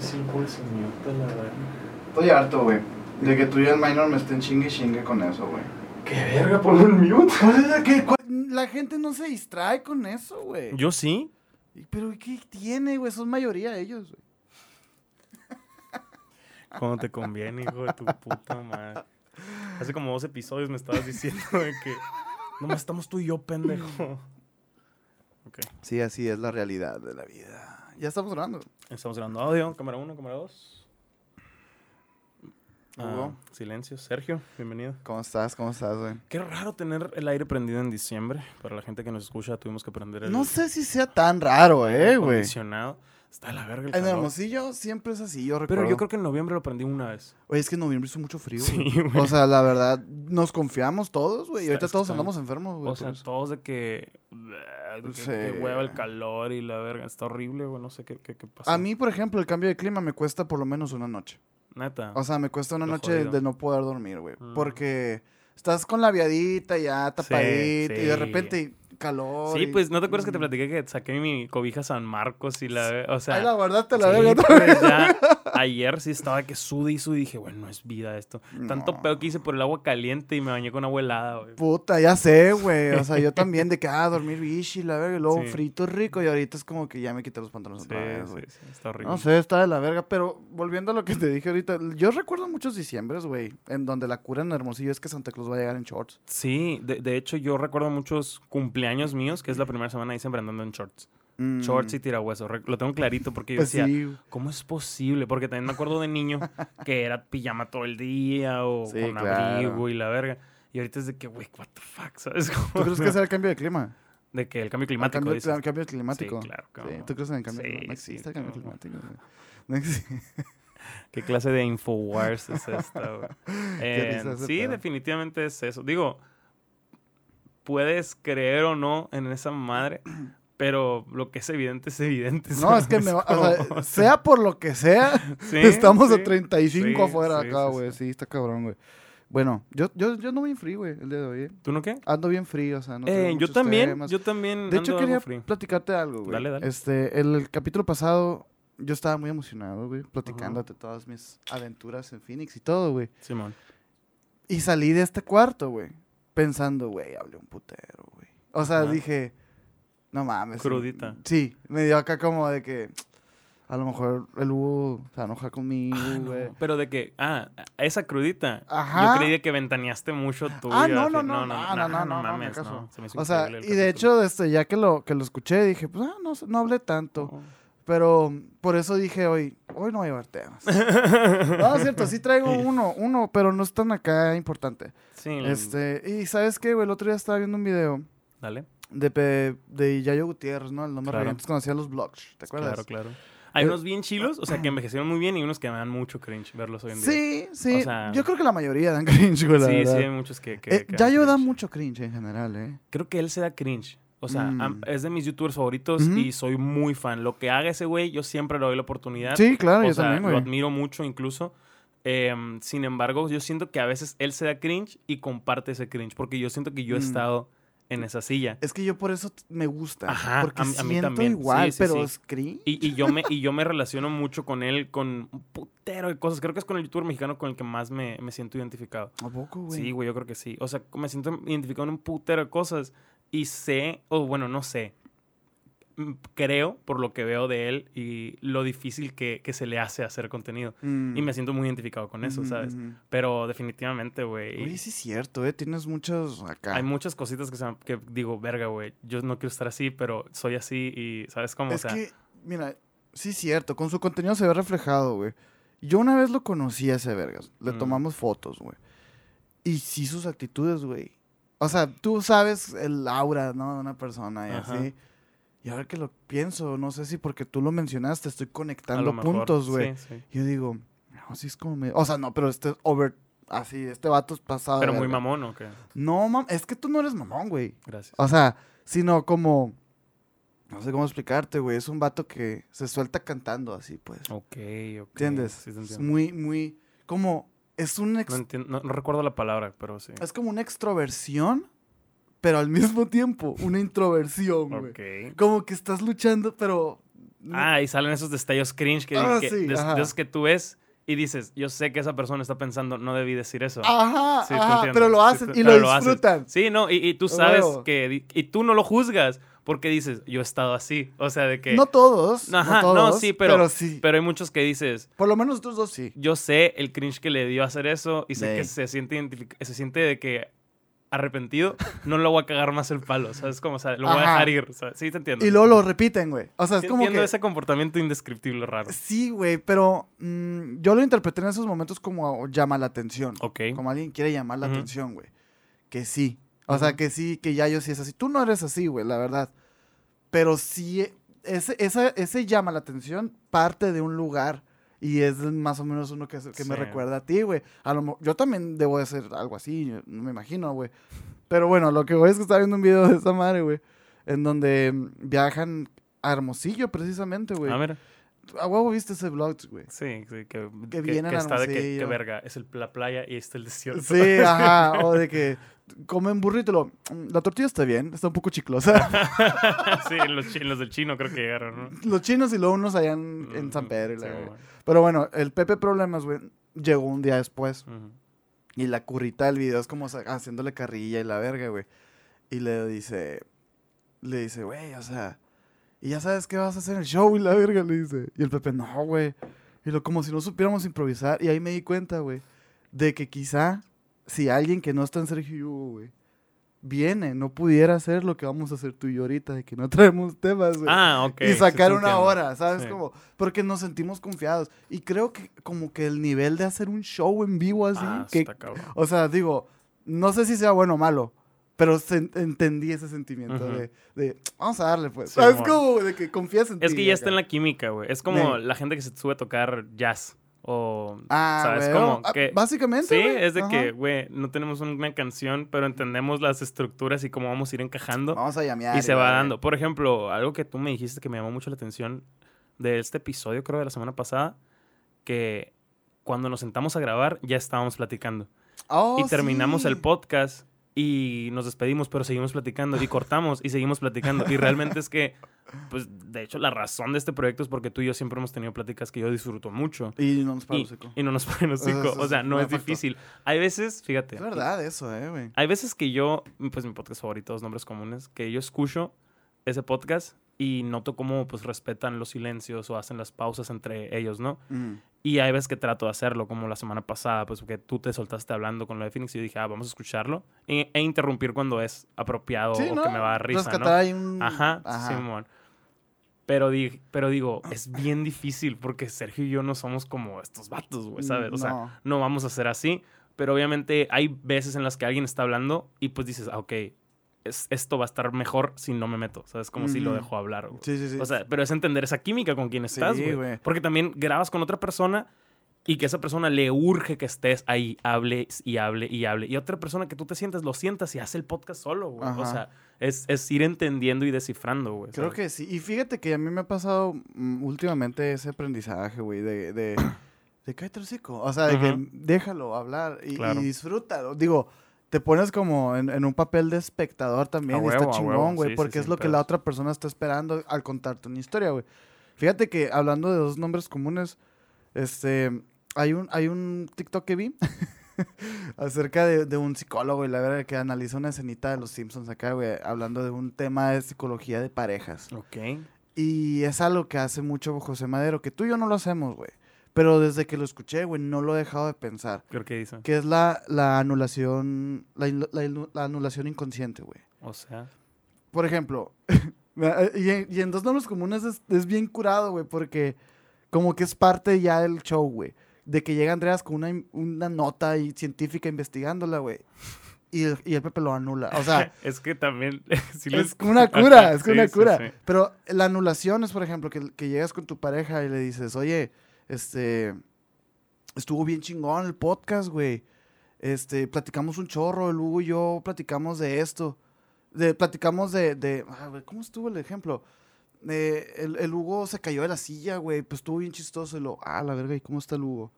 en mute, la verdad. Estoy harto, güey. De que tú y el minor me estén chingue y chingue con eso, güey. ¿Qué verga? Ponlo en mute. ¿Cuál es la que.? cuál- La gente no se distrae con eso, güey. Yo sí. Pero ¿qué tiene, güey? Son mayoría ellos, güey. Cuando te conviene, hijo de tu puta madre. Hace como dos episodios me estabas diciendo de que nomás estamos tú y yo, pendejo. Ok. Sí, así es la realidad de la vida. Ya estamos grabando. Estamos grabando audio, cámara 1, cámara 2. Hugo. silencio. Sergio, bienvenido. ¿Cómo estás? ¿Cómo estás, güey? Qué raro tener el aire prendido en diciembre. Para la gente que nos escucha, tuvimos que prender el No sé si sea tan raro, eh, güey. acondicionado. Está la verga el En calor. Hermosillo siempre es así, yo recuerdo. Pero yo creo que en noviembre lo prendí una vez. Oye, es que en noviembre hizo mucho frío. Sí, güey. güey. O sea, la verdad, nos confiamos todos, güey. Y ahorita todos está- andamos enfermos, güey. O sea, por eso. todos de que. de que, Sí. que hueva el calor y la verga. Está horrible, güey. No sé qué, qué, qué pasó. A mí, por ejemplo, el cambio de clima me cuesta por lo menos una noche. Neta. O sea, me cuesta una Lo noche jodido. de no poder dormir, güey. Mm. Porque estás con la viadita ya tapadita y de repente calor. sí, y- pues, ¿no te acuerdas que te platiqué que saqué mi cobija San Marcos y la. O sea. Ay, la verdad te la sí, verga. pues, ya ayer sí estaba que sudí y sudí y dije, bueno, no es vida esto. Tanto No. pedo que hice por el agua caliente y me bañé con agua helada, güey. Puta, ya sé, güey. O sea, yo también de que, ah, dormir bichi, la verga. Y luego Sí. frito rico. Y ahorita es como que ya me quité los pantalones Sí, otra vez, güey. sí, está horrible. No sé, está de la verga, pero volviendo a lo que te dije ahorita, yo recuerdo muchos diciembres, güey, en donde la cura en Hermosillo es que Santa Claus va a llegar en shorts. Sí, de, de hecho yo recuerdo muchos cumpleaños míos, que es la primera semana de diciembre andando en shorts. Mm. Shorts y tirahueso. Re- Lo tengo clarito porque yo Pues decía, sí, ¿cómo es posible? Porque también me acuerdo de niño que era pijama todo el día o Sí, con claro. abrigo y la verga. Y ahorita es de que, güey, what the fuck, ¿sabes? ¿tú Como- crees que será el cambio de clima? De que el cambio El climático, cambio, dices. el cambio climático. Sí, claro. Sí, cómo. ¿Tú crees en el cambio Sí, climático? No sí, existe el cambio cómo climático. No existe. ¿Qué clase de Infowars es esta, güey? Eh, sí, pedo. definitivamente es eso. Digo, puedes creer o no en esa madre, pero lo que es evidente es evidente. No, es que me va- o sea, sea por lo que sea, Sí, estamos sí, a 35 sí, afuera acá, güey. sí. Está cabrón, güey. Bueno, yo, yo, yo ando bien frío, güey, el día de hoy. ¿eh? ¿Tú no qué? Ando bien frío, o sea, no Eh, tengo yo también, temas. yo también. De hecho, ando quería frío. platicarte algo, güey. Dale, dale. Este, el capítulo pasado, yo estaba muy emocionado, güey, platicándote todas mis aventuras en Phoenix y todo, güey. Simón. Y salí de este cuarto, güey, pensando, güey, hablé un putero, güey. O sea, dije, no mames. Crudita. Sí, me dio acá como de que a lo mejor el Hugo se va a enojar conmigo, Ah, no, güey. Pero de que, ah, esa crudita. Ajá. Yo creí de que ventaneaste mucho tú. Ah, no, no, no, no, no, no, no, no, mames, no. Se me O sea, y de hecho, este, ya que lo, que lo escuché, dije, pues, ah, no, no hablé tanto. No. Pero por eso dije hoy, hoy no voy a llevar temas. no, es cierto, sí traigo uno, uno, pero no es tan acá importante. Sí, Este, y ¿sabes qué, güey? El otro día estaba viendo un video dale. De, de Yayo Gutiérrez, ¿no? El nombre Claro. antes conocía los blogs, ¿te acuerdas? Claro, claro. Hay Eh, unos bien chilos, o sea, que envejecieron muy bien y unos que me dan mucho cringe verlos hoy en día. Sí, sí. O sea- yo creo que la mayoría dan cringe, güey, la sí, verdad. sí, hay muchos que. que, Eh, que Yayo da mucho cringe en general, ¿eh? Creo que él se da cringe. O sea, Mm. es de mis youtubers favoritos y soy muy fan. Lo que haga ese güey, yo siempre le doy la oportunidad. Sí, claro, o yo sea, también, lo güey. admiro mucho incluso. Em, sin embargo, yo siento que a veces él se da cringe y comparte ese cringe. Porque yo siento que yo he Mm. estado en esa silla. Es que yo por eso me gusta. Ajá, porque a mí- a mí siento también. igual, Sí, sí, pero sí. Y, y yo me, y yo me relaciono mucho con él, con un putero de cosas. Creo que es con el youtuber mexicano con el que más me, me siento identificado. ¿A poco, güey? Sí, güey, yo creo que sí. O sea, me siento identificado en un putero de cosas y sé, o bueno, no sé. Creo, por lo que veo de él y lo difícil que, que se le hace hacer contenido. Mm. Y me siento muy identificado con eso, ¿sabes? Pero definitivamente, güey. Oye, sí es cierto, ¿eh? Tienes muchos acá. Hay muchas cositas que, se- que digo, verga, güey. Yo no quiero estar así, pero soy así y, ¿sabes cómo? es o sea, que, mira, sí es cierto, con su contenido se ve reflejado, güey. Yo una vez lo conocí a ese vergas. Le Mm. tomamos fotos, güey. Y sí sus actitudes, güey. O sea, tú sabes el aura, ¿no? De una persona y Ajá. así. Y ahora que lo pienso, no sé si porque tú lo mencionaste, estoy conectando mejor, puntos, güey. sí, sí. Yo digo, no, sí es como me... O sea, no, pero este es over... Así, este vato es pasado. Pero muy mamón, ¿o qué? No, mam, es que tú no eres mamón, güey. Gracias. O sea, sino como... No sé cómo explicarte, güey. Es un vato que se suelta cantando así, pues. Ok, ok. ¿Entiendes? Sí, es muy, muy... Como... Es un... ex- No, entiendo- no- no recuerdo la palabra, pero sí. Es como una extroversión, pero al mismo tiempo una introversión, güey. Ok. Como que estás luchando, pero Ah, y salen esos destellos cringe que, Ah, que- sí, de, de esos que tú ves y dices, yo sé que esa persona está pensando, no debí decir eso. Ajá, Sí, ajá, pero lo Sí, hacen te- y pero lo disfrutan. Sí, no, y, y tú A sabes que, y tú no lo juzgas porque dices, yo he estado así. O sea, de que... No todos, Ajá, no no, todos, sí, pero- sí. Pero hay muchos que dices, Por lo menos nosotros dos sí. yo sé el cringe que le dio hacer eso y sé que se siente, se siente de que arrepentido, no lo voy a cagar más el palo, ¿sabes? Como, o sea, lo voy a dejar ir, sí te entiendo. Y luego lo repiten, güey. O sea, es Sí como entiendo que... ese comportamiento indescriptible raro. Sí, güey, pero mm, yo lo interpreté en esos momentos como llama la atención. Ok. Como alguien quiere llamar la atención, güey. Que sí. O sea, que sí, que ya yo sí es así. Tú no eres así, güey, la verdad. Pero sí, ese, esa- ese llama la atención parte de un lugar. Y es más o menos uno que, que me recuerda a ti, güey. A lo yo también debo de ser algo así, yo no me imagino, güey. Pero bueno, lo que voy es que estaba viendo un video de esa madre, güey. En donde mm, viajan a Hermosillo, precisamente, güey. A ver. A huevo viste ese vlog, güey. Sí, sí, que, Que vienen a está de que, que verga, es el, la playa y está el desierto. Sí, ajá. O de que comen burrito lo. "Mm, La tortilla está bien, está un poco chiclosa. sí, los, los del chino creo que llegaron, ¿no? Los chinos y luego unos allá en, en San Pedro. y la Sí, bueno. Pero bueno, el Pepe Problemas, güey, llegó un día después. Y la currita del video es como haciéndole carrilla y la verga, güey. Y le dice. Le dice, güey, o sea. ¿Y ya sabes qué vas a hacer en el show? Y la verga le dice. Y el Pepe, no, güey. Y lo como si no supiéramos improvisar. Y ahí me di cuenta, güey, de que quizá si alguien que no está en Sergio y Hugo, güey, viene, no pudiera hacer lo que vamos a hacer tú y yo ahorita, de que no traemos temas, güey. Ah, ok. y sacar una entiendo. hora, ¿sabes? Sí. Como, porque nos sentimos confiados. Y creo que como que el nivel de hacer un show en vivo así, Ah, que, está cabrón. o sea, digo, no sé si sea bueno o malo, pero se- entendí ese sentimiento de, de, vamos a darle, pues. Sí, ¿Sabes? amor. Como de que confías en ti. Es que ya acá. está en la química, güey. Es como Sí. la gente que se sube a tocar jazz. O. Ah, ¿Sabes? güey, Como ah, que- Básicamente, Sí, es de ajá. que, güey, no tenemos una canción, pero entendemos las estructuras y cómo vamos a ir encajando. Vamos a llamear. y se va dando. Por ejemplo, algo que tú me dijiste que me llamó mucho la atención de este episodio, creo, de la semana pasada, que cuando nos sentamos a grabar ya estábamos platicando. Oh, y terminamos sí. el podcast y nos despedimos, pero seguimos platicando y cortamos y seguimos platicando. Y realmente es que, pues, de hecho, la razón de este proyecto es porque tú y yo siempre hemos tenido pláticas que yo disfruto mucho. Y no nos paró Y, y no nos eso O sea, no es difícil. Hay veces, fíjate. Es verdad eso, eh, güey. Hay veces que yo, pues mi podcast favorito, Dos Nombres Comunes, que yo escucho ese podcast y noto cómo pues respetan los silencios o hacen las pausas entre ellos, ¿no? Mm. Y hay veces que trato de hacerlo, como la semana pasada, pues porque tú te soltaste hablando con lo de Phoenix y yo dije, ah, vamos a escucharlo e, e interrumpir cuando es apropiado Sí, o ¿no? que me va a dar risa, ¿no? un... Ajá, Ajá. Simón. Pero, di- pero digo, es bien difícil porque Sergio y yo no somos como estos vatos, güey, ¿sabes? O sea, No. no vamos a ser así. Pero obviamente hay veces en las que alguien está hablando y pues dices, ah, ok, es, esto va a estar mejor si no me meto, ¿sabes? Como si lo dejo hablar, güey. Sí, sí, sí. O sea, pero es entender esa química con quien estás, Sí, güey. güey. Porque también grabas con otra persona y que esa persona le urge que estés ahí, hable y hable y hable. Y otra persona que tú te sientas, lo sientas y hace el podcast solo, güey. O Ajá. sea, es, es ir entendiendo y descifrando, güey. Creo ¿sabes? que sí. Y fíjate que a mí me ha pasado mm, últimamente ese aprendizaje, güey, de, de, de cállate. O sea, de que déjalo hablar y, Claro. y disfrútalo. Digo, te pones como en, en un papel de espectador también y está chingón, güey, Sí, sí, porque es lo que la otra persona está esperando al contarte una historia, güey. Fíjate que hablando de dos nombres comunes, este, hay un, hay un TikTok que vi acerca de, de un psicólogo y la verdad que analiza una escenita de los Simpsons acá, güey, hablando de un tema de psicología de parejas. Ok. Y es algo que hace mucho José Madero, que tú y yo no lo hacemos, güey. Pero desde que lo escuché, güey, no lo he dejado de pensar. Creo que dice. Que es la, la anulación, la, anulación inconsciente, güey. O sea. Por ejemplo, y, en, y en dos nombres comunes es, es bien curado, güey, porque como que es parte ya del show, güey. De que llega Andreas con una, una nota y científica investigándola, güey. Y el, y el Pepe lo anula. O sea, es que también. es les- como una cura, es Sí, una sí, cura. sí. Pero la anulación es, por ejemplo, que, que llegas con tu pareja y le dices, oye, este, estuvo bien chingón el podcast, güey. Este, platicamos un chorro, el Hugo y yo platicamos de esto. De, platicamos de, de ah, güey, ¿cómo estuvo el ejemplo? Eh, el, el Hugo se cayó de la silla, güey, pues estuvo bien chistoso. Y lo, ah, la verga, ¿y cómo está el Hugo?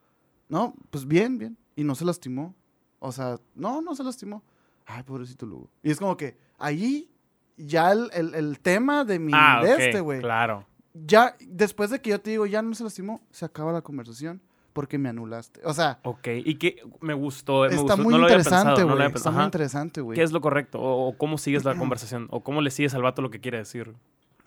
No, pues bien, bien. Y no se lastimó. O sea, no, no se lastimó. Ay, pobrecito el Hugo. Y es como que ahí ya el, el- el tema de mi, Ah, de este, güey, Claro. Ya, después de que yo te digo, ya no se lastimó, se acaba la conversación porque me anulaste. O sea, Ok, y que me gustó. me está gustó, muy no interesante, no güey. está muy interesante, güey. ¿Qué es lo correcto? O, o cómo sigues la conversación? ¿O cómo le sigues al vato lo que quiere decir?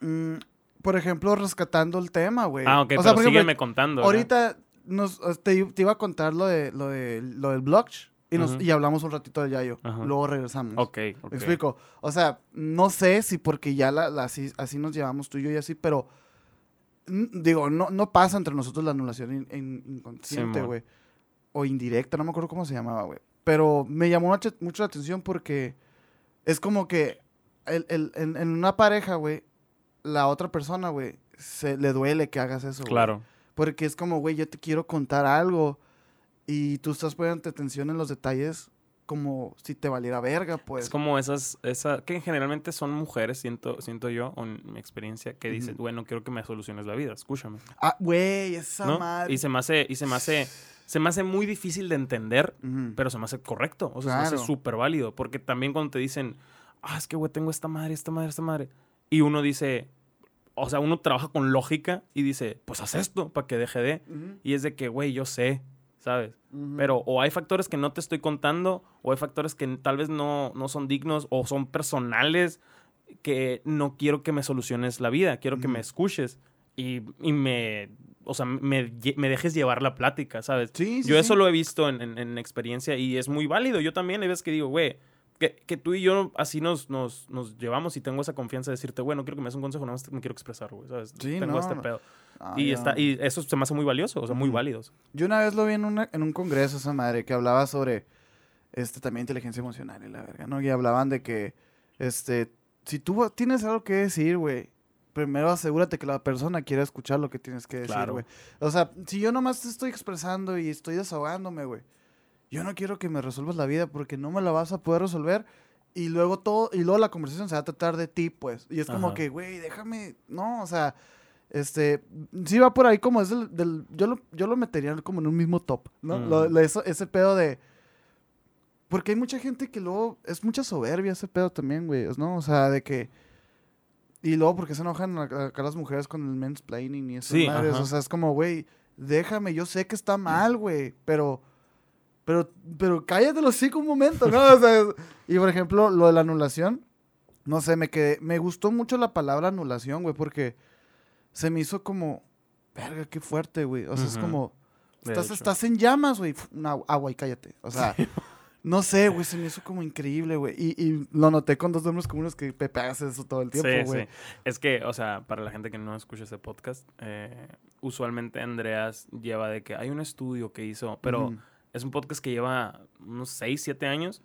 Mm, por ejemplo, rescatando el tema, güey. Ah, ok, O sea, pero por ejemplo, sígueme contando. Ahorita nos, te, te iba a contar lo, de, lo, de, lo del blog y, nos, y hablamos un ratito de Yayo. Luego regresamos. Ok, ok. ¿Me explico? O sea, no sé si porque ya la, la- así, así nos llevamos tú y yo y así, pero digo, no, no pasa entre nosotros la anulación in- in- inconsciente, güey. o indirecta, no me acuerdo cómo se llamaba, güey. Pero me llamó mucho, la atención porque es como que el- el- en, en una pareja, güey, la otra persona, güey, se le duele que hagas eso. Claro. Porque es como, güey, yo te quiero contar algo y tú estás poniendo atención en los detalles como si te valiera verga, pues. Es como esas, esa, que generalmente son mujeres, siento, siento yo, en mi experiencia, que dicen, Ujú. bueno, quiero que me soluciones la vida, escúchame. Ah, güey, esa ¿no? madre. Y se me hace, y se me hace, se me hace muy difícil de entender, Ujú. pero se me hace correcto. O sea, se me Claro. hace súper válido. Porque también cuando te dicen, ah, es que, güey, tengo esta madre, esta madre, esta madre. Y uno dice, o sea, uno trabaja con lógica y dice, pues haz esto para que deje de. Y es de que, güey, yo sé, ¿sabes? ujú. Pero o hay factores que no te estoy contando, o hay factores que tal vez no, no son dignos o son personales que no quiero que me soluciones la vida, quiero que Ujú. me escuches y, y me, o sea, me, me dejes llevar la plática, ¿sabes? Sí, sí, Yo sí. eso lo he visto en, en- en experiencia y es muy válido. Yo también hay veces que digo, güey, que, que tú y yo así nos, nos, nos llevamos y tengo esa confianza de decirte, bueno, quiero que me des un consejo, más me quiero expresar, güey, ¿sabes? Sí, tengo no, este no. pedo. Ah, y, ya. está, y eso se me hace muy valioso, o sea, muy válidos. Yo una vez lo vi en, una- en un congreso, esa madre, que hablaba sobre este, también inteligencia emocional y la verga, ¿no? Y hablaban de que, este, si tú tienes algo que decir, güey, primero asegúrate que la persona quiera escuchar lo que tienes que decir, Claro. güey. O sea, si yo nomás te estoy expresando y estoy desahogándome, güey, yo no quiero que me resuelvas la vida porque no me la vas a poder resolver. Y luego todo, y luego la conversación se va a tratar de ti, pues. Y es como Ajá. que, güey, déjame, no, o sea, este, sí va por ahí como es del, del- yo, lo, yo lo metería como en un mismo top, ¿no? Mm. Lo- lo- eso- ese pedo de, porque hay mucha gente que luego, es mucha soberbia ese pedo también, güey, ¿no? O sea, de que, y luego porque se enojan acá las mujeres con el mansplaining y esas Sí, madres, ajá. o sea, es como, güey, déjame, yo sé que está mal, güey, pero... Pero, pero cállate los hocico un momento, ¿no? O sea, y por ejemplo, lo de la anulación, no sé, me quedé, me gustó mucho la palabra anulación, güey, porque se me hizo como, verga, qué fuerte, güey. O sea, es como, estás, estás en llamas, güey. Una agua y cállate. O sea, no sé, güey, se me hizo como increíble, güey. Y, y lo noté con dos nombres comunes que Pepe hace eso todo el tiempo, Sí, güey. sí. Es que, o sea, para la gente que no escucha ese podcast, eh, usualmente Andreas lleva de que hay un estudio que hizo, pero Ujú. es un podcast que lleva unos 6, 7 años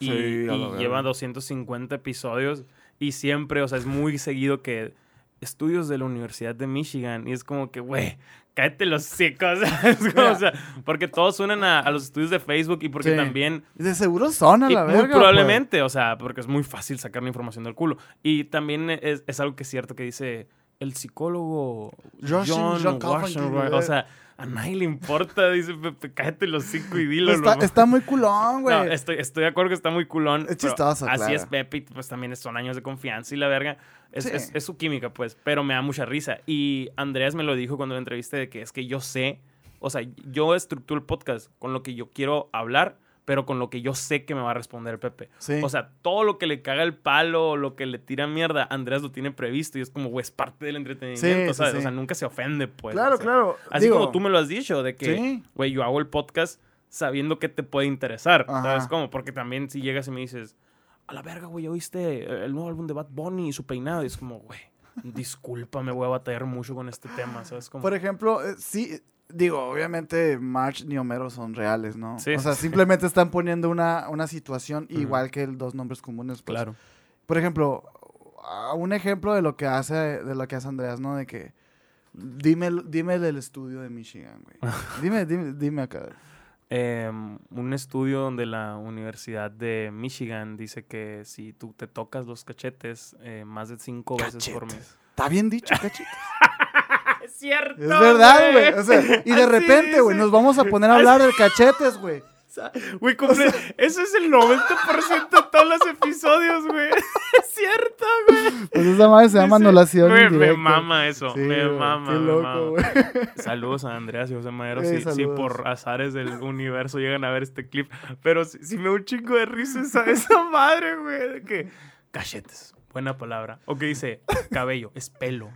y, Sí, y lleva 250 episodios y siempre, o sea, es muy seguido que estudios de la Universidad de Michigan y es como que, güey, cállate los Mira. o sea, porque todos suenan a, a los estudios de Facebook y porque Sí. también De seguro son a la muy verga. pues. probablemente, o sea, porque es muy fácil sacar la información del culo. Y también es, es algo que es cierto que dice el psicólogo John, John Kaufman, Washington, que- o sea, a nadie le importa, dice Pepe, cállate los cinco y dilo. Está, loco". está muy culón, güey. No, estoy, estoy de acuerdo que está muy culón. Es chistoso, Así claro. es Pepe, pues también son años de confianza y la verga. Es, Sí. es- es su química, pues, pero me da mucha risa. Y Andreas me lo dijo cuando lo entrevisté de que es que yo sé, o sea, yo estructuro el podcast con lo que yo quiero hablar, pero con lo que yo sé que me va a responder Pepe. Sí. O sea, todo lo que le caga el palo, lo que le tira mierda, Andreas lo tiene previsto y es como, güey, es parte del entretenimiento, Sí, ¿sabes? sí. O sea, nunca se ofende, pues. claro, o sea, claro. Así Digo, como tú me lo has dicho, de que, güey, yo hago el podcast sabiendo que te puede interesar, Ajá. ¿sabes cómo? Porque también si llegas y me dices, a la verga, güey, ¿oíste el nuevo álbum de Bad Bunny y su peinado? Y es como, güey, disculpa, me voy a batallar mucho con este tema, ¿sabes cómo? Por ejemplo, eh, sí, digo, obviamente March ni Homero son reales, ¿no? Sí, o sea, simplemente están poniendo una, una situación igual que el dos nombres comunes. pues. claro. Por ejemplo, un ejemplo de lo que hace, de lo que hace Andreas, ¿no? De que dime, dime el estudio de Michigan, güey. dime, dime, dime acá. Em, un estudio donde la Universidad de Michigan dice que si tú te tocas los cachetes eh, más de cinco veces por mes. Está bien dicho, cachito. Es cierto. Es verdad, güey. O sea, y de repente, güey, nos vamos a poner a hablar de cachetes, güey. sea, Güey, cumple... Ese es el 90% de todos los episodios, güey. Es cierto, güey. Pues esa madre se llama anulación güey, Me mama eso. Sí, me güey, mama. Qué loco, güey. Saludos a Andreas y José Madero. Si, por azares del universo llegan a ver este clip. Pero si, si me da un chingo de risa esa, esa madre, güey. de Que cachetes. Buena palabra. O que dice cabello. Es pelo.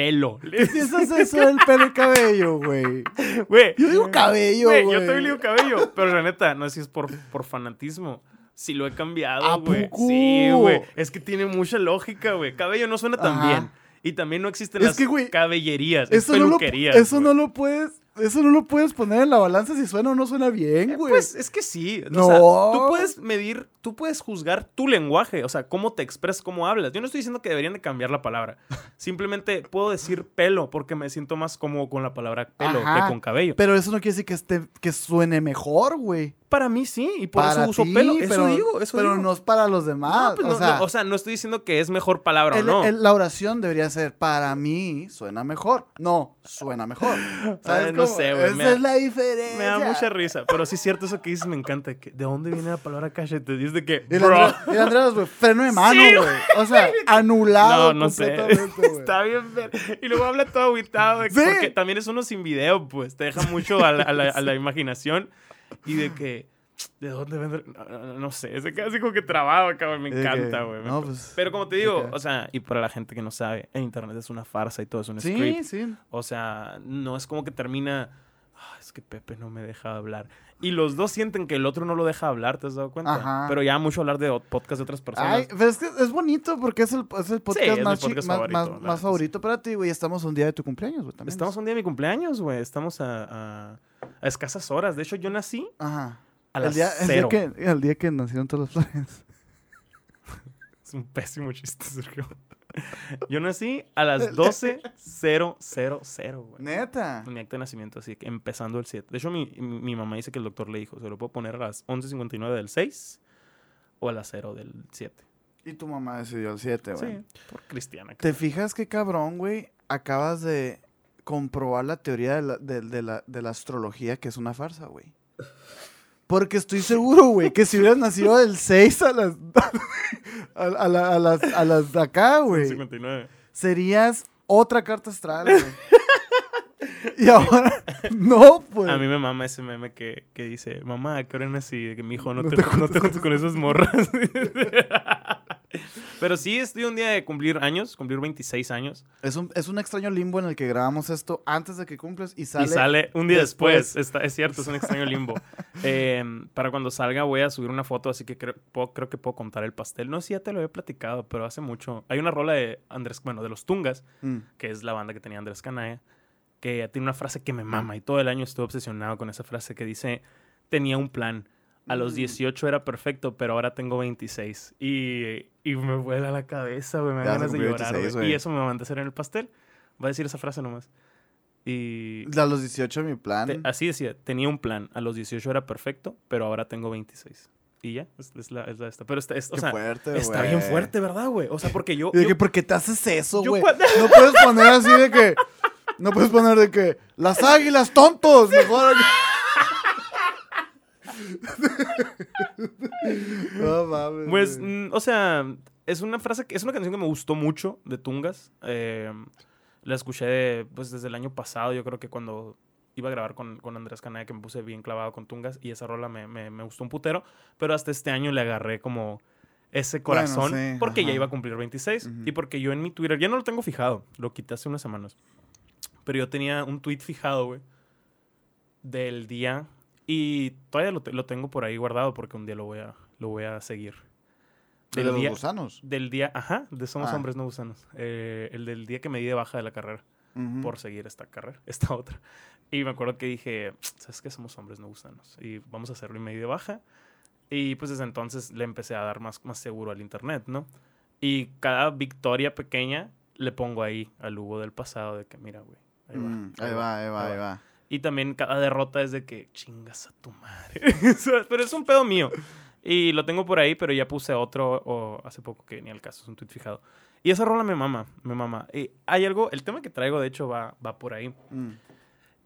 Pelo. ¿Qué piensas eso del pelo y cabello, güey? Güey. Yo digo cabello, Güey, yo también digo cabello. Pero la neta, no sé si es por, por fanatismo. Si lo he ¿A cambiado, güey. Sí, güey. Es que tiene mucha lógica, güey. Cabello no suena tan Ajá. bien. Y también no existen Es las que, cabellerías. Es Eso no, lo, eso no lo puedes, eso no lo puedes poner en la balanza si suena o no suena bien, güey. Pues es que sí. No. O sea, tú puedes medir, tú puedes juzgar tu lenguaje, o sea, cómo te expresas, cómo hablas. Yo no estoy diciendo que deberían de cambiar la palabra. Simplemente puedo decir pelo porque me siento más cómodo con la palabra pelo Ajá. que con cabello. Pero eso no quiere decir que, esté, que suene mejor, güey. Para mí sí, y por Para eso uso ti, pelo. Eso pero, digo, eso pero digo. no es para los demás. No, pues o, no, sea, no, o sea, no estoy diciendo que es mejor palabra el- o no. el- la oración debería ser para mí suena mejor. No, suena mejor. ¿Sabes Ay, no cómo? sé, güey, Esa da- es la diferencia. me da mucha risa, pero sí es cierto eso que dices, me encanta. Que, ¿De dónde viene la palabra cachete? Dice que, Y el bro. Andrés, y el Andrés, güey, freno de mano, Sí, güey. O sea, anulado No, no sé. completamente, güey. Está bien. Y luego habla todo aguitado. de que- Sí. Porque también es uno sin video, pues. Te deja mucho a la, a la- a la imaginación. Y de que... ¿De dónde vendrá? No, sé. Se queda así como que trabado, cabrón. Me encanta, güey. no, pues, Pero como te digo, o sea, y para la gente que no sabe, en internet es una farsa y todo es un Sí, script. sí. O sea, no es como que termina... "Ah, es que Pepe no me deja hablar. Y los dos sienten que el otro no lo deja hablar, ¿te has dado cuenta? Ajá. Pero ya mucho hablar de podcast de otras personas. Ay, pero es que es bonito porque es el, es el podcast, es mi más, podcast favorito, más- más favorito para ti, güey. Estamos un día de tu cumpleaños, güey. también. Estamos un día de mi cumpleaños, güey. Estamos a, a- a escasas horas. De hecho, yo nací Ajá. a el las día, el, día cero. que, el día que nacieron todas las flores. Es un pésimo chiste, Sergio. Yo nací a las 12.000, güey. Neta. Mi acta de nacimiento, así que empezando el 7. De hecho, mi, mi- mi mamá dice que el doctor le dijo, ¿se lo puedo poner a las 11.59 del 6 o a las 0 del 7? Y tu mamá decidió el 7, güey. Sí, por cristiana. ¿Te fijas qué cabrón, güey? Acabas de comprobar la teoría de la, de, de la, de la astrología que es una farsa, güey. Porque estoy seguro, güey, que si hubieras nacido del 6 a las. a, a la- a las, a las de acá, güey. 59. Serías otra carta astral, güey. y ahora. No, pues. A mí me mama ese meme que, que dice, mamá, ¿a qué hora nací? Que mi hijo no, No te, te no te juntes con esas morras. Pero sí, estoy un día de cumplir años, cumplir 26 años. Es un, es un extraño limbo en el que grabamos esto antes de que cumples y sale. y sale un día después. después. Está- es cierto, es un extraño limbo. Eh, para cuando salga voy a subir una foto, así que creo, puedo- creo que puedo contar el pastel. No sé si ya te lo había platicado, pero hace mucho. Hay una rola de Andrés, bueno, de los Tungas, Mm. que es la banda que tenía Andrés Canaya, que tiene una frase que me mama y todo el año estuve obsesionado con esa frase que dice, tenía un plan. A los Mm. 18 era perfecto, pero ahora tengo 26. Y, y me vuela la cabeza, güey. Me dan ganas de llorar, 26, güey. Y eso me manda a hacer en el pastel. Va a decir esa frase nomás. Y A los 18 mi plan. te- así decía, tenía un plan. A los 18 era perfecto, pero ahora tengo 26. Y ya, es, es la, es la esta. Pero está, es- o Qué sea, fuerte, está bien fuerte, ¿verdad, güey? O sea, porque yo... Yo- que, ¿por qué te haces eso, güey? cuando- No puedes poner así de que. No puedes poner de que. Las águilas, tontos. Mejor. no mames. Pues, mm, o sea, es una frase, que- es una canción que me gustó mucho de Tungas. Eh, la escuché de, pues, desde el año pasado, yo creo que cuando iba a grabar con, con Andrés Canaya, que me puse bien clavado con Tungas, y esa rola me, me- me gustó un putero, pero hasta este año le agarré como ese Bueno, corazón, sí, porque ya iba a cumplir 26, Ujú. y porque yo en mi Twitter, ya no lo tengo fijado, lo quité hace unas semanas, pero yo tenía un tweet fijado, güey, del día, y todavía lo, lo tengo por ahí guardado, porque un día lo voy a, lo voy a seguir. ¿De Del los día, gusanos. del día, ajá, de Somos Ah. Hombres No Gusanos. Eh, el del día que me di de baja de la carrera Ujú. por seguir esta carrera, esta otra. Y me acuerdo que dije, ¿sabes qué? Somos hombres no gusanos. Y vamos a hacerlo y me di de baja. Y pues desde entonces le empecé a dar más, más seguro al internet, ¿no? Y cada victoria pequeña le pongo ahí al Hugo del pasado de que, mira, güey. Ahí Mm, ahí va, ahí va, ahí va. Y también cada derrota es de que chingas a tu madre. Pero es un pedo mío. Y lo tengo por ahí, pero ya puse otro o hace poco que ni al caso, es un tweet fijado. Y esa rola me mama, me mama. Y hay algo, el tema que traigo de hecho va, va por ahí. Mm.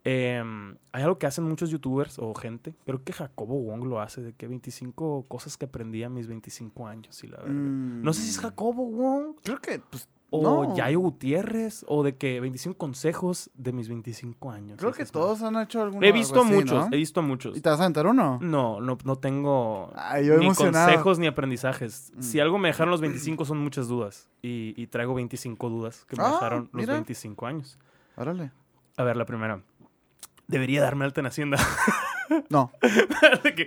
em, hay algo que hacen muchos youtubers o gente. Creo que Jacobo Wong lo hace, de que 25 cosas que aprendí a mis 25 años. Y la verdad. No sé si es Mm, Jacobo Wong Creo que, pues, o no. Yayo Gutiérrez o de que 25 consejos de mis 25 años. Creo que todos han hecho alguna He visto muchos, he visto muchos. ¿Y te vas a aventar uno? No, no, no tengo Ay, yo ni emocionado. consejos ni aprendizajes. Si Mm. algo me dejaron los 25 son muchas dudas. Y, y traigo 25 dudas que me Ah, dejaron los mira. 25 años. Órale. A ver, la primera. Debería darme alta en Hacienda. No.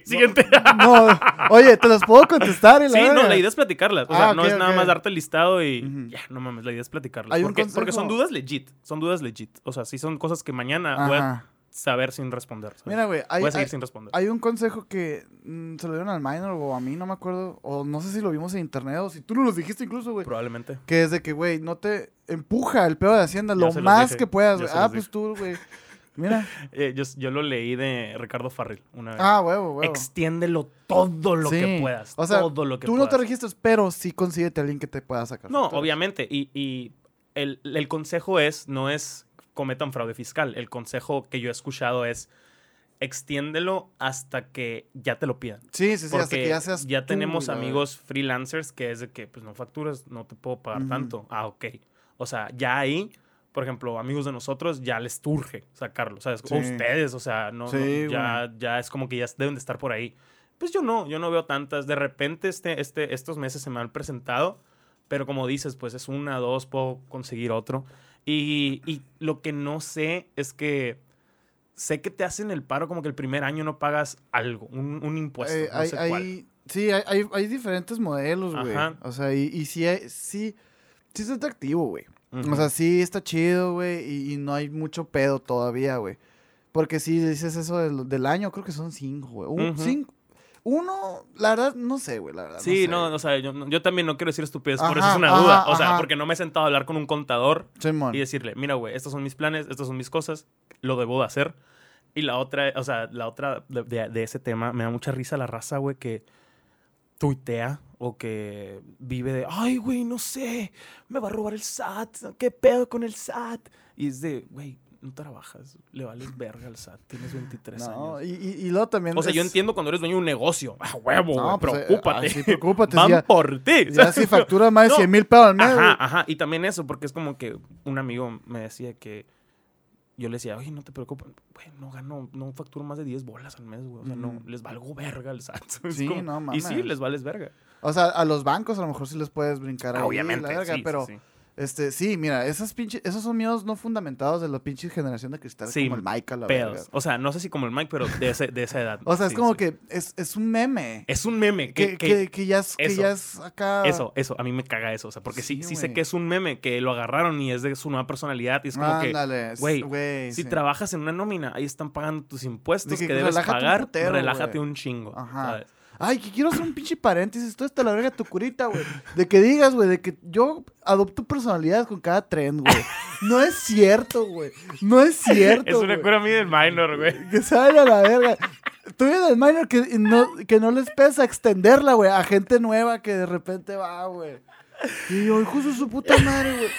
Siguiente. No. Oye, te las puedo contestar y la Sí, no, la idea es platicarlas. O Ah, sea, no ok, es nada más darte el listado y ya, no mames, la idea es platicarlas. Porque, porque son dudas legit. Son dudas legit. O sea, sí son cosas que mañana voy a Ajá. saber sin responder. ¿sabes? Mira, güey, hay, voy a seguir hay- sin responder. hay un consejo que mm, se lo dieron al minor o a mí, no me acuerdo. O no sé si lo vimos en internet o si tú no los dijiste incluso, güey. Probablemente. Que es de que, güey, no te empuja el pedo de Hacienda Ya lo más dije, que puedas, Ah, pues dije. tú, güey. Mira. Eh, yo, yo lo leí de Ricardo Farril una vez. Ah, huevo, huevo. Extiéndelo todo lo que puedas. O sea, todo lo que Tú no te registras, pero sí consíguete a alguien que te pueda sacar. No, obviamente. Y, y el, el consejo es, no es cometan fraude fiscal. El consejo que yo he escuchado es extiéndelo hasta que ya te lo pidan. Sí, sí, sí, hasta que ya seas ya tú, tenemos amigos freelancers que es de que, pues no facturas, no te puedo pagar tanto. Ah, ok. O sea, ya ahí, por ejemplo, amigos de nosotros, ya les turge sacarlo. ¿Sabes? O Sí. ustedes, o sea, no, no, Sí, ya, ya es como que ya deben de estar por ahí. Pues yo no, yo no veo tantas. De repente este, este, estos meses se me han presentado, pero como dices, pues es una, dos, puedo conseguir otro. Y, y lo que no sé es que sé que te hacen el paro como que el primer año no pagas algo, un, un impuesto. Eh, no hay, sé cuál. hay- sí, hay, hay, diferentes modelos, güey. O sea, y, y sí, sí, sí es atractivo, güey. Ujú. O sea, sí está chido, güey, y, y no hay mucho pedo todavía, güey. Porque si dices eso del, del año, creo que son cinco, güey. Un- Ujú. cinco- uno, la verdad, no sé, güey, la verdad. Sí, sé. no, o sea, yo, yo también no quiero decir estupidez, por eso Ajá, es una ajá, duda. O sea, ajá. porque no me he sentado a hablar con un contador y decirle, mira, güey, estos son mis planes, estas son mis cosas, lo debo de hacer. Y la otra, o sea, la otra de, de- de ese tema, me da mucha risa la raza, güey, que tuitea o que vive de, ay, güey, no sé, me va a robar el SAT, ¿qué pedo con el SAT? Y es de, güey, no trabajas, le vales verga al SAT, tienes 23 No, años. y, y, y luego también. O sea, yo entiendo cuando eres dueño de un negocio. ¡A huevo, No, pues, eh, preocúpate. sí, preocúpate, Van ya- por ti. Ya si factura más de No. 100 mil pesos al mes. Ajá, ajá. Y también eso, porque es como que un amigo me decía que yo le decía, oye, no te preocupes, güey, no gano, no facturo más de 10 bolas al mes, güey. O sea, no, les valgo verga al SAT. Sí, como- no Y sí, mames. les vales verga. O sea, a los bancos a lo mejor sí les puedes brincar ahí, Obviamente, la verga, sí, pero sí, sí. Este sí, mira, esas pinches esos son miedos no fundamentados de la pinche generación de cristal Sí, como el Mike a la verga. Pedos. O sea, no sé si como el Mike, pero de, ese, de esa edad. O sea, es Sí, como sí. que es, es un meme. Es un meme. que, Que, que, que- que ya es, que ya es acá. Eso, eso, a mí me caga eso. O sea, porque sí, Sí, sé que es un meme, que lo agarraron y es de su nueva personalidad. Y es como que, Ándale, es- güey, Si trabajas en una nómina, ahí están pagando tus impuestos De que que, debes un pagar. putero, relájate un chingo. Ajá. ¿sabes? Ay, que quiero hacer un pinche paréntesis. Todo está la verga tu curita, güey. De que digas, güey, de que yo adopto personalidad con cada tren, güey. No es cierto, güey. No es cierto. Es una güey. cura a mí del minor, güey. Que sale a la verga. Tú eres el minor que no, que no les pesa extenderla, güey, a gente nueva que de repente va, güey. Y yo, hijo de su puta madre, güey.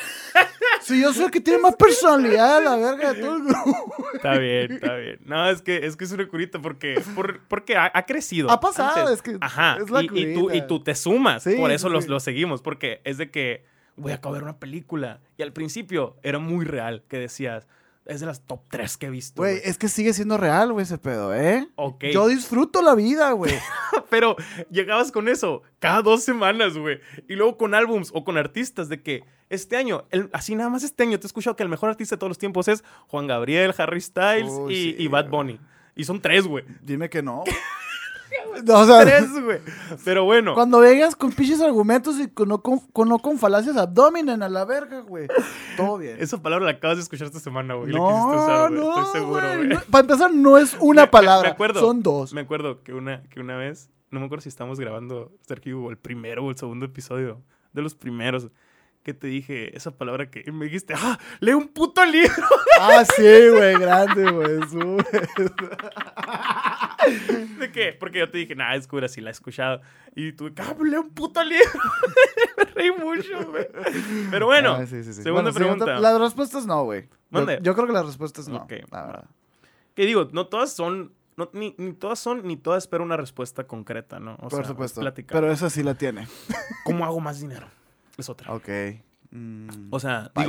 Si yo soy el que tiene más personalidad, la verga de todo el grupo. Está bien, está bien. No, es que es, que es una curita porque, por- porque ha, ha crecido. Ha pasado, Antes- es que Ajá. es la y, y tú, y tú te sumas. Sí, por eso sí, los, los seguimos. Porque es de que, voy a acabar una película. Y al principio era muy real que decías, es de las top 3 que he visto. Güey, es que sigue siendo real, güey, ese pedo, ¿eh? Ok. Yo disfruto la vida, güey. Pero llegabas con eso cada dos semanas, güey. Y luego con álbums o con artistas de que este año, el- así nada más este año, te he escuchado que el mejor artista de todos los tiempos es Juan Gabriel, Harry Styles y, sí, y Bad. Bunny. Y son tres, güey. Dime que no. o sea, Tres, güey. Pero bueno. cuando vengas con pinches argumentos y con no con, con- no con falacias abdominen a la verga, güey. Todo bien. Esa palabra la acabas de escuchar esta semana, güey. la no, quisiste usar, güey. no, Estoy seguro, güey, no- para empezar, no es una Me- palabra. me acuerdo. Son dos. Me acuerdo que una, que una vez, no me acuerdo si estábamos grabando, Sergio, el primero o el segundo episodio, de los primeros, que te dije esa palabra que me dijiste, ¡ah! ¡Lee un puto libro! Ah, sí, güey, grande, güey. ¿De qué? Porque yo te dije, nah, es cura, si la he escuchado. Y tú, ¡ah! ¡Lee un puto libro! me reí mucho, güey. Pero bueno, Ah, sí, sí, sí. segunda Bueno, pregunta. Las respuestas no, güey. Yo, yo creo que las respuestas no. Ok, la verdad. Que digo, no todas son, no, ni, ni todas son, ni todas espero una respuesta concreta, ¿no? O Por sea, supuesto. platicar. Pero esa sí la tiene. ¿Cómo hago más dinero? Es otra. Ok. Mm, O sea, País.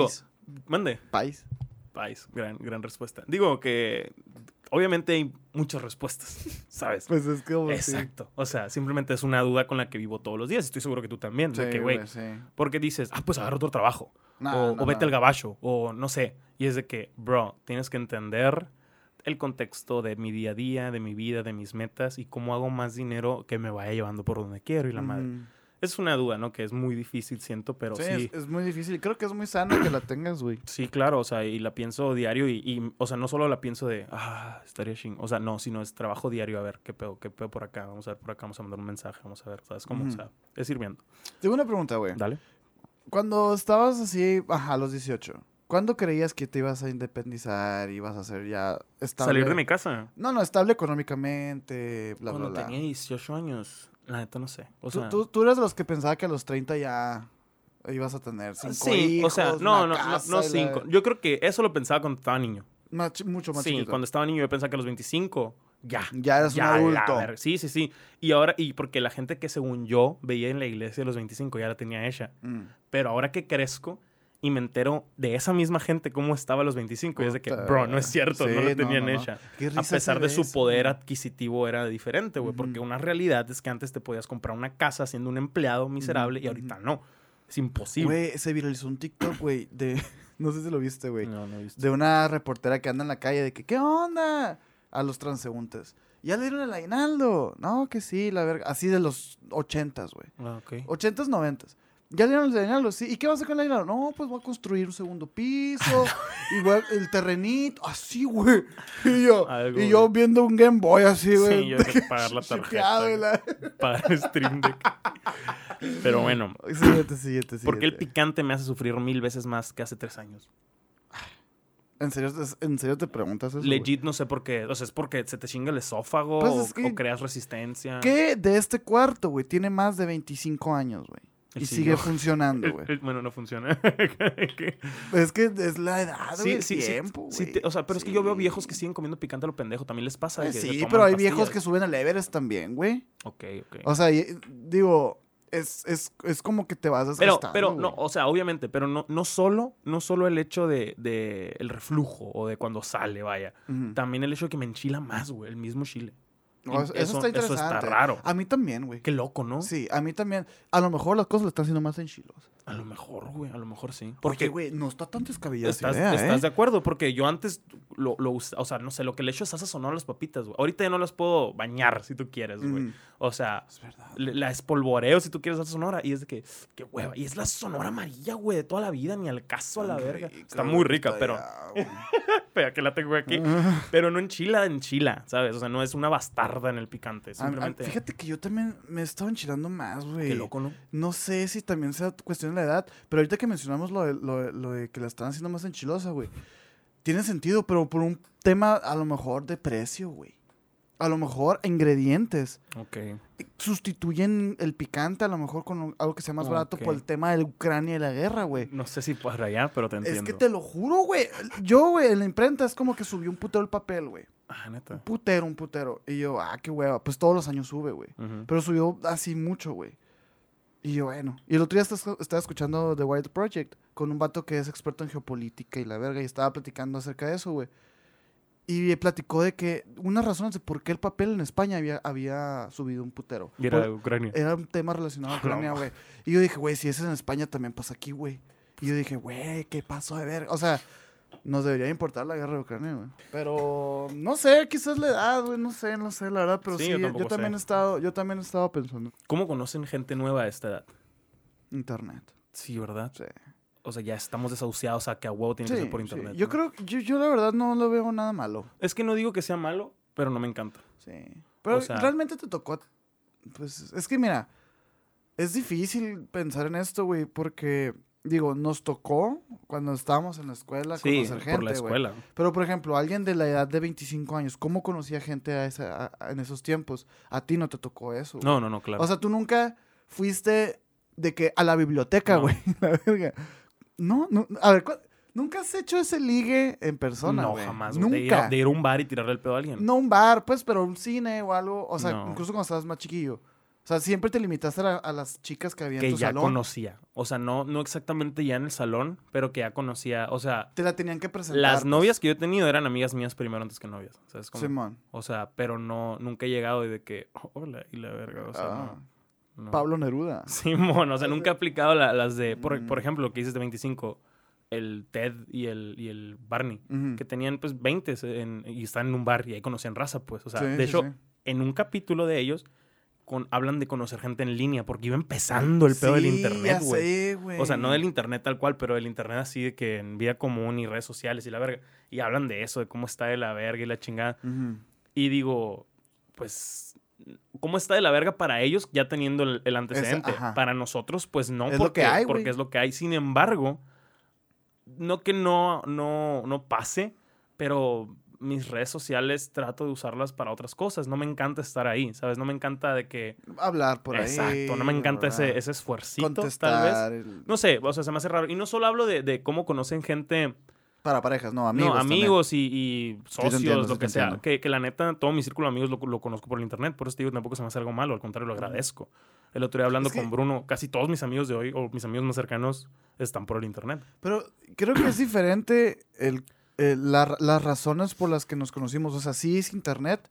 digo, mande. país. País, gran, gran respuesta. Digo que obviamente hay muchas respuestas, ¿sabes? Pues es que como sí. Exacto. O sea, simplemente es una duda con la que vivo todos los días. Estoy seguro que tú también. de Sí, que, güey, sí. porque dices, ah, pues agarra otro trabajo. No, o, no, o vete no. al gabacho. O no sé. Y es de que, bro, tienes que entender el contexto de mi día a día, de mi vida, de mis metas y cómo hago más dinero que me vaya llevando por donde quiero y la madre. Es una duda, ¿no? Que es muy difícil, siento, pero Sí, sí. Es, es muy difícil. Creo que es muy sano que la tengas, güey. Sí, claro, o sea, y la pienso diario y, y, o sea, no solo la pienso de, ah, estaría ching, o sea, no, sino es trabajo diario, a ver, qué pedo, qué pedo por acá, vamos a ver por acá, vamos a mandar un mensaje, vamos a ver, ¿sabes cómo? Ujú. O sea, es ir viendo. Tengo una pregunta, güey. Dale. Cuando estabas así, ajá, a los 18, ¿cuándo creías que te ibas a independizar y ibas a ser ya estable? Salir de mi casa. No, no, estable económicamente, bla, Cuando bla, bla. tenía 18 años, la neta no sé. O tú, sea, tú, tú eres de los que pensaba que a los 30 ya ibas a tener cinco sí, hijos, o sea, no, no, no, no y la- cinco. Yo creo que eso lo pensaba cuando estaba niño. más mucho más Sí, chiquito. cuando estaba niño yo pensaba que a los 25, ya. Ya eras un la adulto. verga. Sí, sí, sí. Y ahora, y porque la gente que según yo veía en la iglesia a los 25 ya la tenía hecha. Mm. Pero ahora que crezco y me entero de esa misma gente cómo estaba a los 25, y es de que, bro, no es cierto, sí, no la no, tenían no, no. hecha. Qué A pesar de su eso, poder adquisitivo era diferente, güey. Porque una realidad es que antes te podías comprar una casa siendo un empleado miserable y ahorita no. Es imposible. Güey, se viralizó un TikTok, güey, de... No sé si lo viste, güey. No, no he visto. De una reportera que anda en la calle de que, ¿qué onda? A los transeúntes. ¿Ya le dieron el aguinaldo? No, que sí, la verga. Así de los ochentas, güey. Ah, ok. Ochentas, noventas. ¿Ya le dieron el aguinaldo? Sí. ¿Y qué vas a hacer con el aguinaldo? No, pues voy a construir un segundo piso. y voy a- el terrenito. Así, güey. Y yo, Algo, y yo viendo un Game Boy así, güey. Sí, yo tengo que pagar la tarjeta. la- Para el Stream Deck. Pero bueno, Siguiente, siguiente, ¿por qué el siguiente. picante me hace sufrir mil veces más que hace tres años? ¿En serio, te- ¿En serio te preguntas eso? Legit no sé por qué. O sea, es porque se te chinga el esófago Pues o, es que- o creas resistencia. ¿Qué de este cuarto, güey? Tiene más de 25 años, güey. El Y sí, sigue funcionando, güey. bueno, no funciona. Es que es la edad, güey, tiempo, sí güey. te- o sea, pero es que yo veo Sí. viejos que siguen comiendo picante a lo pendejo. También les pasa. Eh, que sí, pero hay viejos que suben al Everest también, güey. Ok, ok. O sea, digo, es, es, es como que te vas Pero, desgastando, pero no, o sea, obviamente, pero no, no solo, no solo el hecho de, de el reflujo o de cuando sale, vaya. También el hecho de que me enchila más, güey, el mismo chile. No, eso, eso está eso interesante. está raro. A mí también, güey. Qué loco, ¿no? Sí, a mí también. A lo mejor las cosas le están haciendo más enchilos. A lo mejor, güey, a lo mejor sí. Porque, güey, no está tan descabellada esa ¿Estás, idea, estás ¿eh? de acuerdo? Porque yo antes lo, lo o sea, no sé, lo que le echo es salsa sonora a las papitas, güey. Ahorita ya no las puedo bañar si tú quieres, güey. Mm, O sea, es verdad. le- la espolvoreo si tú quieres salsa sonora y es de que, qué hueva. Y es la sonora amarilla, güey, de toda la vida, ni al caso a la verga. Está muy rica, está pero, ya, espera, que la tengo aquí. Pero no enchila, enchila, ¿sabes? O sea, no es una bastarda en el picante. A- a- Simplemente, fíjate que yo también me he estado enchilando más, güey. qué loco, ¿no? No sé si también sea cuestión de la edad, pero ahorita que mencionamos lo de, lo de- lo de que la están haciendo más enchilosa, güey. Tiene sentido, pero por un tema a lo mejor de precio, güey. A lo mejor ingredientes Ok. sustituyen el picante a lo mejor con algo que sea más barato por el tema de Ucrania y la guerra, güey. No sé si para allá, pero te entiendo. Es que te lo juro, güey. Yo, güey, en la imprenta es como que subió un putero el papel, güey. Ah, Un neta. putero, un putero. Y yo, ah, qué hueva. Pues todos los años sube, güey. Ujú. Pero subió así mucho, güey. Y yo, bueno. Y el otro día estaba, escuchando The Wild Project con un vato que es experto en geopolítica y la verga. Y estaba platicando acerca de eso, güey. Y platicó de que unas razones de por qué el papel en España había, había subido un putero. Y era de Ucrania. era un tema relacionado a Ucrania, güey. Y yo dije, güey, si ese es en España, también pasa aquí, güey. Y yo dije, güey, ¿qué pasó de ver? O sea, nos debería importar la guerra de Ucrania, güey. Pero no sé, quizás la edad, güey, no sé, no sé, la verdad. Pero Sí, sí, yo también sé. he estado, yo también he estado pensando. ¿Cómo conocen gente nueva a esta edad? Internet. Sí, ¿verdad? Sí. O sea, ya estamos desahuciados a que a huevo tiene que ser por sí. internet. Yo ¿no? creo, yo, yo la verdad no lo veo nada malo. Es que no digo que sea malo, pero no me encanta. Sí. Pero O sea- realmente te tocó. Pues es que mira, es difícil pensar en esto, güey, porque, digo, nos tocó cuando estábamos en la escuela Sí, conocer gente, por la escuela. Pero, por ejemplo, alguien de la edad de 25 años, ¿cómo conocía gente a esa, a- en esos tiempos? A ti no te tocó eso. No, no, no, claro. O sea, tú nunca fuiste de que a la biblioteca, No. güey. La verga. No, no, a ver, ¿cu- Nunca has hecho ese ligue en persona, no, jamás. güey. De ir, Nunca. a, de ir a un bar y tirarle el pedo a alguien. No un bar, pues, pero un cine o algo. O sea, No. incluso cuando estabas más chiquillo. O sea, siempre te limitaste a, la- a las chicas que había en que tu ya salón. conocía. O sea, no, no exactamente ya en el salón, pero que ya conocía. O sea, Te la tenían que presentar. las pues. novias que yo he tenido eran amigas mías primero antes que novias. ¿Sabes cómo? Simón. O sea, pero no, nunca he llegado y de que, "Oh, hola, y la verga. O sea, Ah, no, no. Pablo Neruda. Simón, o sea, nunca he aplicado la- las de, por, Mm. por ejemplo, lo que dices de 25, el Ted y el, y el Barney, que tenían pues 20 en- y están en un bar y ahí conocían raza, pues. O sea, Sí, de sí, hecho, sí. en un capítulo de ellos con, hablan de conocer gente en línea, porque iba empezando el pedo del internet, güey. O sea, no del internet tal cual, pero del internet así de que en vida común y redes sociales y la verga. Y hablan de eso, de cómo está de la verga y la chingada. Ujú. Y digo, pues, ¿cómo está de la verga para ellos ya teniendo el, el antecedente? para nosotros, pues no, Es lo porque, que hay, porque es lo que hay. Sin embargo, no que no, no, no pase, pero mis redes sociales trato de usarlas para otras cosas. No me encanta estar ahí, ¿sabes? No me encanta de que... Hablar por ahí. Exacto, no me encanta ese, ese esfuercito, tal vez. El- No sé, o sea, se me hace raro. Y no solo hablo de, de cómo conocen gente, Para parejas, no, amigos. no, amigos y, y socios, entiendo, lo que sea. Que, que la neta, todo mi círculo de amigos lo, lo conozco por el internet. Por eso te digo, tampoco se me hace algo malo. Al contrario, lo agradezco. El otro día hablando Es que- con Bruno, casi todos mis amigos de hoy, o mis amigos más cercanos, están por el internet. Pero creo que es diferente el, la- las razones por las que nos conocimos. O sea, sí es internet,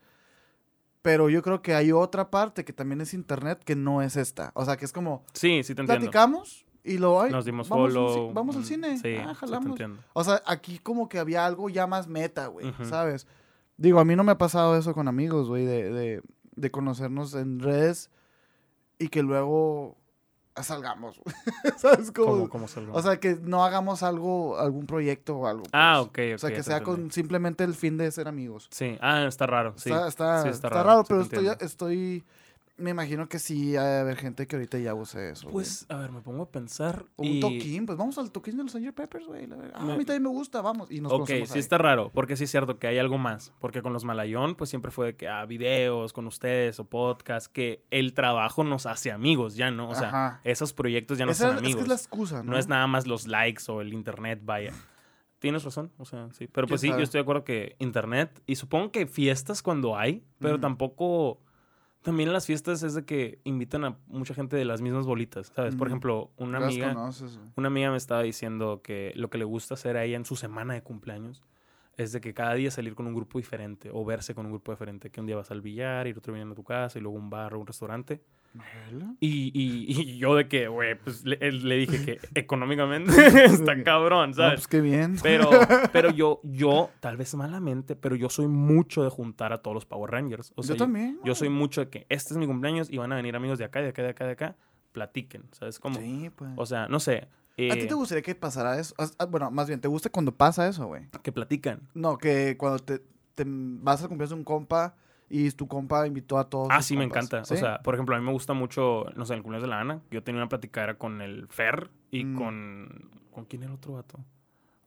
pero yo creo que hay otra parte que también es internet que no es esta. O sea, que es como, Sí, sí te entiendo. platicamos y lo hay. Nos dimos vamos, al vamos al mm, cine. Sí, ah, sí te jalamos. o sea, aquí como que había algo ya más meta, güey. ¿sabes? Digo, a mí no me ha pasado eso con amigos, güey, de, de, de conocernos en redes y que luego salgamos, güey. ¿sabes? ¿Cómo? O sea, que no hagamos algo, algún proyecto o algo. ah, pues. ok, ok. O sea, que sea entendí. con simplemente el fin de ser amigos. Sí, ah, está raro. Sí, está, está, sí, está raro, sí pero estoy... Me imagino que sí ha de haber gente que ahorita ya use eso. güey. Pues, a ver, me pongo a pensar. O y... un toquín, pues vamos al toquín de los Sgt. Peppers, güey. Ah, Me- a mí también me gusta, vamos. Y nos Ok, sí ahí. está raro, porque sí es cierto que hay algo más. Porque con los Malayón, pues siempre fue de que, ah, videos con ustedes o podcast, que el trabajo nos hace amigos, ya, ¿no? O sea, Ajá. esos proyectos ya no Esa son es, es amigos. que es la excusa, ¿no? ¿no? es nada más los likes o el internet, vaya. Tienes razón, o sea, sí. Pero pues sí, yo estoy de acuerdo que internet, y supongo que fiestas cuando hay, pero tampoco. También las fiestas es de que invitan a mucha gente de las mismas bolitas, ¿sabes? Por ejemplo, una amiga. conoces. Una amiga me estaba diciendo que lo que le gusta hacer a ella en su semana de cumpleaños es de que cada día salir con un grupo diferente o verse con un grupo diferente. Que un día vas al billar y el otro viene a tu casa y luego un bar o un restaurante. Y, y- y yo de que, güey, pues le, le dije que económicamente está cabrón, No, ¿sabes? pues qué bien. Pero, pero yo, yo, tal vez malamente, pero yo soy mucho de juntar a todos los Power Rangers. O sea, yo también. Yo soy mucho de que este es mi cumpleaños y van a venir amigos de acá, de acá, de acá, de acá. Platiquen, ¿sabes? Como, Sí, pues. o sea, no sé. ¿A ti eh, te gustaría que pasara eso? Ah, Bueno, más bien, ¿te gusta cuando pasa eso, güey? que platican. No, que cuando te, te vas cumpleaños de un compa y tu compa invitó a todos. Ah, sí, me encanta. ¿Sí? O sea, por ejemplo, a mí me gusta mucho, no sé, el cumpleaños de la Ana. Yo tenía una platicadera con el Fer y Mm. con... ¿Con quién era otro vato?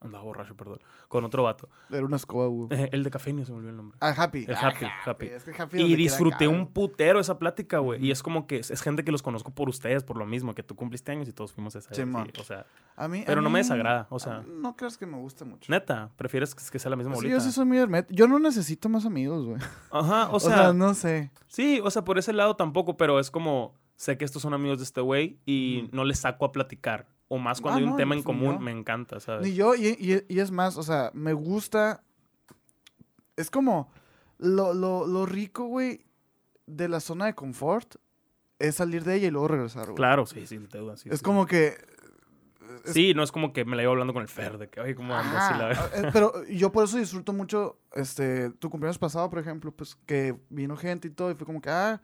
Andaba borracho, perdón. Con otro vato. Era una escoba, güey. Eh, el de cafeína, se me olvidó el nombre. Ah, Happy. El Ah, Happy, Happy. Es que Happy Y disfruté un putero esa plática, güey. Y es como que es, es gente que los conozco por ustedes, por lo mismo, que tú cumpliste años y todos fuimos a esa. Simón. sí, o sea, A mí, a pero no me desagrada, o sea. No creas que me gusta mucho. neta, prefieres que, sea la misma Sí, bolita. yo sí soy muy hermético. Yo no necesito más amigos, güey. Ajá, o O sea, sea, no sé. sí, o sea, por ese lado tampoco, pero es como, sé que estos son amigos de este güey y no les saco a platicar. O más cuando Ah, hay un no, tema en común, yo. me encanta, ¿sabes? Ni yo, y, y- y es más, o sea, me gusta. Es como lo, lo, lo rico, güey, de la zona de confort es salir de ella y luego regresar, güey. Claro, sí, sí, te dudas, sí, Es sí. como que. es- Sí, no es como que me la iba hablando con el Fer, de que, oye, ¿cómo andas? Y la eh, pero yo por eso disfruto mucho este tu cumpleaños pasado, por ejemplo, pues que vino gente y todo y fue como que ah,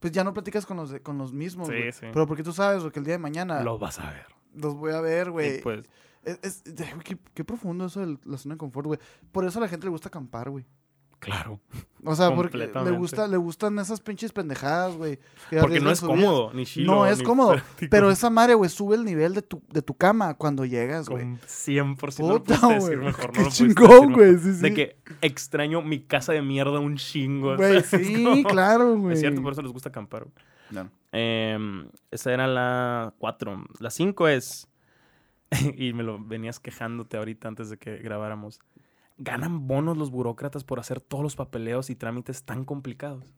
pues ya no platicas con los de- con los mismos, Sí, güey. sí. Pero porque tú sabes güey, que el día de mañana Lo vas a ver. Los voy a ver, Y güey. pues, Es, es- qué, qué profundo eso de la zona de confort, güey. Por eso a la gente le gusta acampar, güey. claro. O sea, porque le gusta le gustan esas pinches pendejadas, güey. que Porque no es cómodo, ni chilo. No es ni cómodo, práctico. Pero esa madre, güey, sube el nivel de tu, de tu cama cuando llegas, güey. Con 100% no lo Puta, pudiste decir mejor. Qué No lo chingón, güey, mejor. sí, sí. De que extraño mi casa de mierda un chingo. Güey, sí, Como- claro, güey. Es cierto, por eso les gusta acampar. güey. No. Em, esa era la 4. La 5 es. y me lo venías quejándote ahorita antes de que grabáramos. Ganan bonos los burócratas por hacer todos los papeleos y trámites tan complicados.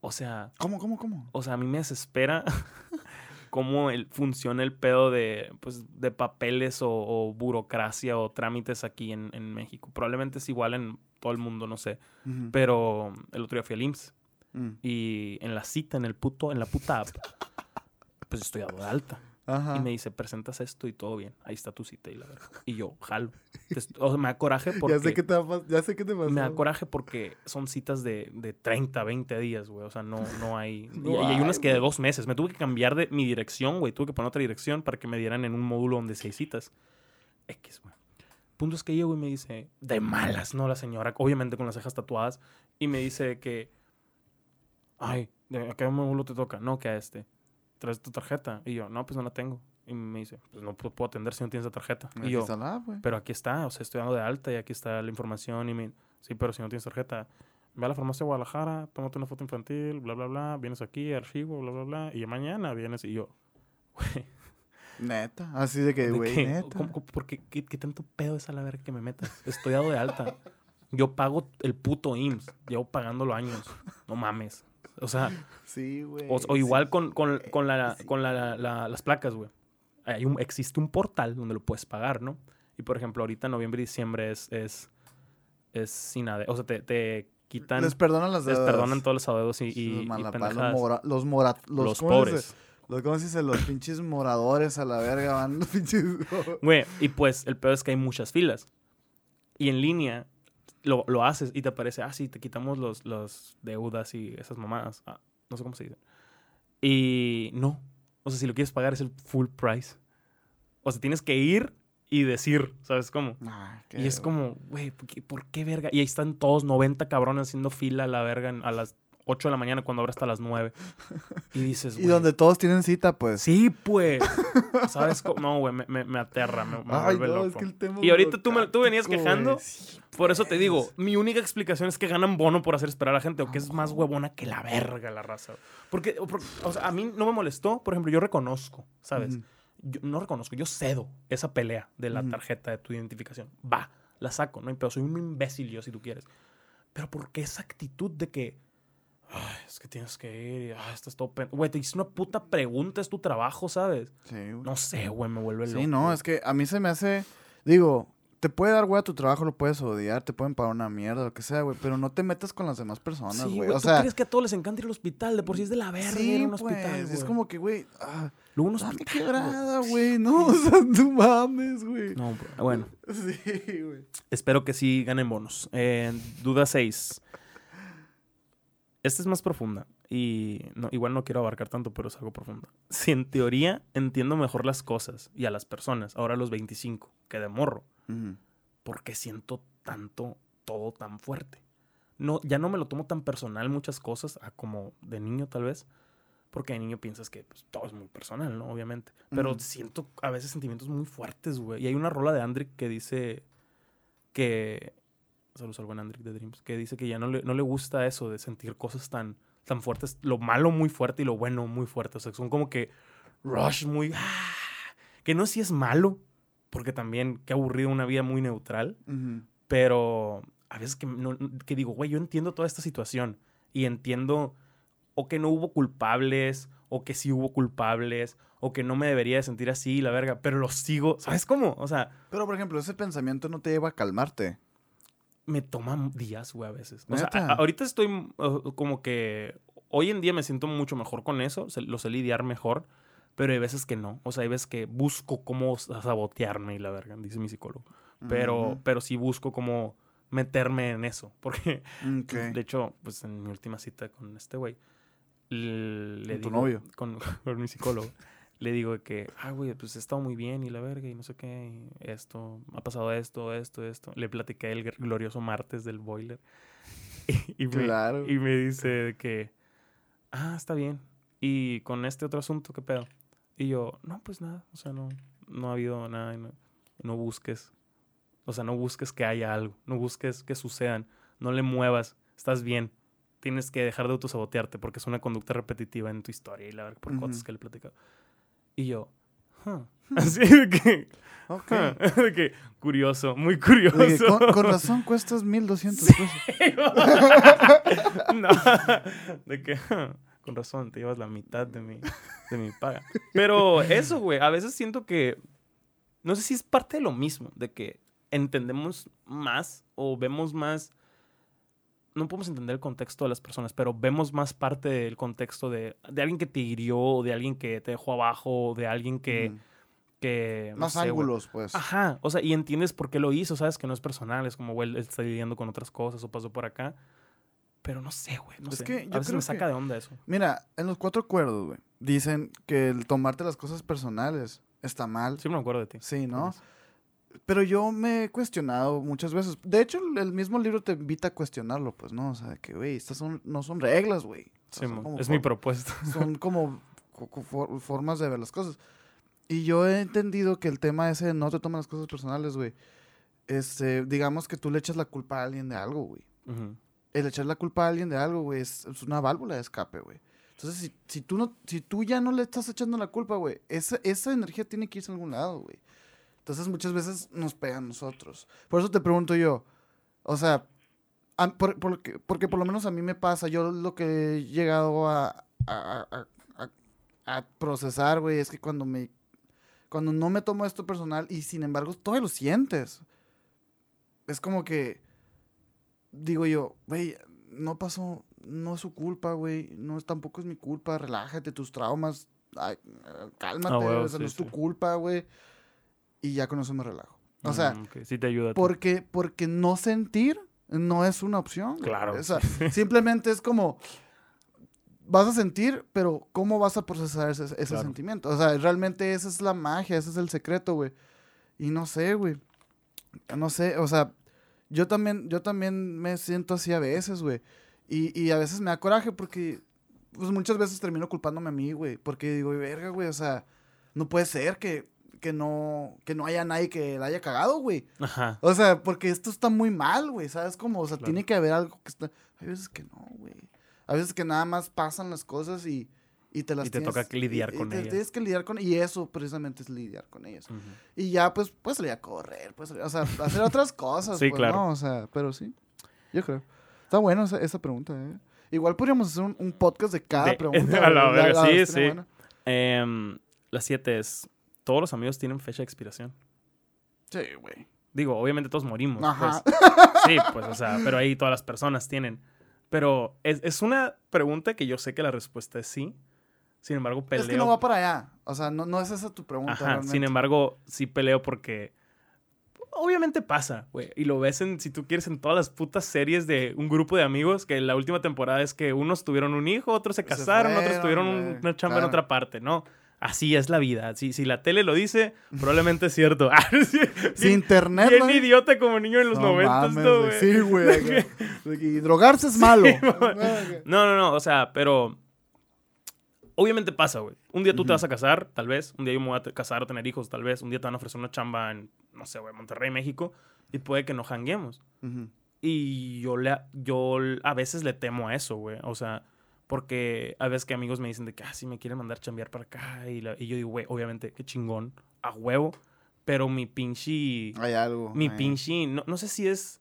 O sea, ¿Cómo, cómo, cómo? o sea, a mí me desespera cómo el, funciona el pedo de, pues, de papeles o, o burocracia o trámites aquí en, en México. Probablemente es igual en todo el mundo, no sé. Pero el otro día fui al IMSS Mm. y en la cita, en el puto, en la puta app, pues estoy dado de alta. Ajá. Y me dice, presentas esto y todo bien. Ahí está tu cita y la verdad. Y yo, jalo. O sea, me da coraje porque... Ya sé qué te, va a ya sé qué te pasó. Me da coraje porque son citas de, de 30, 20 días, güey. O sea, no, no hay... No y, y hay unas que de dos meses. Me tuve que cambiar de mi dirección, güey. Tuve que poner otra dirección para que me dieran en un módulo donde seis citas. X, güey. Punto es que llego y me dice, de malas, ¿no? La señora, obviamente con las cejas tatuadas. Y me dice que, ay, ¿de ¿a qué módulo te toca? No, que a este. ¿Traes tu tarjeta? Y yo, no, pues no la tengo. Y me dice, pues no pu- puedo atender si no tienes la tarjeta. Aquí Y yo, la pero aquí está, o sea, estoy dando de alta y aquí está la información y me... Sí, pero si no tienes tarjeta, ve a la farmacia de Guadalajara, tómate una foto infantil, bla, bla, bla, vienes aquí, archivo, bla, bla, bla, y mañana vienes y yo, güey, Neta. Así de que, ¿de güey, neta. ¿Cómo- cómo- por qué, qué, qué tanto pedo es a la verga que me metas? Estoy dado de alta. Yo pago el puto IMSS, llevo pagándolo años, no mames. O sea, Sí, güey. o, o sí. igual con, con, con, la, sí. con la- la- las placas, güey. Hay un, existe un portal donde lo puedes pagar, ¿no? Y por ejemplo, ahorita noviembre y diciembre es, es, es sin O sea, te, te quitan, Les perdonan las les deudas. perdonan todos los adeudos y, y, y los, mora- los mora- los, Los pobres. Los, ¿Cómo se dice? Los pinches moradores a la verga van los pinches... Güey, y pues el peor es que hay muchas filas. Y en línea lo, lo haces y te aparece, ah, sí, te quitamos los, los deudas y esas mamadas. Ah, no sé cómo se dice. Y no. O sea, si lo quieres pagar es el full price. O sea, tienes que ir y decir, ¿sabes cómo? Qué Y es como, güey, ¿por por qué verga? Y ahí están todos 90 cabrones haciendo fila a la verga en- a las 8 de la mañana cuando abre hasta las 9. Y dices, Y güey. donde todos tienen cita, pues. Sí, pues. ¿Sabes cómo? No, güey, me, me, me aterra, me, me Ay, vuelve no, loco. es que el tema Y ahorita tú, me, tú venías quejando. sí, Por eso te digo, pues. mi única explicación es que ganan bono por hacer esperar a la gente, o que es más huevona que la verga la raza. Porque, o sea, a mí no me molestó, por ejemplo, yo reconozco, ¿sabes? Yo no reconozco, yo cedo esa pelea de la tarjeta de tu identificación. Va, la saco, no hay pedo, soy un imbécil yo si tú quieres. Pero ¿por qué esa actitud de que, ay, es que tienes que ir y, ay, estás todo pen-". Güey, te hice una puta pregunta, es tu trabajo, ¿sabes? Sí, güey. No sé, güey, me vuelve loco. Sí, no, es que a mí se me hace. Digo, te puede dar güey a tu trabajo, lo puedes odiar, te pueden pagar una mierda, lo que sea, güey, pero no te metas con las demás personas, Sí, güey. o ¿tú sea, crees que a todos les encanta ir al hospital? De por sí es de la verga ir sí, a un pues, hospital, es güey. como que, güey, ah, Luego un dame hospital, quebrada, güey, no, o sea, no mames, güey. No, bro, bueno, Sí, güey. espero que sí ganen bonos. Eh, duda 6. Esta es más profunda y no, igual no quiero abarcar tanto, pero es algo profunda. Si en teoría entiendo mejor las cosas y a las personas, ahora a los 25, que de morro, Ujú. ¿por qué siento tanto, todo tan fuerte? No, ya no me lo tomo tan personal muchas cosas, a como de niño tal vez, porque de niño piensas que pues, todo es muy personal, ¿no? Obviamente. Pero siento a veces sentimientos muy fuertes, güey. Y hay una rola de Andrick que dice que... Saludos al buen Andrick de Dreams. Que dice que ya no le, no le gusta eso de sentir cosas tan, tan fuertes. Lo malo muy fuerte y lo bueno muy fuerte. O sea, son como que rush muy... ¡ah! Que no si es malo, porque también qué aburrido una vida muy neutral. Pero a veces que, no- que digo, güey, yo entiendo toda esta situación y entiendo o que no hubo culpables o que sí hubo culpables o que no me debería de sentir así, la verga, pero lo sigo, ¿sabes cómo? O sea, Pero, por ejemplo, ese pensamiento no te lleva a calmarte. Me toma días, güey, a veces. O sea, ahorita estoy uh, como que hoy en día me siento mucho mejor con eso, se- lo sé lidiar mejor, pero hay veces que no. O sea, hay veces que busco cómo sabotearme y la verga, dice mi psicólogo. Pero, pero sí busco como meterme en eso, porque Ok. De hecho, pues en mi última cita con este güey, le ¿Con tu digo- novio? Con, con mi psicólogo. Le digo que, ah, güey, pues he estado muy bien y la verga y no sé qué, y esto, ha pasado esto, esto, esto. Le platiqué el glorioso martes del boiler. Y, y me, Claro. y me dice que, ah, está bien. Y con este otro asunto, ¿qué pedo? Y yo, no, pues nada, o sea, no, no ha habido nada, y no, no busques, o sea, no busques que haya algo, no busques que sucedan, no le muevas, estás bien. Tienes que dejar de autosabotearte porque es una conducta repetitiva en tu historia y la verdad, por cosas Ujú. que le he platicado. Y yo, huh. Así de que, Ok. huh, de que, curioso, muy De que curioso. con, con razón cuestas 1200 pesos. no, de que, huh, con razón, te llevas la mitad de mi, de mi paga. Pero eso, güey, a veces siento que, no sé si es parte de lo mismo, de que entendemos más o vemos más, no podemos entender el contexto de las personas, pero vemos más parte del contexto de, de alguien que te hirió, o de alguien que te dejó abajo, o de alguien que... Mm. que no Más sé, güey. ángulos, pues. Ajá, o sea, y entiendes por qué lo hizo, sabes que no es personal, es como, güey, él está lidiando con otras cosas o pasó por acá. Pero no sé, güey, no Es sé. que a yo veces creo me saca que- de onda eso. Mira, en los cuatro acuerdos, güey, dicen que el tomarte las cosas personales está mal. Siempre me acuerdo de ti. Sí, ¿no? Pero yo me he cuestionado muchas veces. De hecho, el- mismo libro te invita a cuestionarlo, pues, ¿no? O sea, que, güey, estas son, no son reglas, güey. O sea, Sí, es mi propuesta. Son como co- co- for- formas de ver las cosas. Y yo he entendido que el tema ese de no te tomas las cosas personales, güey. Este, digamos que tú le echas la culpa a alguien de algo, güey. Ujú. El echar la culpa a alguien de algo, güey, es, es una válvula de escape, güey. Entonces, si, si, tú no, si tú ya no le estás echando la culpa, güey, esa, esa energía tiene que irse a algún lado, güey. Entonces, muchas veces nos pega a nosotros. Por eso te pregunto yo, o sea, a- por- porque, porque por lo menos a mí me pasa, yo lo que he llegado a, a, a- procesar, güey, es que cuando me cuando no me tomo esto personal y sin embargo todavía lo sientes. Es como que digo yo, güey, no pasó, no es su culpa, güey, no es tampoco es mi culpa, relájate tus traumas, ay, cálmate, Ah, huevo, o sea, no es tu sí. culpa, güey. Y ya con eso me relajo. O sea, Mm, ok, sí te ayuda. porque porque no sentir no es una opción. Claro, O sea, simplemente es como vas a sentir, pero ¿cómo vas a procesar ese, ese Claro. sentimiento? O sea, realmente esa es la magia, ese es el secreto, güey. Y no sé, güey. No sé, o sea, yo también, yo también me siento así a veces, güey. Y, y a veces me da coraje porque, pues muchas veces termino culpándome a mí, güey. Porque digo, verga, güey, o sea, no puede ser que, que, no, que no haya nadie que la haya cagado, güey. Ajá. O sea, porque esto está muy mal, güey, ¿sabes? Como, o sea, Claro. tiene que haber algo que está... Hay veces que no, güey. A veces que nada más pasan las cosas y, y te las Y te tienes- toca que lidiar y- y con te- ellas. Tienes que lidiar con... Y eso precisamente es lidiar con ellas. Y ya, pues, puedes salir a correr, puedes salir- o sea, hacer otras cosas, Sí, pues, claro. ¿no? O sea, pero sí, yo creo. Está bueno esa, esa pregunta, ¿eh? Igual podríamos hacer un, un podcast de cada De- pregunta. a la güey. verga, sí, sí. Em, la siete es, todos los amigos tienen fecha de expiración. Sí, güey. Digo, obviamente todos morimos. Ajá. pues. Sí, pues, o sea, pero ahí todas las personas tienen. Pero es, es una pregunta que yo sé que la respuesta es sí. Sin embargo, peleo. Es que no va para allá. O sea, no, no es esa tu pregunta. Ajá, realmente. sin embargo, sí peleo porque obviamente pasa, güey. Y lo ves en, si tú quieres, en todas las putas series de un grupo de amigos que la última temporada es que unos tuvieron un hijo, otros se Se casaron, otros tuvieron un- una chamba en otra parte, ¿no? Así es la vida. Si, si la tele lo dice, probablemente es cierto. Ah, sí, Si internet. Bien ¿no? idiota como niño en los No noventas, mames, ¿no, güey. Sí, güey. Y drogarse es malo. No, no, no, o sea, pero obviamente pasa, güey. Un día tú te Ujú. vas a casar, tal vez. Un día yo me voy a te- casar o tener hijos, tal vez. Un día te van a ofrecer una chamba en, no sé, güey, Monterrey, México. Y puede que no janguemos. Ujú. Y yo, le, yo a veces le temo a eso, güey. O sea, porque a veces que amigos me dicen de que, ah, sí, me quieren mandar chambear para acá. Y, la- y yo digo, güey, obviamente, qué chingón, a huevo. Pero mi pinche... Hay algo. Mi pinche... No, no sé si es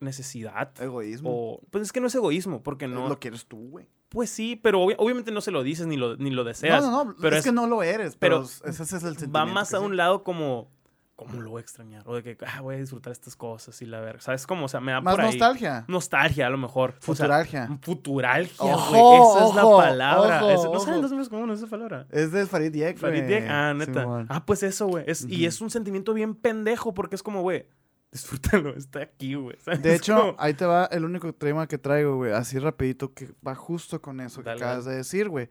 necesidad Egoísmo. o... Pues es que no es egoísmo, porque no... Lo quieres tú, güey. Pues sí, pero obvia- obviamente no se lo dices ni lo, ni lo deseas. No, no, no. pero es, es- que no lo eres. Pero, pero ese, es el sentimiento. Va más a un lado como, ¿cómo lo voy a extrañar? O de que, ah, voy a disfrutar estas cosas y la verga. ¿Sabes cómo? O sea, me da Más por ahí. nostalgia. Nostalgia, a lo mejor. O sea, Futuralgia. futuralgia, güey. Ojo, Esa es la ojo, palabra. no saben los nombres comunes esa palabra. es de Farid Diek. Farid Diek. Ah, neta. Simón. Ah, pues eso, güey. Es- Y es un sentimiento bien pendejo porque es como, güey, disfrútalo, está aquí, güey. De hecho, ahí te va el único tema que traigo, güey. Así rapidito que va justo con eso que acabas de decir, güey.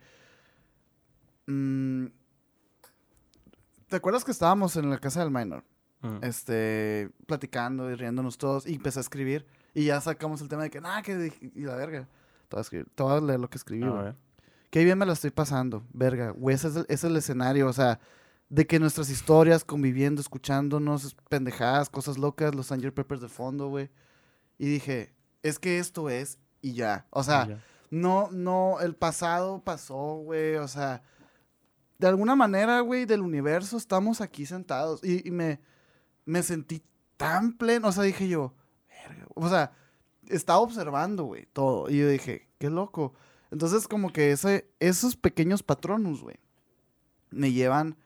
Mm, ¿Te acuerdas que estábamos en la casa del minor? Mm. Este, platicando y riéndonos todos. Y empecé a escribir. Y ya sacamos el tema de que, nada, que... Y la verga. Te voy a escribir. Te voy a leer lo que escribí, A güey. ver. Qué bien me la estoy pasando, verga. Güey, ese es, el, ese es el escenario, o sea, de que nuestras historias, conviviendo, escuchándonos, pendejadas, cosas locas, los Sanger Peppers de fondo, güey. Y dije, es que esto es y ya. O sea, Ya. no, no, el pasado pasó, güey, o sea, de alguna manera, güey, del universo estamos aquí sentados. Y, y me, me sentí tan pleno. O sea, dije yo, "Verga", o sea, estaba observando, güey, todo. Y yo dije, qué loco. Entonces, como que ese, esos pequeños patronos, güey, me llevan,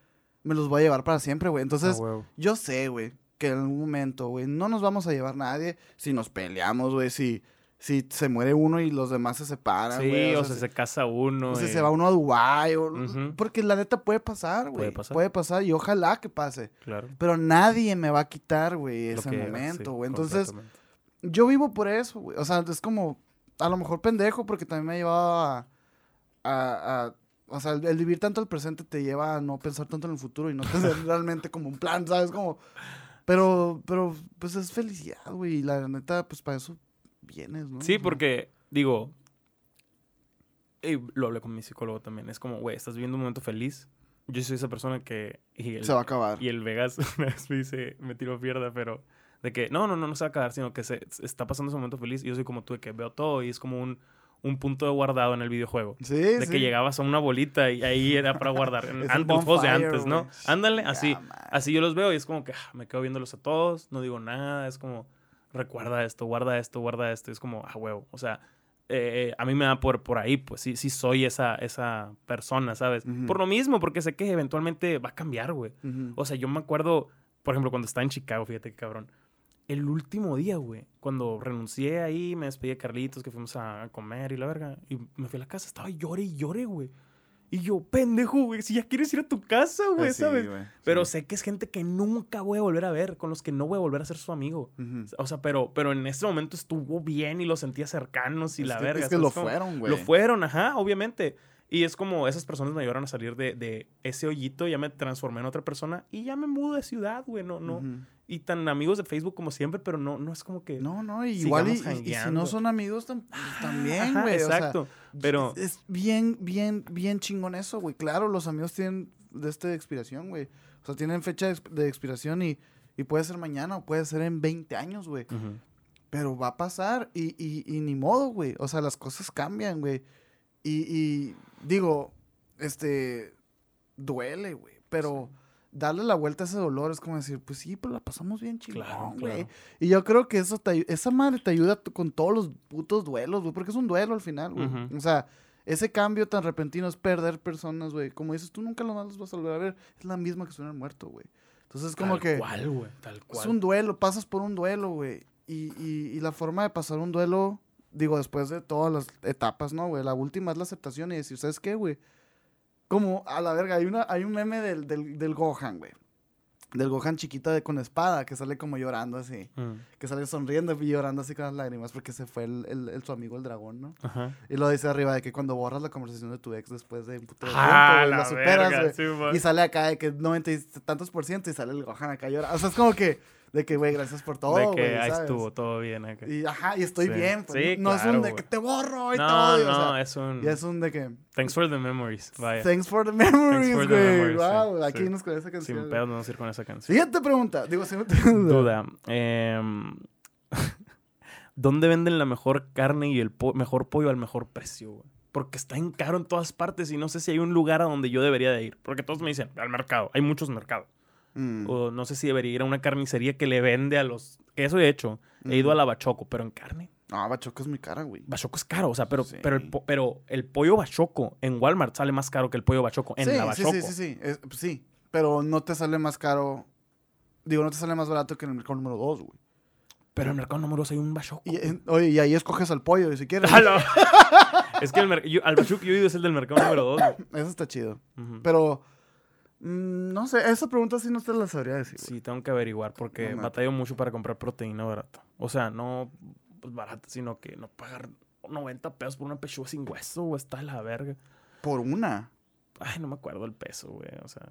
me los voy a llevar para siempre, güey. Entonces, Ah, yo sé, güey, que en algún momento, güey, no nos vamos a llevar nadie si nos peleamos, güey, si, si se muere uno y los demás se separan, Sí, o, sea, se casa uno. o sea, se va uno a Dubái. o-. Porque la neta puede pasar, güey. Puede pasar. Puede pasar y ojalá que pase. Claro. Pero nadie me va a quitar, güey, ese que- momento, sí, güey. Entonces, yo vivo por eso, güey. O sea, es como, a lo mejor pendejo, porque también me ha llevado a. a- a- o sea, el, el vivir tanto el presente te lleva a no pensar tanto en el futuro y no tener realmente como un plan, ¿sabes? Como. Pero, pero, pues es felicidad, güey. Y la neta, pues para eso vienes, ¿no? Sí, porque, digo, y lo hablé con mi psicólogo también. Es como, güey, estás viviendo un momento feliz. Yo soy esa persona que. Y el, Se va a acabar. y el Vegas una vez me dice, me tiró mierda, pero de que no, no, no, no se va a acabar, sino que se, se está pasando ese momento feliz. Y yo soy como tú, de que veo todo y es como un, un punto de guardado en el videojuego. Sí, De sí. que llegabas a una bolita y ahí era para guardar. En, los juegos de antes, ¿no? Ándale, así. Así yo los veo y es como que ah, me quedo viéndolos a todos, no digo nada, es como, recuerda esto, guarda esto, guarda esto, es como, ah, huevo. O sea, eh, a mí me da por, por ahí, pues sí, sí soy esa, esa persona, ¿sabes? Por lo mismo, porque sé que eventualmente va a cambiar, güey. O sea, yo me acuerdo, por ejemplo, cuando estaba en Chicago, fíjate qué cabrón. El último día, güey, cuando renuncié ahí, me despedí de Carlitos, que fuimos a comer y la verga, y me fui a la casa, estaba llore y llore, güey. Y yo, pendejo, güey, si ya quieres ir a tu casa, güey, Pues sí, ¿sabes? güey, Pero sé que es gente que nunca voy a volver a ver, con los que no voy a volver a ser su amigo. O sea, pero, pero en ese momento estuvo bien y los sentía cercanos y Es la que- verga. Es que ¿sabes lo fueron, güey. Lo fueron, ajá, obviamente. Y es como esas personas me ayudaron a salir de, de ese hoyito, ya me transformé en otra persona y ya me mudo de ciudad, güey. No, no. Y tan amigos de Facebook como siempre, pero no, no es como que. No, no, igual y, sigamos y- y si no son amigos tam- pues, también, Ajá, güey. o sea, exacto. pero. Es, bien, bien, bien chingón eso, güey. Claro, los amigos tienen de este de expiración, güey. O sea, tienen fecha de, exp- de expiración y, y puede ser mañana o puede ser en 20 años, güey. Pero va a pasar y, y, y ni modo, güey. O sea, las cosas cambian, güey. Y, y digo, este, duele, güey. Pero darle la vuelta a ese dolor es como decir, pues sí, pero la pasamos bien chingón, Claro, güey. claro. Y yo creo que eso te, esa madre te ayuda con todos los putos duelos, güey. Porque es un duelo al final, güey. O sea, ese cambio tan repentino es perder personas, güey. Como dices, tú nunca más los vas a volver a ver. Es la misma que hubieran muerto, güey. Entonces es como tal que... cual, güey. Tal cual. Es un duelo, pasas por un duelo, güey. Y, y, y la forma de pasar un duelo, digo, después de todas las etapas, ¿no, güey? La última es la aceptación y decir, ¿sabes qué, güey? Como, a la verga, hay, una, hay un meme del, del, del Gohan, güey. Del Gohan chiquito de, con espada, que sale como llorando así. Mm. Que sale sonriendo y llorando así con las lágrimas porque se fue el, el- el- su amigo el dragón, ¿no? Ajá. Y lo dice arriba de que cuando borras la conversación de tu ex después de un puto Ah, tiempo, la la superas, verga, sí. Y sale acá de que 90 y tantos por ciento y sale el Gohan acá llorando. O sea, es como que, de que, güey, gracias por todo, de que ahí ¿sabes? estuvo todo bien acá. Y, ajá, y estoy Sí. bien. pues, Sí, no es claro, un de que te borro y no, todo. y, o no, sea, es un. y es un de que... Thanks for the memories. Vaya. Thanks for the memories, güey. sí, wow, aquí nos con esa canción. Sin pedos no a ir con esa canción. Siguiente pregunta. Digo, si no te duda. Duda. em, ¿Dónde venden la mejor carne y el po- mejor pollo al mejor precio, güey? Porque está en caro en todas partes y no sé si hay un lugar a donde yo debería de ir. Porque todos me dicen, al mercado. Hay muchos mercados. Mm. O no sé si debería ir a una carnicería que le vende a los... Eso he hecho. He ido Ujú. a la Bachoco, pero en carne. No, Bachoco es muy cara, güey. Bachoco es caro, o sea, pero, Sí. pero, el, po- pero el pollo Bachoco en Walmart sale más caro que el pollo Bachoco en sí, la sí, Bachoco. sí, sí, sí, es- pues sí. Pero no te sale más caro. Digo, no te sale más barato que en el mercado número 2, güey. Pero en el mercado número 2 hay un Bachoco. Y, en- oye, y ahí escoges al pollo, si quieres. ¡Hala! es que el yo- al Bachoco que yo he ido es el del mercado número 2. Eso está chido. Pero, mm, no sé, esa pregunta sí no te la sabría decir. Sí, tengo que averiguar porque No, batallo mucho para comprar proteína barata. O sea, no pues, barata, sino que no pagar 90 pesos por una pechuga sin hueso, güey. Está de la verga. Por una. Ay, no me acuerdo el peso, güey. O sea,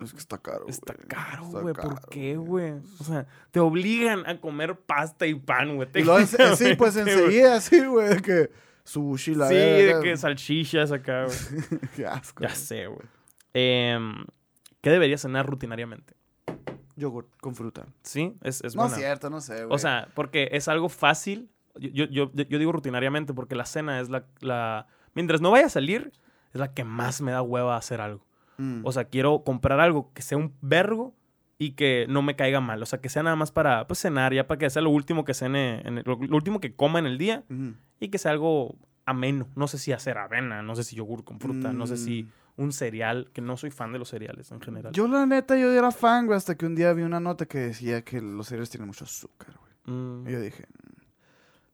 Es que está caro, está caro, güey. ¿Por qué, güey? O sea, te obligan a comer pasta y pan, güey. Eh, sí, pues enseguida, sí, güey, de que sushi, la Sí, de que salchichas acá, güey. Qué asco. ya sé, güey. Em, ¿Qué deberías cenar rutinariamente? Yogur con fruta. Sí, es, es no buena. es cierto, no sé, güey. O sea, porque es algo fácil. Yo, yo, yo, yo digo rutinariamente porque la cena es la, la... Mientras no vaya a salir, es la que más me da hueva hacer algo. Mm. O sea, quiero comprar algo que sea un vergo y que no me caiga mal. O sea, que sea nada más para pues, cenar, ya para que sea lo último que cene, en el- lo, último que coma en el día y que sea algo ameno. No sé si hacer avena, no sé si yogur con fruta, no sé si Mm. Un cereal, que no soy fan de los cereales en general. Yo, la neta, yo era fan, güey, hasta que un día vi una nota que decía que los cereales tienen mucho azúcar, güey. Mm. Y yo dije, mm,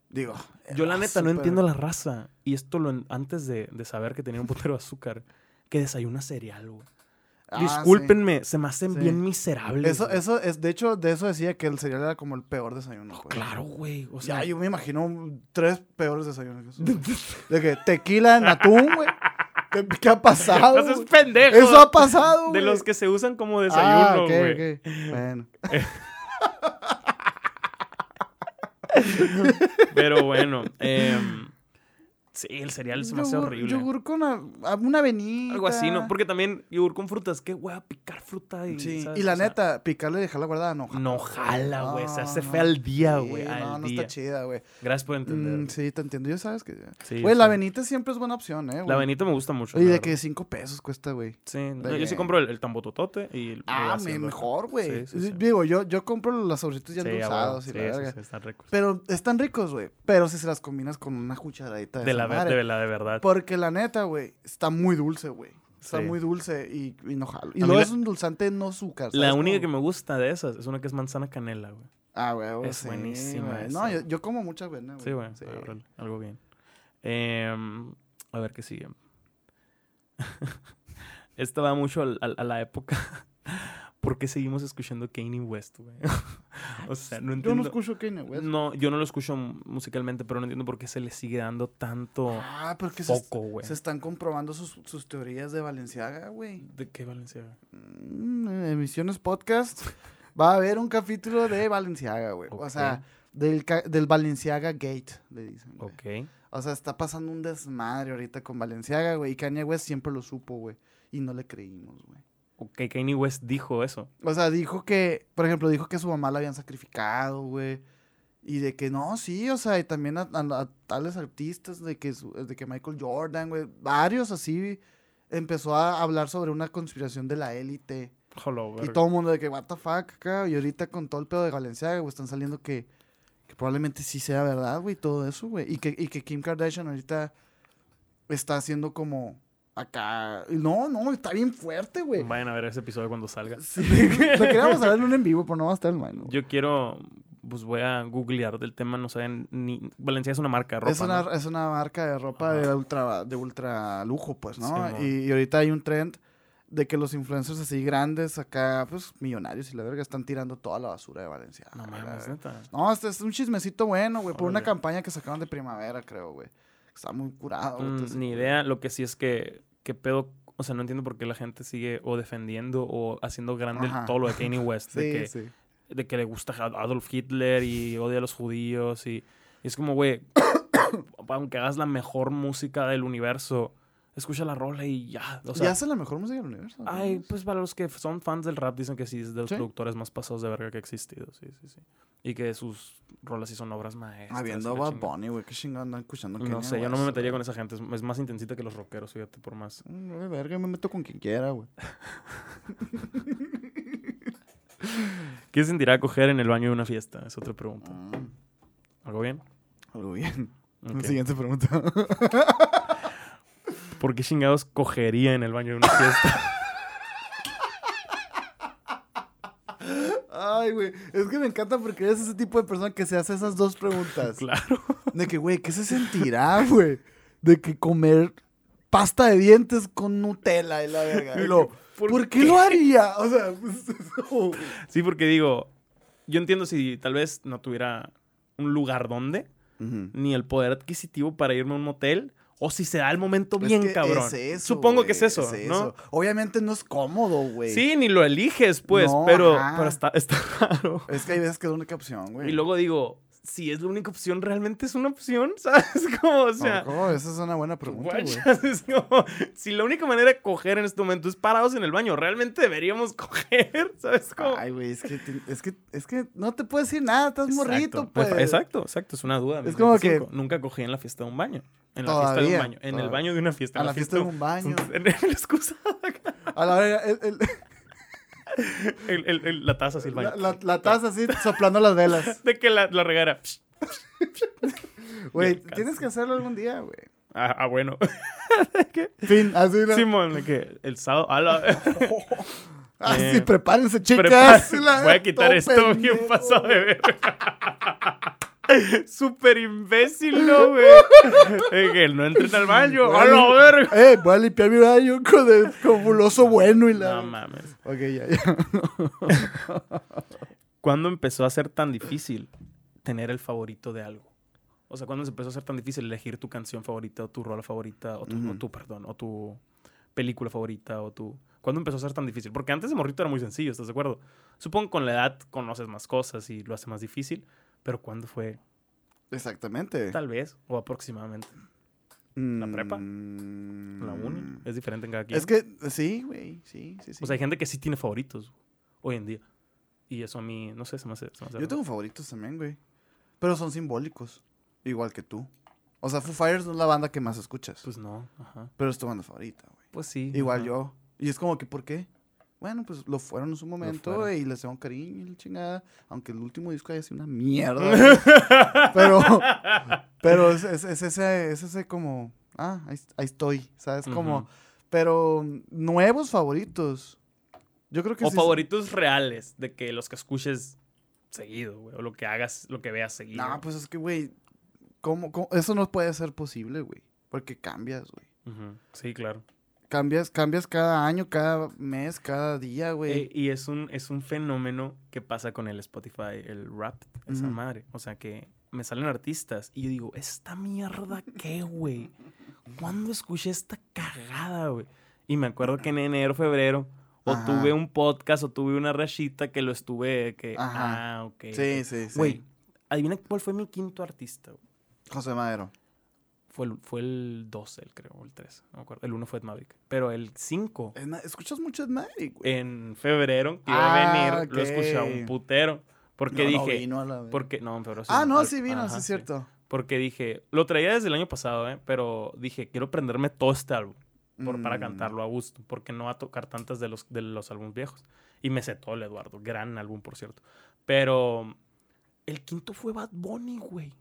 digo. Yo la neta no entiendo la raza. Y esto lo en- antes de, de saber que tenía un putero de azúcar. Que desayuna cereal, güey. Ah, sí. Discúlpenme, se me hacen Sí. bien miserables. Eso, güey. eso es, de hecho, de eso decía que el cereal era como el peor desayuno. güey. Claro, güey. O sea, yo me imagino tres peores desayunos. que güey. De que tequila en atún, güey. ¿Qué, qué ha pasado? Eso es pendejo. Eso ha pasado, güey. De los que se usan como Ah, desayuno, güey. ok. Bueno. Pero bueno, em, sí, el cereal se me hace horrible. Yogur con a- a- una avenida. Algo así, ¿no? Porque también yogur con frutas, güey, a picar fruta y. Sí, ¿sabes? y la O sea, neta, picarle y dejarla guardada no jala. No jala, güey. Se No, hace no. fea al día, Sí, güey. No, al no día. está chida, güey. Gracias por entender. Mm, sí, te entiendo. Ya sabes que. Sí, Güey, la sí. avenita siempre es buena opción, ¿eh? La avenita me gusta mucho. La de que cinco pesos cuesta, güey. Sí, no, yo sí compro el, el tambototote y... el- Ah, me- mejor, güey. Sí, sí, sí. Digo, yo, yo compro los sabritos ya Sí, endulzados y sí, la sí, verga. sí, están ricos. Pero están ricos, güey. Pero si se las combinas con una cucharadita de, la, madre. de la de verdad. Porque la neta, güey, está muy dulce, güey. Está Sí. muy dulce y, y no jalo. Y luego la- es un dulzante no azúcar. La ¿sabes única que me gusta de esas es una que es manzana canela, güey. Ah, güey, es sí, buenísima esa, No, yo, yo como mucha avena, güey. Sí, güey. Sí. Algo bien. Em, a ver qué sigue. Esta va mucho a la época. ¿Por qué seguimos escuchando Kanye West, güey? o sea, no Yo entiendo. no escucho Kanye West. No, yo no lo escucho musicalmente, pero no entiendo por qué se le sigue dando tanto Ah, porque foco, güey. se están comprobando sus, sus teorías de Valenciaga, güey. ¿De qué Valenciaga? Mm, en Emisiones Podcast va a haber un capítulo de Valenciaga, güey. O sea, del, del Valenciaga Gate, le dicen. güey. Ok. O sea, está pasando un desmadre ahorita con Valenciaga, güey. Y Kanye West siempre lo supo, güey. Y no le creímos, güey. Ok, Kanye West dijo eso. O sea, dijo que, por ejemplo, dijo que su mamá la habían sacrificado, güey. Y de que no, sí, o sea, y también a, a- a tales artistas, de que, su- de que Michael Jordan, güey, varios así, empezó a hablar sobre una conspiración de la élite. Jolo, Y todo el mundo de que, what the fuck, acá. Y ahorita con todo el pedo de Valenciaga, güey, están saliendo que, que probablemente sí sea verdad, güey, todo eso, güey. Y que, y que Kim Kardashian ahorita está haciendo como acá. No, no, está bien fuerte, güey. Vayan a ver ese episodio cuando salga. Sí, lo queríamos hablar en un en vivo, pero no va a estar el man. Yo quiero, pues voy a googlear del tema, no saben ni... Valencia es una marca de ropa, es, una, ¿no? es una marca de ropa de ultra, de ultra lujo, pues, ¿no? Sí, y, y ahorita hay un trend de que los influencers así grandes, acá, pues, millonarios y la verga, están tirando toda la basura de Valencia. No mames, neta. No, este es un chismecito bueno, güey, por una campaña que sacaron de primavera, creo, güey. Está muy curado. Mm, ni idea, lo que sí es que, que pedo, o sea, no entiendo por qué la gente sigue o defendiendo o haciendo grande el- Ajá. todo lo de Kanye West, de, Sí, que, sí. de que le gusta Adolf Hitler y odia a los judíos y, y es como, güey, aunque hagas la mejor música del universo, escucha la rola y ya, o sea, y hace la mejor música del universo. ¿no? Ay, pues para los que son fans del rap dicen que sí es de los Sí. productores más pasados de verga que ha existido, sí, sí, sí. Y que sus rolas sí son obras maestras. La Bad chingada. Bunny, güey, qué chingada andan escuchando. No sé, yo no me metería con esa gente, es, es más intensita que los rockeros, fíjate, por más. Mm, vale verga, me meto con quien quiera, güey. ¿Qué sentirá coger en el baño de una fiesta? Es otra pregunta. Mm, ¿Algo bien? algo bien. Ok. Siguiente pregunta. ¿Por qué chingados cogería en el baño de una fiesta? Ay, güey. Es que me encanta porque eres ese tipo de persona que se hace esas dos preguntas. claro. De que, güey, ¿qué se sentirá, güey? De que comer pasta de dientes con Nutella y la verga. Y ¿por, qué? lo haría? O sea, pues, eso. Sí, porque digo, yo entiendo si tal vez no tuviera un lugar donde, ni el poder adquisitivo para irme a un motel, o si se da el momento bien que cabrón. es eso, Supongo que es eso, ¿no? eso. Obviamente no es cómodo, güey. Sí, ni lo eliges, pues, No, pero, pero está, está raro. Es que hay veces que es la única opción, güey. Y luego digo, si es la única opción, ¿realmente es una opción? ¿Sabes? Como, o sea, No, ¿cómo? Esa es una buena pregunta, güey. guachas, es como, si la única manera de coger en este momento es parados en el baño, ¿realmente deberíamos coger? ¿Sabes? Como... Ay, güey, es que, te- es que es que no te puedo decir nada, estás morrito, Exacto, pues. Exacto, exacto, es una duda. Es como 25. Nunca cogí en la fiesta de un baño. En la fiesta de un Todavía, baño. En el todavía. baño de una fiesta. A en la fiesta de un baño. En el excusado. A la el- el- El- el- el- la taza así, la, la- la taza así soplando las velas. De que la, la regara. Güey, tienes que hacerlo algún día, güey. Ah, ah, bueno. Fin, así. ¿no? Simón, que el sábado. Ah, Eh, sí, prepárense, chicas. La- Voy a quitar esto bien pasado de ver. Súper imbécil, ¿no, güey? De que no entren al baño. ¡A la verga! Eh, voy a limpiar mi baño con el fabuloso bueno y la. No mames. ok, ya, ya. ¿Cuándo empezó a ser tan difícil tener el favorito de algo? O sea, ¿cuándo se empezó a ser tan difícil elegir tu canción favorita o tu rola favorita o tu, o tu, perdón, o tu película favorita o tu... ¿Cuándo empezó a ser tan difícil? Porque antes de morrito era muy sencillo, ¿estás de acuerdo? Supongo que con la edad conoces más cosas y lo hace más difícil, pero ¿cuándo fue? Exactamente. Tal vez, o aproximadamente. ¿La prepa? Mm. La uni. Es diferente en cada quien. Es que, sí, güey. Sí, sí, sí. O sea, hay gente que sí tiene favoritos hoy en día. Y eso a mí, no sé, se me hace... se me hace Yo tengo favoritos también, güey. Pero son simbólicos. Igual que tú. O sea, Foo Fighters no es la banda que más escuchas. Pues no, ajá. pero es tu banda favorita, güey. Pues sí. Igual ajá. yo. Y es como que, ¿por qué? Bueno, pues lo fueron en su momento y les tengo cariño y la chingada. Aunque el último disco haya sido una mierda. pero pero es, es- es ese, es ese como, ah, ahí, ahí estoy, ¿sabes? Como, pero nuevos favoritos. Yo creo que O sí- favoritos reales, de que los que escuches seguido, güey. O lo que hagas, lo que veas seguido. No, pues es que, güey, ¿cómo, cómo? eso no puede ser posible, güey. Porque cambias, güey. Sí, claro. Cambias, cambias cada año, cada mes, cada día, güey. Eh, y es un, es un fenómeno que pasa con el Spotify, el rap, esa madre. O sea que me salen artistas y yo digo, ¿esta mierda qué, güey? ¿Cuándo escuché esta cagada, güey? Y me acuerdo que en enero, febrero, o Ajá. tuve un podcast o tuve una rachita que lo estuve, que, Ajá. ah, ok. sí, sí, sí. Güey, adivina cuál fue mi quinto artista, güey. José Madero. Fue el, fue el 12, el creo, o el 13, no me acuerdo. El 1 fue Ed Maverick. Pero el 5, Es ma- ¿Escuchas mucho Ed Maverick, güey? en febrero, que iba a Ah, venir, lo escuché a un putero. Porque No, no dije, vino a la vez. porque, no, en febrero ah, no, Al- sí vino, ajá, sí es cierto. Porque dije, lo traía desde el año pasado, ¿eh? Pero dije, quiero aprenderme todo este álbum por- para Mm. cantarlo a gusto. Porque no va a tocar tantas de los, de los álbumes viejos. Y me sé todo el Eduardo. Gran álbum, por cierto. Pero el quinto fue Bad Bunny, güey.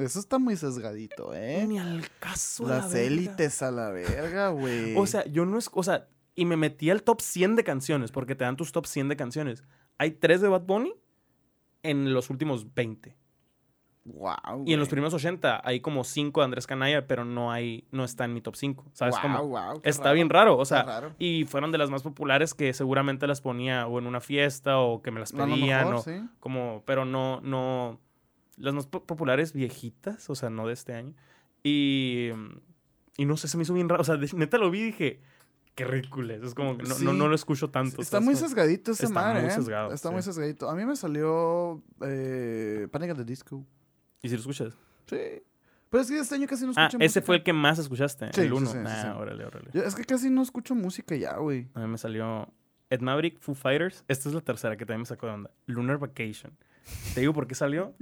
Eso está muy sesgadito, ¿eh? Ni al caso. la Las élites a la verga, güey. O sea, yo no es. O sea, y me metí al top 100 de canciones, porque te dan tus top 100 de canciones. Hay tres de Bad Bunny en los últimos 20. wow, Y en los primeros 80 hay como 5 de Andrés Canalla, pero no hay, no está en mi top 5. ¿Sabes wow, cómo? wow, Está bien raro, o sea, raro. y fueron de las más populares que seguramente las ponía o en una fiesta o que me las pedían mejor, o sí. como, pero no, no, las más po- populares viejitas, o sea, no de este año. Y, y no sé, se me hizo bien raro, o sea, de- neta lo vi y dije, qué ridículo es, como que no, no, Sí. no lo escucho tanto. Está muy Como- sesgadito esa Está madre, muy ¿eh? sesgado, Está sí. muy sesgadito. A mí me salió eh, Panic at the Disco. ¿Y si lo escuchas? Sí. Pero es que este año casi no Ah, escucho ese música. fue el que más escuchaste, Sí, el uno. Ah, órale, órale. Yo- es que casi no escucho música ya, güey. A mí me salió Ed Maverick, Foo Fighters. Esta es la tercera que también me sacó de onda. Lunar Vacation. Te digo por qué salió.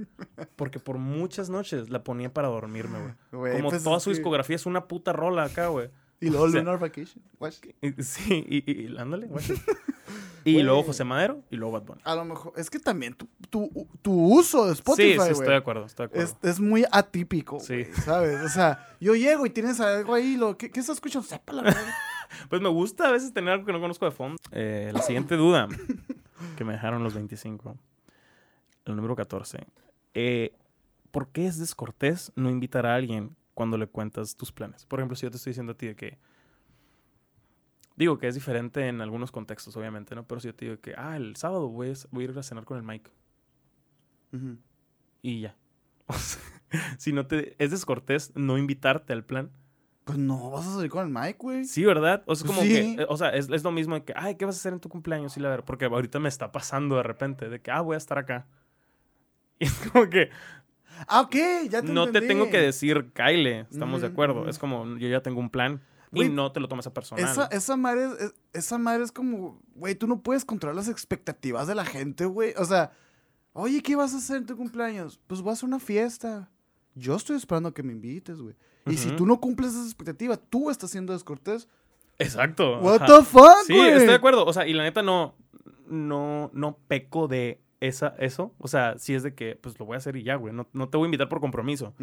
Porque por muchas noches la ponía para dormirme, güey. Como pues toda su que- discografía es una puta rola acá, güey. Y luego o sea- Lunar Vacation. Watch. Sí, y, y, y- ándale, guacha. Y luego José Madero y luego Bad Bunny. A lo mejor. Es que también tu, tu, tu uso de Spotify, sí, sí, estoy de acuerdo, estoy de acuerdo. Es, es muy atípico, Sí. ¿sabes? O sea, yo llego y tienes algo ahí, lo, ¿qué, qué estás escuchando? Sepa la verdad. Pues me gusta a veces tener algo que no conozco de fondo. Eh, la siguiente duda que me dejaron los 25. El número 14. Eh, ¿Por qué es descortés no invitar a alguien cuando le cuentas tus planes? Por ejemplo, si yo te estoy diciendo a ti de que... Digo que es diferente en algunos contextos, obviamente, ¿no? Pero si yo te digo que, ah, el sábado voy a, voy a ir a cenar con el Mike. Ujú. Y ya. O sea, si no te... Es descortés no invitarte al plan. Pues no, vas a salir con el Mike, güey. Sí, ¿verdad? O sea, es Pues como sí. que, eh, o sea, es, es lo mismo de que, ay, ¿qué vas a hacer en tu cumpleaños? Sí, la verdad, porque ahorita me está pasando de repente, de que, ah, voy a estar acá. Y es como que Ah, ok, ya te no te tengo que decir, Kyle, estamos de acuerdo. Es como, yo ya tengo un plan y no te lo tomes a personal. Esa, esa madre es, es- esa madre es como, güey, tú no puedes controlar las expectativas de la gente, güey. O sea, oye, ¿qué vas a hacer en tu cumpleaños? Pues voy a hacer una fiesta. Yo estoy esperando a que me invites, güey. Y si tú no cumples esa expectativa, tú estás siendo descortés. Exacto. What ajá. the fuck, Sí, estoy de acuerdo. O sea, y la neta no, no, no peco de esa, eso. O sea, sí es de que, pues lo voy a hacer y ya, güey. No, no te voy a invitar por compromiso.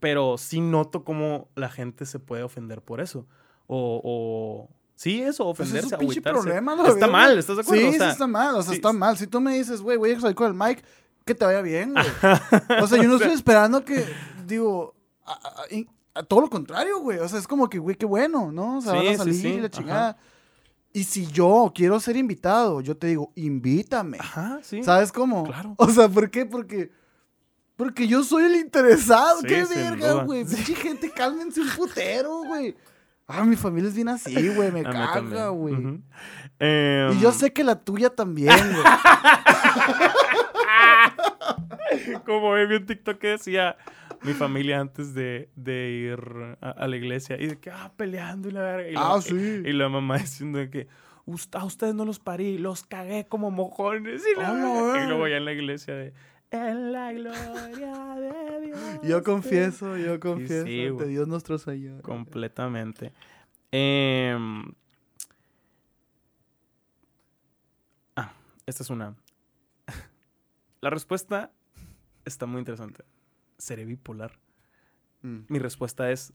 Pero sí noto cómo la gente se puede ofender por eso. O, o sí, eso, Pues ofenderse, es un pinche problema, la Está mal, ¿estás de acuerdo? Sí, O sea, está mal, o sea, sí. está mal. Si tú me dices, güey, voy a salir con el Mike, que te vaya bien, güey. o sea, yo no estoy esperando que, digo, a, a- y- a todo lo contrario, güey. O sea, es como que, güey, qué bueno, ¿no? O sea, Sí, van a salir sí, la ajá. Y si yo quiero ser invitado, yo te digo, invítame. Ajá, sí. ¿Sabes cómo? Claro. O sea, ¿por qué? Porque... Porque yo soy el interesado. Sí, ¡Qué verga, güey! Pinche gente, cálmense un putero, güey. Ah, mi familia es bien así, güey. Me A caga, güey. Em, Y yo sé que la tuya también, güey. Como vi un TikTok que decía mi familia antes de, de ir a, a la iglesia y de que, ah, peleando y la verga. Y la, Ah, sí. y, la mamá diciendo que, "Ust- a ustedes no los parí, los cagué como mojones. Y, la la verga. y luego ya en la iglesia de, en la gloria de Dios. Yo confieso, yo confieso. sí, ante. Dios nuestro Señor. Completamente. Em, Ah, esta es una. La respuesta está muy interesante. ¿Seré bipolar? Mm. Mi respuesta es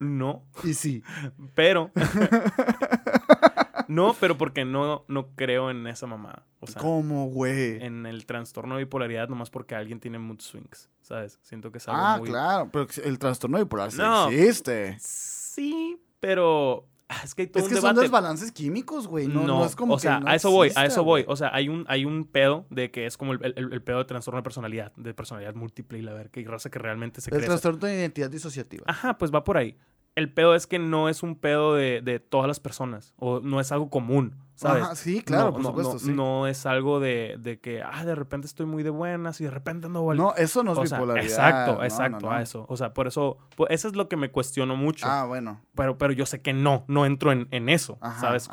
no, Y sí. pero. no, pero porque no, no creo en esa mamada. O sea, ¿Cómo, güey? en el trastorno de bipolaridad, nomás porque alguien tiene mood swings. ¿Sabes? Siento que es algo Ah, muy. claro. Pero el trastorno bipolar sí No. existe. Sí, pero. Ah, Es que hay todo Es un que son debate. desbalances químicos, güey. No, no es como o que sea, no a eso voy, a eso voy. O sea, hay un, hay un pedo de que es como el, el- el pedo de trastorno de personalidad, de personalidad múltiple y la ver que raza que realmente se El trastorno de identidad disociativa. Ajá, pues va por ahí. El pedo es que no es un pedo de, de todas las personas, o no es algo común, ¿sabes? Ajá, sí, claro, No, por no, supuesto, no, sí. no es algo de, de que, ah, de repente estoy muy de buenas y de repente ando vol- No, eso no es O sea, bipolaridad. exacto, No, exacto, no, no. a eso. O sea, por eso, eso es lo que me cuestiono mucho. Ah, bueno. Pero, pero yo sé que no, no entro en, en eso, Ajá, ¿sabes ajá.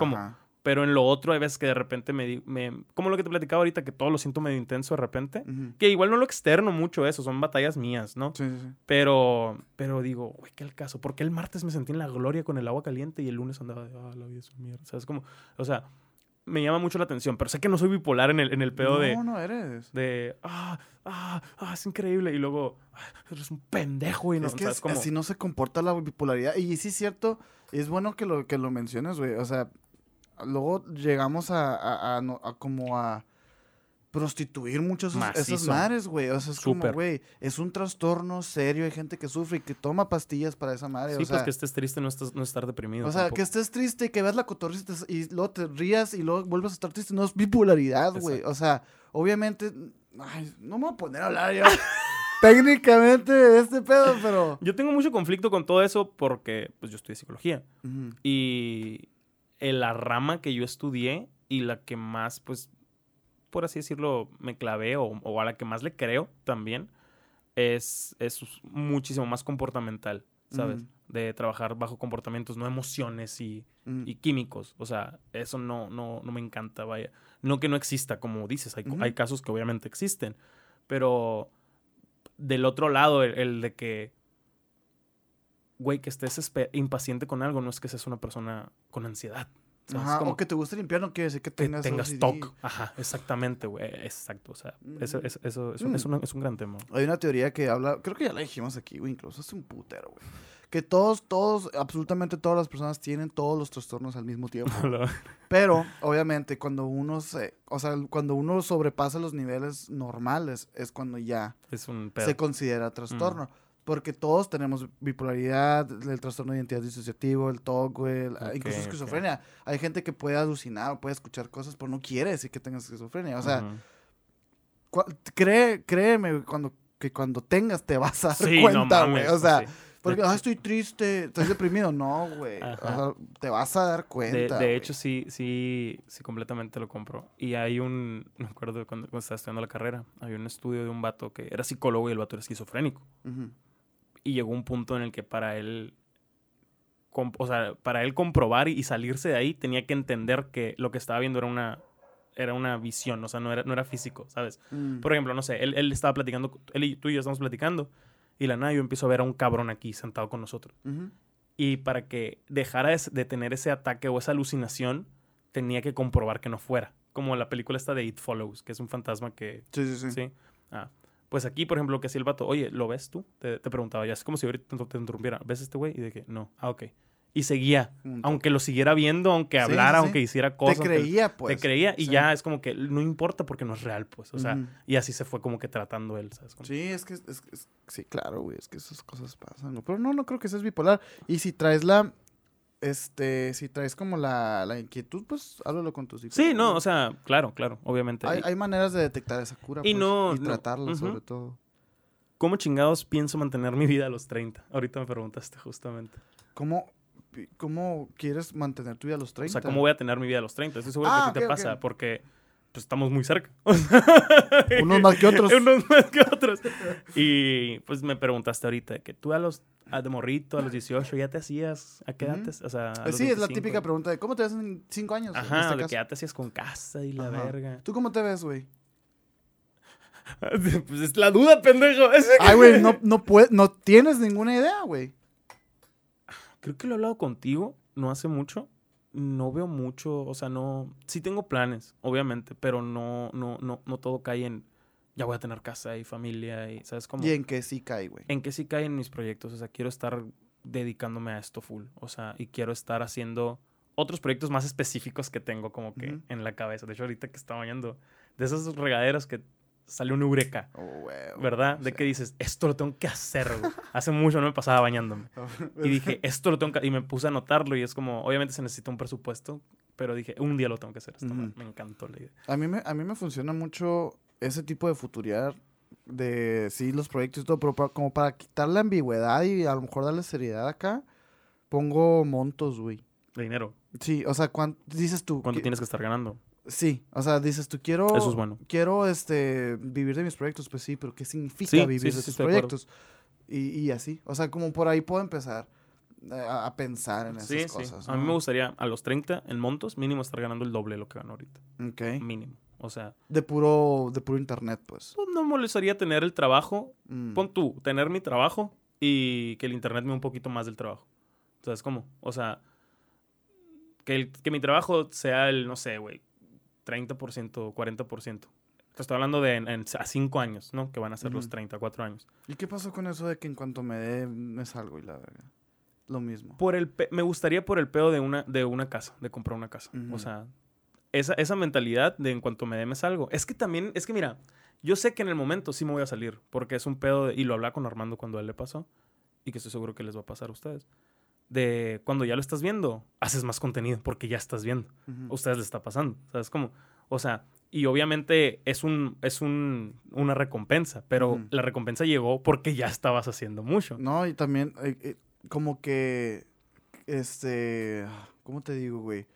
Pero en lo otro hay veces que de repente me, me... Como lo que te platicaba ahorita, que todo lo siento medio intenso de repente. Que igual no lo externo mucho eso, son batallas mías, ¿no? Sí, sí, sí. Pero, pero digo, güey, ¿qué el caso? Porque el martes me sentí en la gloria con el agua caliente y el lunes andaba de, ah, la vida es una mierda. ¿Sabes cómo? O sea, me llama mucho la atención, pero sé que no soy bipolar en el, en el pedo no, de, no eres. de, ah, ah, ah, es increíble. Y luego, ah, eres un pendejo y no, es que ¿sabes es- cómo? así no se comporta la bipolaridad. Y sí es cierto, es bueno que lo, que lo menciones, güey. O sea, luego llegamos a, a- a no- a como a prostituir mucho esos, esas madres, güey. O sea, es como, Súper. güey, es un trastorno serio. Hay gente que sufre y que toma pastillas para esa madre. Sí, o sea, pues que estés triste no, estás, no estar deprimido. o sea, tampoco. que estés triste y que veas la cotorriza y luego te rías y luego vuelves a estar triste. No es bipolaridad, güey. O sea, obviamente. Ay, no me voy a poner a hablar yo técnicamente de este pedo, pero. Yo tengo mucho conflicto con todo eso porque pues yo estudié psicología y en la rama que yo estudié y la que más, pues, por así decirlo, me clavé o, o a la que más le creo también es, es muchísimo más comportamental, ¿sabes? De trabajar bajo comportamientos, no emociones y, Mm. y químicos. O sea, eso no, no, no me encanta, vaya. No que no exista, como dices, hay, hay casos que obviamente existen, pero del otro lado, el, el de que, güey, que estés impaciente con algo, no es que seas una persona con ansiedad. Ajá, Como o que te guste limpiar no quiere decir que que tengas, tengas OCD. TOC. Ajá, exactamente, güey. Exacto. O sea, eso, Ujú. eso, eso es, un, Mm. es, una- es un gran tema. Hay una teoría que habla, creo que ya la dijimos aquí, güey, incluso hace un putero, güey. Que todos, todos, absolutamente todas las personas tienen todos los trastornos al mismo tiempo. Pero, obviamente, cuando uno se, o sea, cuando uno sobrepasa los niveles normales, es cuando ya es un se considera trastorno. Porque todos tenemos bipolaridad, el trastorno de identidad disociativo, el TOC, güey, el- Ok, incluso esquizofrenia. Hay gente que puede alucinar o puede escuchar cosas, pero no quiere decir que tengas esquizofrenia. O sea, cree, créeme cuando, que cuando tengas te vas a dar Sí, cuenta, güey. o sea, sí. porque, De- "Ay, estoy triste, estoy deprimido. No, güey. O Ajá. sea, te vas a dar cuenta. de hecho, sí, sí, sí, completamente lo compro. Y hay un, me acuerdo cuando, cuando estaba estudiando la carrera, había un estudio de un vato que era psicólogo y el vato era esquizofrénico. Ujú. Y llegó un punto en el que para él, o sea, para él comprobar y, salirse de ahí, tenía que entender que lo que estaba viendo era una, era una visión, o sea, no era, no era físico, ¿sabes? Mm. Por ejemplo, no sé, él, él estaba platicando, él y tú y yo estamos platicando, y la nada yo empiezo a ver a un cabrón aquí sentado con nosotros. Y para que dejara de, de tener ese ataque o esa alucinación, tenía que comprobar que no fuera. Como la película esta de It Follows, que es un fantasma que... Sí, sí, sí. Sí. Ah. Pues aquí, por ejemplo, lo que hacía el vato, oye, ¿lo ves tú? Te, te preguntaba, ya es como si ahorita te, te interrumpiera. ¿Ves este güey? Y de que, no. Ah, ok. Y seguía. Un- Aunque lo siguiera viendo, aunque hablara, sí, sí. aunque hiciera cosas. Te creía, pues. te creía y Sí. ya es como que no importa porque no es real, pues. O sea, y así se fue como que tratando él, ¿sabes? Como- Sí, es que, es, es- sí, claro, güey, es que esas cosas pasan. Pero no, no creo que seas bipolar. Y si traes la, este, si traes como la, la inquietud, pues háblalo con tus Sí, no, o sea, claro, claro, obviamente. Hay, maneras de detectar esa cura, Y pues, no- y no, tratarla sobre todo. ¿Cómo chingados pienso mantener mi vida a los 30? Ahorita me preguntaste justamente. ¿Cómo, cómo quieres mantener tu vida a los O 30? sea, ¿cómo voy a tener mi vida a los 30? Estoy seguro Ah, que a ti te pasa porque pues, estamos muy cerca. Unos más que otros. Unos más que otros. Y pues me preguntaste ahorita que tú a los a de morrito, a los 18, ya te hacías, ¿a qué edad te- O sea, a los Sí, es la 25. típica pregunta de ¿cómo te ves en cinco años? en Ajá, este de caso? que ya te hacías con casa y la Ajá. verga. ¿Tú cómo te ves, güey? pues es la duda, pendejo. Ay, güey, no, no, puede- no tienes ninguna idea, güey. Creo que lo he hablado contigo no hace mucho. No veo mucho, o sea, no. Sí tengo planes, obviamente, pero no, no, no, no todo cae en. Ya voy a tener casa y familia y, ¿sabes cómo? ¿Y en qué sí cae, güey? en qué sí caen mis proyectos. O sea, quiero estar dedicándome a esto full. O sea, y quiero estar haciendo otros proyectos más específicos que tengo como que en la cabeza. De hecho, ahorita que estaba bañando, de esas regaderas que sale un eureka, Oh. ¿verdad? De Sí. que dices, esto lo tengo que hacer, güey. Hace mucho no me pasaba bañándome. Y dije, esto lo tengo que... Y me puse a anotarlo y es como, obviamente se necesita un presupuesto, pero dije, un día lo tengo que hacer. Me encantó la idea. A mí, me, a mí me funciona mucho ese tipo de futuriar de sí, los proyectos y todo, pero como para quitar la ambigüedad y a lo mejor darle seriedad acá, pongo montos, güey. De dinero. Sí, o sea, ¿cuánto dices tú? ¿Cuánto tienes que estar ganando? Sí, o sea, dices tú quiero Eso es bueno. quiero este vivir de mis proyectos, pues sí, pero ¿qué significa Sí, vivir sí, de tus de proyectos? Y, y así, o sea, como por ahí puedo empezar eh, a, a pensar en esas cosas. A mí me gustaría, a los 30, en montos, mínimo estar ganando el doble de lo que gano ahorita. Ok. Mínimo. O sea, De puro de puro internet, pues. pues, no me molestaría tener el trabajo. Mm. Pon tú, tener mi trabajo y que el internet me un poquito más del trabajo. ¿Sabes cómo? O sea, que, el- que mi trabajo sea el, no sé, güey, 30% o 40%. Te estoy hablando de en- en- a 5 años, ¿no? Que van a ser los Ujú. 34 años. ¿Y qué pasó con eso de que en cuanto me dé me salgo y la verga? Lo mismo. Por el me gustaría por el pedo de una, de una casa, de comprar una casa. O sea, esa, esa mentalidad de en cuanto me dé me salgo. Es que también, es que mira, yo sé que en el momento sí me voy a salir, porque es un pedo, de- y lo hablaba con Armando cuando a él le pasó, y que estoy seguro que les va a pasar a ustedes. De cuando ya lo estás viendo, haces más contenido, porque ya estás viendo. A ustedes les está pasando, ¿sabes cómo? O sea, y obviamente es un, es un, una recompensa, pero la recompensa llegó porque ya estabas haciendo mucho. No, y también eh, eh, como que este, ¿cómo te digo, güey?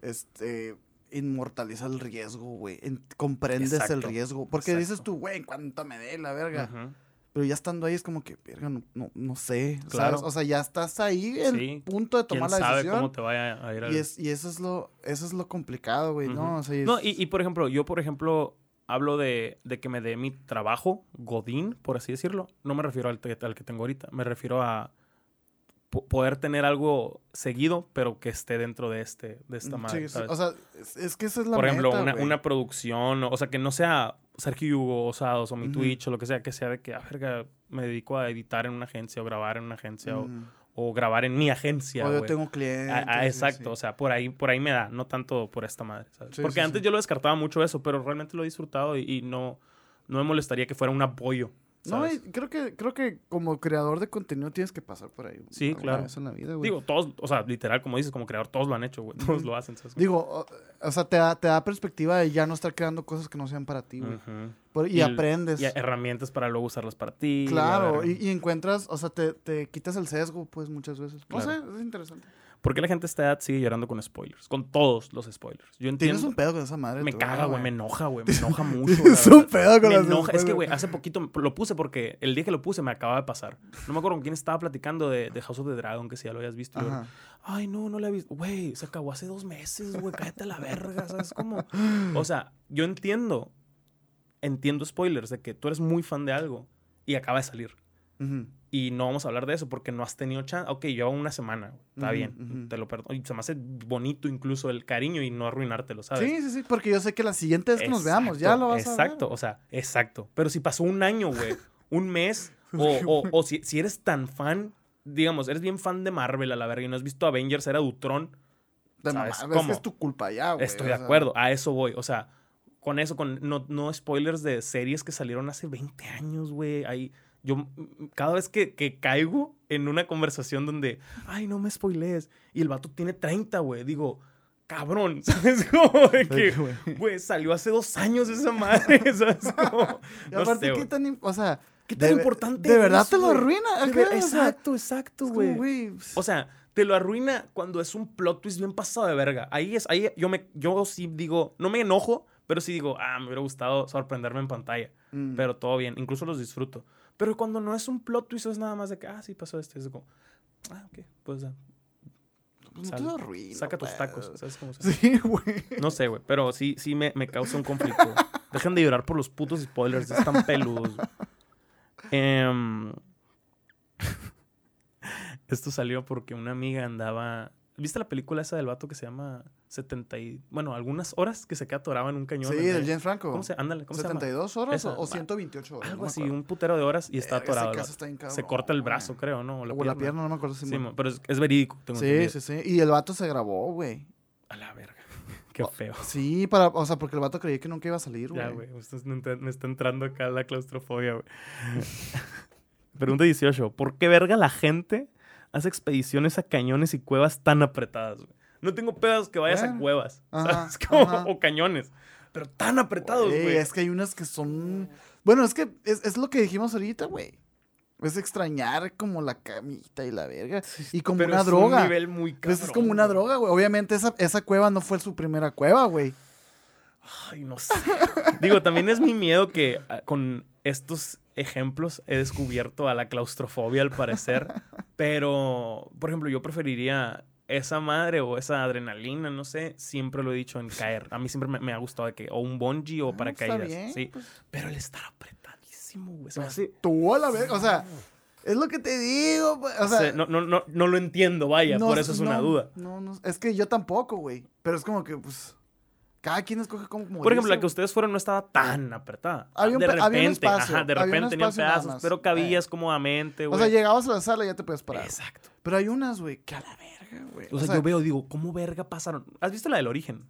Este inmortaliza el riesgo, güey. En- comprendes el riesgo. Porque exacto. dices tú, güey, en cuanto me dé la verga. Ujú. Pero ya estando ahí es como que, verga, no, no, no sé. Claro. ¿sabes? O sea, ya estás ahí en Sí. punto de ¿Quién tomar la sabe decisión. cómo te vaya a ir al- Y, es, y eso es lo, eso es lo complicado, güey, ¿no? O sea, No, y, y, por ejemplo, yo, por ejemplo, hablo de, de que me dé mi trabajo, Godín, por así decirlo. No me refiero al, te- al que tengo ahorita. Me refiero a poder tener algo seguido, pero que esté dentro de este, de esta Sí, madre. sí, ¿sabes? O sea, es, es que esa es la por ejemplo, meta, una, una producción, o sea, que no sea Sergio Hugo Osados o mi. Twitch o lo que sea, que sea de que, ah, verga, me dedico a editar en una agencia o grabar en una agencia o- Mm. o, grabar en mi agencia. O yo tengo clientes. Ah, ah, y exacto, o sea, por ahí, por ahí me da, no tanto por esta madre, Porque antes yo lo descartaba mucho eso, pero realmente lo he disfrutado y, y no, no me molestaría que fuera un apoyo. No, creo que, creo que como creador de contenido tienes que pasar por ahí. Sí, alguna claro. vez en la vida, güey. Digo, todos, o sea, literal, como dices, como creador, todos lo han hecho, güey. Todos lo hacen, ¿sabes? Digo, o, o sea, te da, te da perspectiva de ya no estar creando cosas que no sean para ti, güey. Por- y, aprendes. Y herramientas para luego usarlas para ti. claro, y, y encuentras, o sea, te, te quitas el sesgo, pues, muchas veces. No Claro. sé, es interesante. ¿Por qué la gente a esta edad sigue llorando con spoilers? Con todos los spoilers. Yo entiendo. Tienes un pedo con esa madre. Me caga, ¿no, güey, me enoja, güey, me enoja mucho. Tienes un pedo con Me enoja. Es que, güey, hace poquito lo puse porque el día que lo puse me acaba de pasar. No me acuerdo con quién estaba platicando de, de House of the Dragon, que si ya lo habías visto. yo. Ay, no, no la he visto. Güey, se acabó hace dos meses, güey, cállate a la verga, ¿sabes cómo? O sea, yo entiendo, entiendo spoilers de que tú eres muy fan de algo y acaba de salir. Ujú. Y no vamos a hablar de eso porque no has tenido chance. Ok, lleva una semana, está bien, te lo perdono. Y se me hace bonito incluso el cariño y no arruinártelo, ¿sabes? Sí, sí, sí, porque yo sé que la siguiente vez que nos veamos ya lo vas a ver. Exacto, o sea, exacto. Pero si pasó un año, güey, un mes, o, o- o si, si eres tan fan, digamos, eres bien fan de Marvel a la verga y no has visto Avengers, era Ultron, De ¿Sabes mamá, es cómo? que es tu culpa ya, güey. estoy de sea, acuerdo, a eso voy. O sea, con eso, con no, no spoilers de series que salieron hace 20 años, güey. Ahí, yo cada vez que, que caigo en una conversación donde, ay, no me spoilees, y el vato tiene 30, güey, digo, cabrón, ¿sabes? Como de que, güey. salió hace dos años esa madre, ¿sabes? Como, Y no aparte, sé, ¿qué tan, o sea, ¿Qué tan de- importante ¿De verdad es, te lo arruina? Ver- Exacto, exacto, güey, O sea, te lo arruina cuando es un plot twist bien pasado de verga. Ahí es, ahí yo me, yo sí digo, no me enojo, pero sí digo, ah, me hubiera gustado sorprenderme en pantalla. mm, Pero todo bien, incluso los disfruto. Pero cuando no es un plot twist, es nada más de que, ah, sí pasó esto. Es como, ah, ok, pues pues no te lo saca tus pues. tacos. ¿Sabes cómo se Sí, güey. No sé, güey, pero sí, sí me, me causa un conflicto. Dejen de llorar por los putos spoilers, están peludos. Em, esto salió porque una amiga andaba... ¿Viste la película esa del vato que se llama 70 y... Bueno, algunas horas que se queda atorado en un cañón? Sí, del? James Franco. ¿Cómo se Ándale, ¿cómo se llama? ¿72 horas Esa, o, o va. 128 horas? Algo no así, un putero de horas y está ese atorado. el caso está bien Se cabrón, corta el güey. brazo, creo, ¿no? O la O pierna. la pierna, no me acuerdo si Sí, pero es, es verídico. Tengo Sí, entendido. sí, sí. Y el vato se grabó, güey. A la verga. Qué feo. Sí, para, o sea, porque el vato creía que nunca iba a salir, güey. Ya, güey. Me está entrando acá la claustrofobia, güey. Pregunta 18. ¿Por qué verga la gente hace expediciones a cañones y cuevas tan apretadas, güey? No tengo pedos que vayas a cuevas, ajá, ¿sabes? Como- ajá. o cañones. Pero tan apretados, Güey. Es que hay unas que son. Bueno, es que es, es lo que dijimos ahorita, güey. Es extrañar como la camita y la verga. Y como Pero una es droga. un nivel muy Pues es cabrón, como una droga, güey. Obviamente esa, esa cueva no fue su primera cueva, güey. Ay, no sé. Digo, también es mi miedo que ah, con estos ejemplos he descubierto a la claustrofobia al parecer. Pero, por ejemplo, yo preferiría esa madre o esa adrenalina, no sé, siempre lo he dicho en caer. A mí siempre me, me ha gustado de que o un bungee o Ah, paracaídas. bien, sí. pues. Pero el estar apretadísimo, güey. Se me hace- Tú a la verga. O sea, es lo que te digo, güey. O sea, se- no, no, no, no lo entiendo, vaya, por eso es una duda. No, no, es que yo tampoco, güey. Pero es como que, pues. Cada quien escoge como. Por ejemplo, la que ustedes fueron no estaba tan apretada. Había un de pe- repente, había un espacio, ajá, de repente tenían pedazos, pero cabías cómodamente, O güey. sea, llegabas a la sala y ya te puedes parar. Exacto. Pero hay unas, güey, que a la verga, güey. O sea, yo veo, digo, ¿cómo verga pasaron? ¿Has visto la del origen?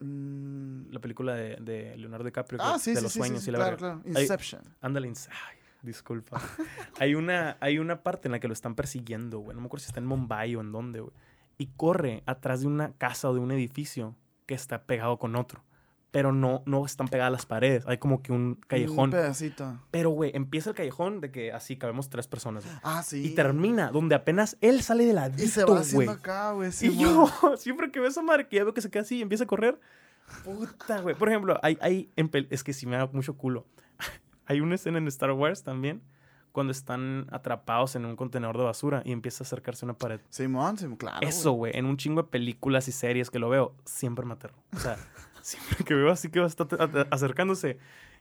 mm, La película de, de Leonardo DiCaprio, ah, sí, de sí, los sí, sueños y la claro, verga. claro. Inception. Ándale, ay, disculpa. hay, una, hay una parte en la que lo están persiguiendo, güey. No me acuerdo si está en Mumbai o en dónde, güey. Y corre atrás de una casa o de un edificio que está pegado con otro. Pero no, no están pegadas las paredes. Hay como que un Un callejón. pedacito. Pero, güey, empieza el callejón de que así cabemos tres personas. Ah, sí. Y termina donde apenas él sale de la Y se va haciendo acá, güey. y yo, siempre que veo a esa madre, que ya veo que se queda así y empieza a correr. Puta, güey. Por ejemplo, hay, hay es que sí me da mucho culo. hay una escena en Star Wars también, cuando están atrapados en un contenedor de basura y empieza a acercarse a una pared. Simón, Simón, claro. Eso, güey, en un chingo de películas y series que lo veo, siempre me aterro. O sea, siempre que veo así que va a estar acercándose,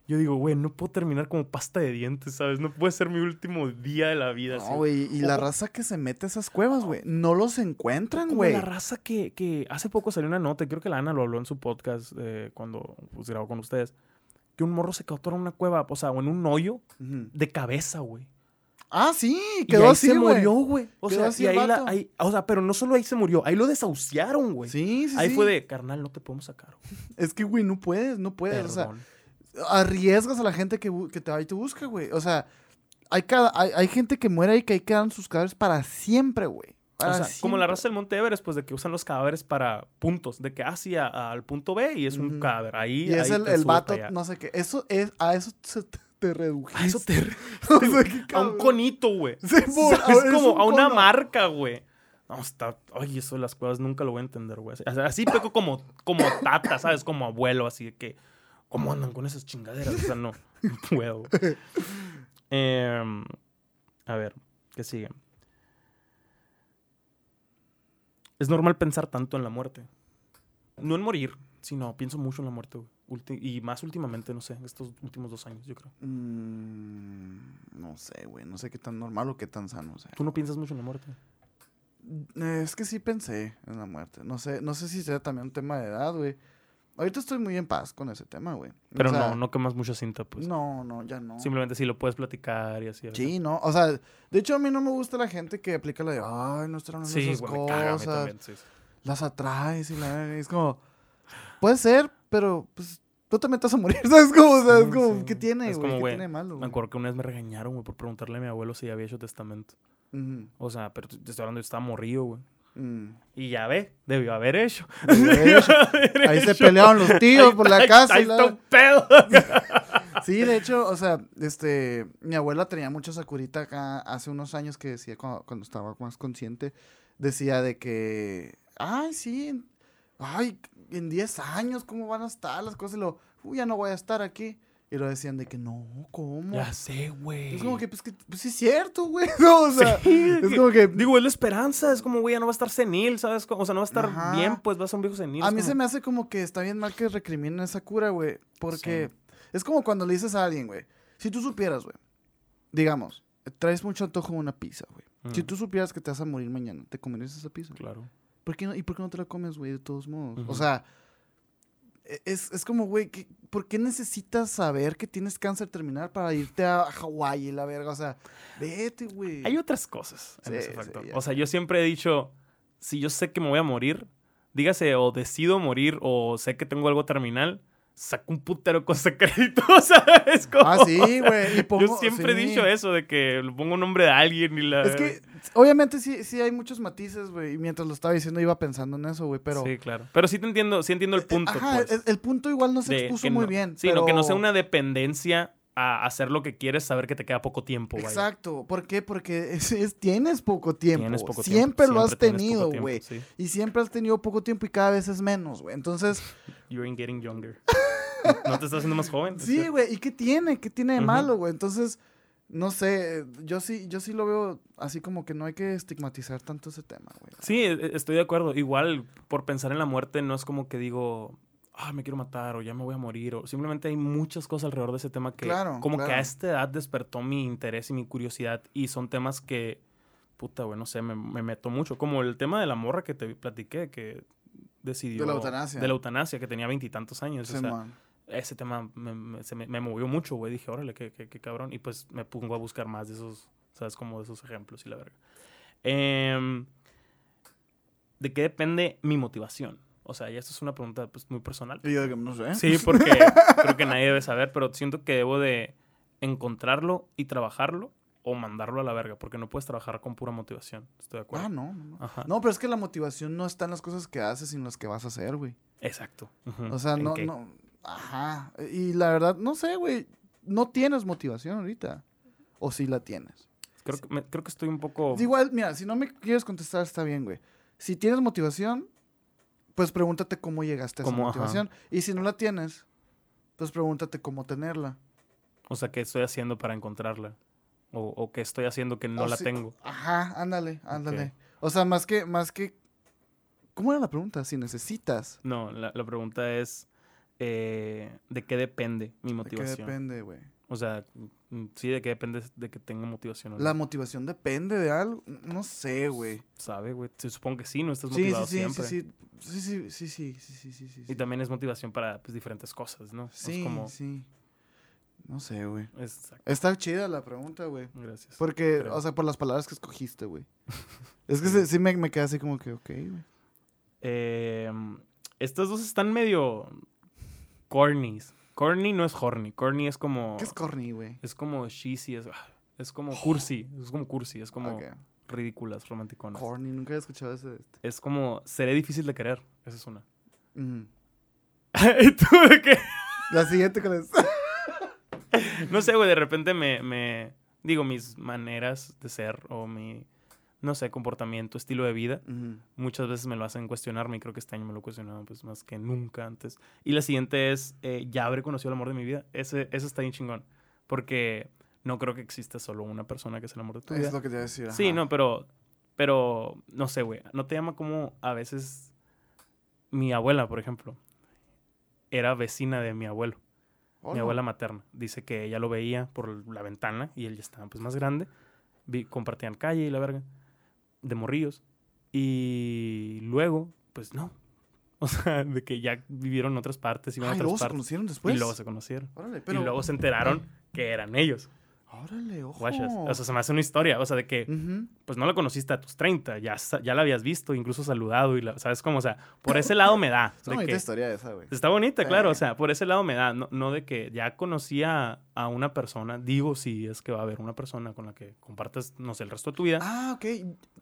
yo digo, güey, no puedo terminar como pasta de dientes, ¿sabes? No puede ser mi último día de la vida. No, güey. Y la raza que se mete a esas cuevas, güey. No los encuentran, güey. la raza que, que hace poco salió una nota, creo que la Ana lo habló en su podcast eh, cuando pues, grabó con ustedes, que un morro se quedó atorado en una cueva, o sea, o en un hoyo de cabeza, güey. Ah, sí. Y Quedó ahí así, se güey. murió, güey. O Quedó sea, así y ahí la, ahí- o sea, pero no solo ahí se murió, ahí lo desahuciaron, güey. Sí, sí, ahí sí. fue de, carnal, no te podemos sacar. güey. Es que, güey, no puedes, no puedes. O sea, arriesgas a la gente que, que te va y te busca, güey. O sea, hay, cada, hay, hay gente que muere ahí que ahí quedan sus cadáveres para siempre, güey. O sea, como la raza del Monte Everest, pues de que usan los cadáveres para puntos, de que así al punto B y es un cadáver. Ahí, Y es ahí el, te el subes vato, allá. no sé qué. Eso es, a eso se te, te redujiste. A eso te... O sea, qué a un conito, güey. Sí, es es como un a una cono. marca, güey. No, está. Ay, eso de las cosas nunca lo voy a entender, güey. Así, así peco como, como tata, ¿sabes? Como abuelo, así de que. ¿Cómo andan con esas chingaderas? O sea, no, no puedo. Em, a ver, ¿qué sigue? Es normal pensar tanto en la muerte. No en morir, Sí, no, pienso mucho en la muerte. Ulti- y más últimamente, no sé, estos últimos dos años, yo creo. Mm, no sé, güey. No sé qué tan normal o qué tan sano. Sea. ¿Tú no piensas mucho en la muerte? Es que sí pensé en la muerte. No sé, no sé si sea también un tema de edad, güey. Ahorita estoy muy en paz con ese tema, güey. O Pero sea, no, no quemas mucha cinta, pues. No, no, ya no. Simplemente si lo puedes platicar y así. ¿verdad? Sí, no. O sea, de hecho a mí no me gusta la gente que aplica la de, ay, no están Sí, esas cosas. también, sí, sí. Las atraes y la verga", y Es como, puede ser, pero pues tú te vas a morir, ¿sabes? Como, o sea, es como. ¿qué tiene, Es güey? como, ¿Qué güey, tiene Me acuerdo que una vez me regañaron, güey, por preguntarle a mi abuelo si había hecho testamento. O sea, pero te estoy hablando, yo estaba morrido, güey. Mm. Y ya ve, debió haber hecho. Debió haber hecho. haber Ahí se hecho. pelearon los tíos por la casa Ahí y la- está un pedo. Sí, de hecho, o sea, este, mi abuela tenía mucha sacurita acá hace unos años que decía cuando, cuando estaba más consciente, decía de que, ay, sí, ay, en 10 años, ¿cómo van a estar las cosas? Y lo, uy, ya no voy a estar aquí. Y lo decían de que, no, ¿cómo? Ya sé, güey. Es como que, pues, que, pues sí es cierto, güey. No, o sea, es como que, Digo, es la esperanza. Es como, güey, ya no va a estar senil, ¿sabes? O sea, no va a estar Ajá. bien, pues va a ser un viejo senil. a mí como- se me hace como que está bien mal que recriminen esa cura, güey, porque es como cuando le dices a alguien, güey, si tú supieras, güey, digamos, traes mucho antojo de una pizza, güey. Si Mm. tú supieras que te vas a morir mañana, ¿te comerías esa pizza? Claro. ¿Por qué no, ¿Y por qué no te la comes, güey, de todos modos? O sea, es, es como, güey, ¿qué- ¿por qué necesitas saber que tienes cáncer terminal para irte a Hawái y la verga? O sea, vete, güey. Hay otras cosas en Sí, ese factor. o sea, yo siempre he dicho, si yo sé que me voy a morir, dígase o decido morir o sé que tengo algo terminal, saco un putero con ese crédito, ¿sabes? Como- Ah, sí, güey. yo siempre he dicho eso, de que le pongo un nombre de alguien y la... Es que, obviamente, sí, sí hay muchos matices, güey. Y mientras lo estaba diciendo, iba pensando en eso, güey. Pero. Sí, claro. Pero sí te entiendo, sí entiendo el punto, Ajá, pues. el, el punto igual no se expuso muy no- bien. Sí, no, que no sea pero- una dependencia a hacer lo que quieres, saber que te queda poco tiempo, vaya. Exacto. ¿Por qué? Porque es- es- tienes poco tiempo. Tienes poco siempre tiempo. lo has tenido, güey. sí. Y siempre has tenido poco tiempo y cada vez es menos, güey. Entonces, You're getting younger. ¿No te estás haciendo más joven? sí, güey. ¿Y qué tiene? ¿Qué tiene de malo, güey? Entonces, no sé. Yo sí, yo sí lo veo así como que no hay que estigmatizar tanto ese tema, güey. Sí, e- e- estoy de acuerdo. Igual, por pensar en la muerte, no es como que digo, ah, me quiero matar o ya me voy a morir. O simplemente hay muchas cosas alrededor de ese tema que, Claro, como que a esta edad despertó mi interés y mi curiosidad. Y son temas que, puta, güey, no sé, me, me meto mucho. Como el tema de la morra que te platiqué, que decidió. De la eutanasia. De la eutanasia, que tenía veintitantos años. o sea, Simón. Ese tema me, me- se me, me movió mucho, güey. Dije, órale, qué, qué, qué cabrón. Y pues me pongo a buscar más de esos, ¿sabes? Como de esos ejemplos y la verga. Em, ¿De qué depende mi motivación? O sea, y esto es una pregunta pues, muy personal. Y yo, digo, no sé. Sí, porque creo que nadie debe saber, pero siento que debo de encontrarlo y trabajarlo o mandarlo a la verga, porque no puedes trabajar con pura motivación. Estoy de acuerdo. Ah, no, no, no. Ajá. No, pero es que la motivación no está en las cosas que haces, sino en las que vas a hacer, güey. Exacto. O sea, ¿En no, qué? no. Ajá. Y la verdad, no sé, güey. No tienes motivación ahorita. O sí la tienes. Creo, que, me- creo que estoy un poco... Igual, mira, si no me quieres contestar, está bien, güey. Si tienes motivación, pues pregúntate cómo llegaste a esa ajá. motivación. Y si no la tienes, pues pregúntate cómo tenerla. O sea, ¿qué estoy haciendo para encontrarla? O, o qué estoy haciendo que no O la si- tengo. Ajá, ándale, ándale. O sea, más que, más que. ¿Cómo era la pregunta? Si necesitas. No, la, la pregunta es eh, ¿de qué depende mi ¿De qué motivación? depende, güey? O sea, mm, sí, ¿de qué depende de que tenga motivación? o no? La motivación depende de algo. No sé, güey. ¿Sabe, güey? Se supongo que sí, no estás Sí, sí, motivado sí, siempre. sí, sí. Sí, sí, sí, sí, sí, sí, Y también es motivación para pues, diferentes cosas, ¿no? Sí, Es como... sí. No sé, güey. Exacto. Está chida la pregunta, güey. Gracias. Porque, o sea, por las palabras que escogiste, güey. es que sí, sí me, me quedé así como que, ok, güey. Eh, estas dos están medio cornies. Corny no es horny. Corny es como... ¿Qué es corny, güey? Es como cheesy, es, ah, es como cursi. Es como cursi, es como ridículas, romanticonas. Corny, nunca había escuchado ese. Este. Es como, seré difícil de querer. Esa es una. ¿Y tú de qué? La siguiente con es. No sé, güey, de repente me, me... Digo, mis maneras de ser o mi, no sé, comportamiento, estilo de vida, muchas veces me lo hacen cuestionarme y creo que este año me lo he cuestionado pues más que nunca antes. Y la siguiente es, eh, ya habré conocido el amor de mi vida. Ese, eso está bien chingón. Porque no creo que exista solo una persona que es el amor de tu vida. Es lo que te a decir. Sí, no, pero, pero, no sé, güey. ¿No te llama como a veces mi abuela, por ejemplo? era vecina de mi abuelo, Oh, mi no. abuela materna. Dice que ella lo veía por la ventana y él ya estaba pues más grande. Vi, compartían calle y la verga, de morrillos. Y luego, pues no. O sea, de que ya vivieron en otras partes, iban a Ah, y otras luego se partes. conocieron después. y luego se conocieron. Órale, pero... Y luego se enteraron que eran ellos. Órale, ojo. O sea, se me hace una historia. O sea, de que Ujú. Pues no la conociste a tus 30, ya, ya la habías visto, incluso saludado, y la, ¿sabes cómo? O sea, por ese lado me da. Es una de bonita que- historia esa, güey. está bonita, claro, o sea, por ese lado me da, no, no de que ya conocía a una persona, digo si es que va a haber una persona con la que compartes, no sé, el resto de tu vida. Ah, ok.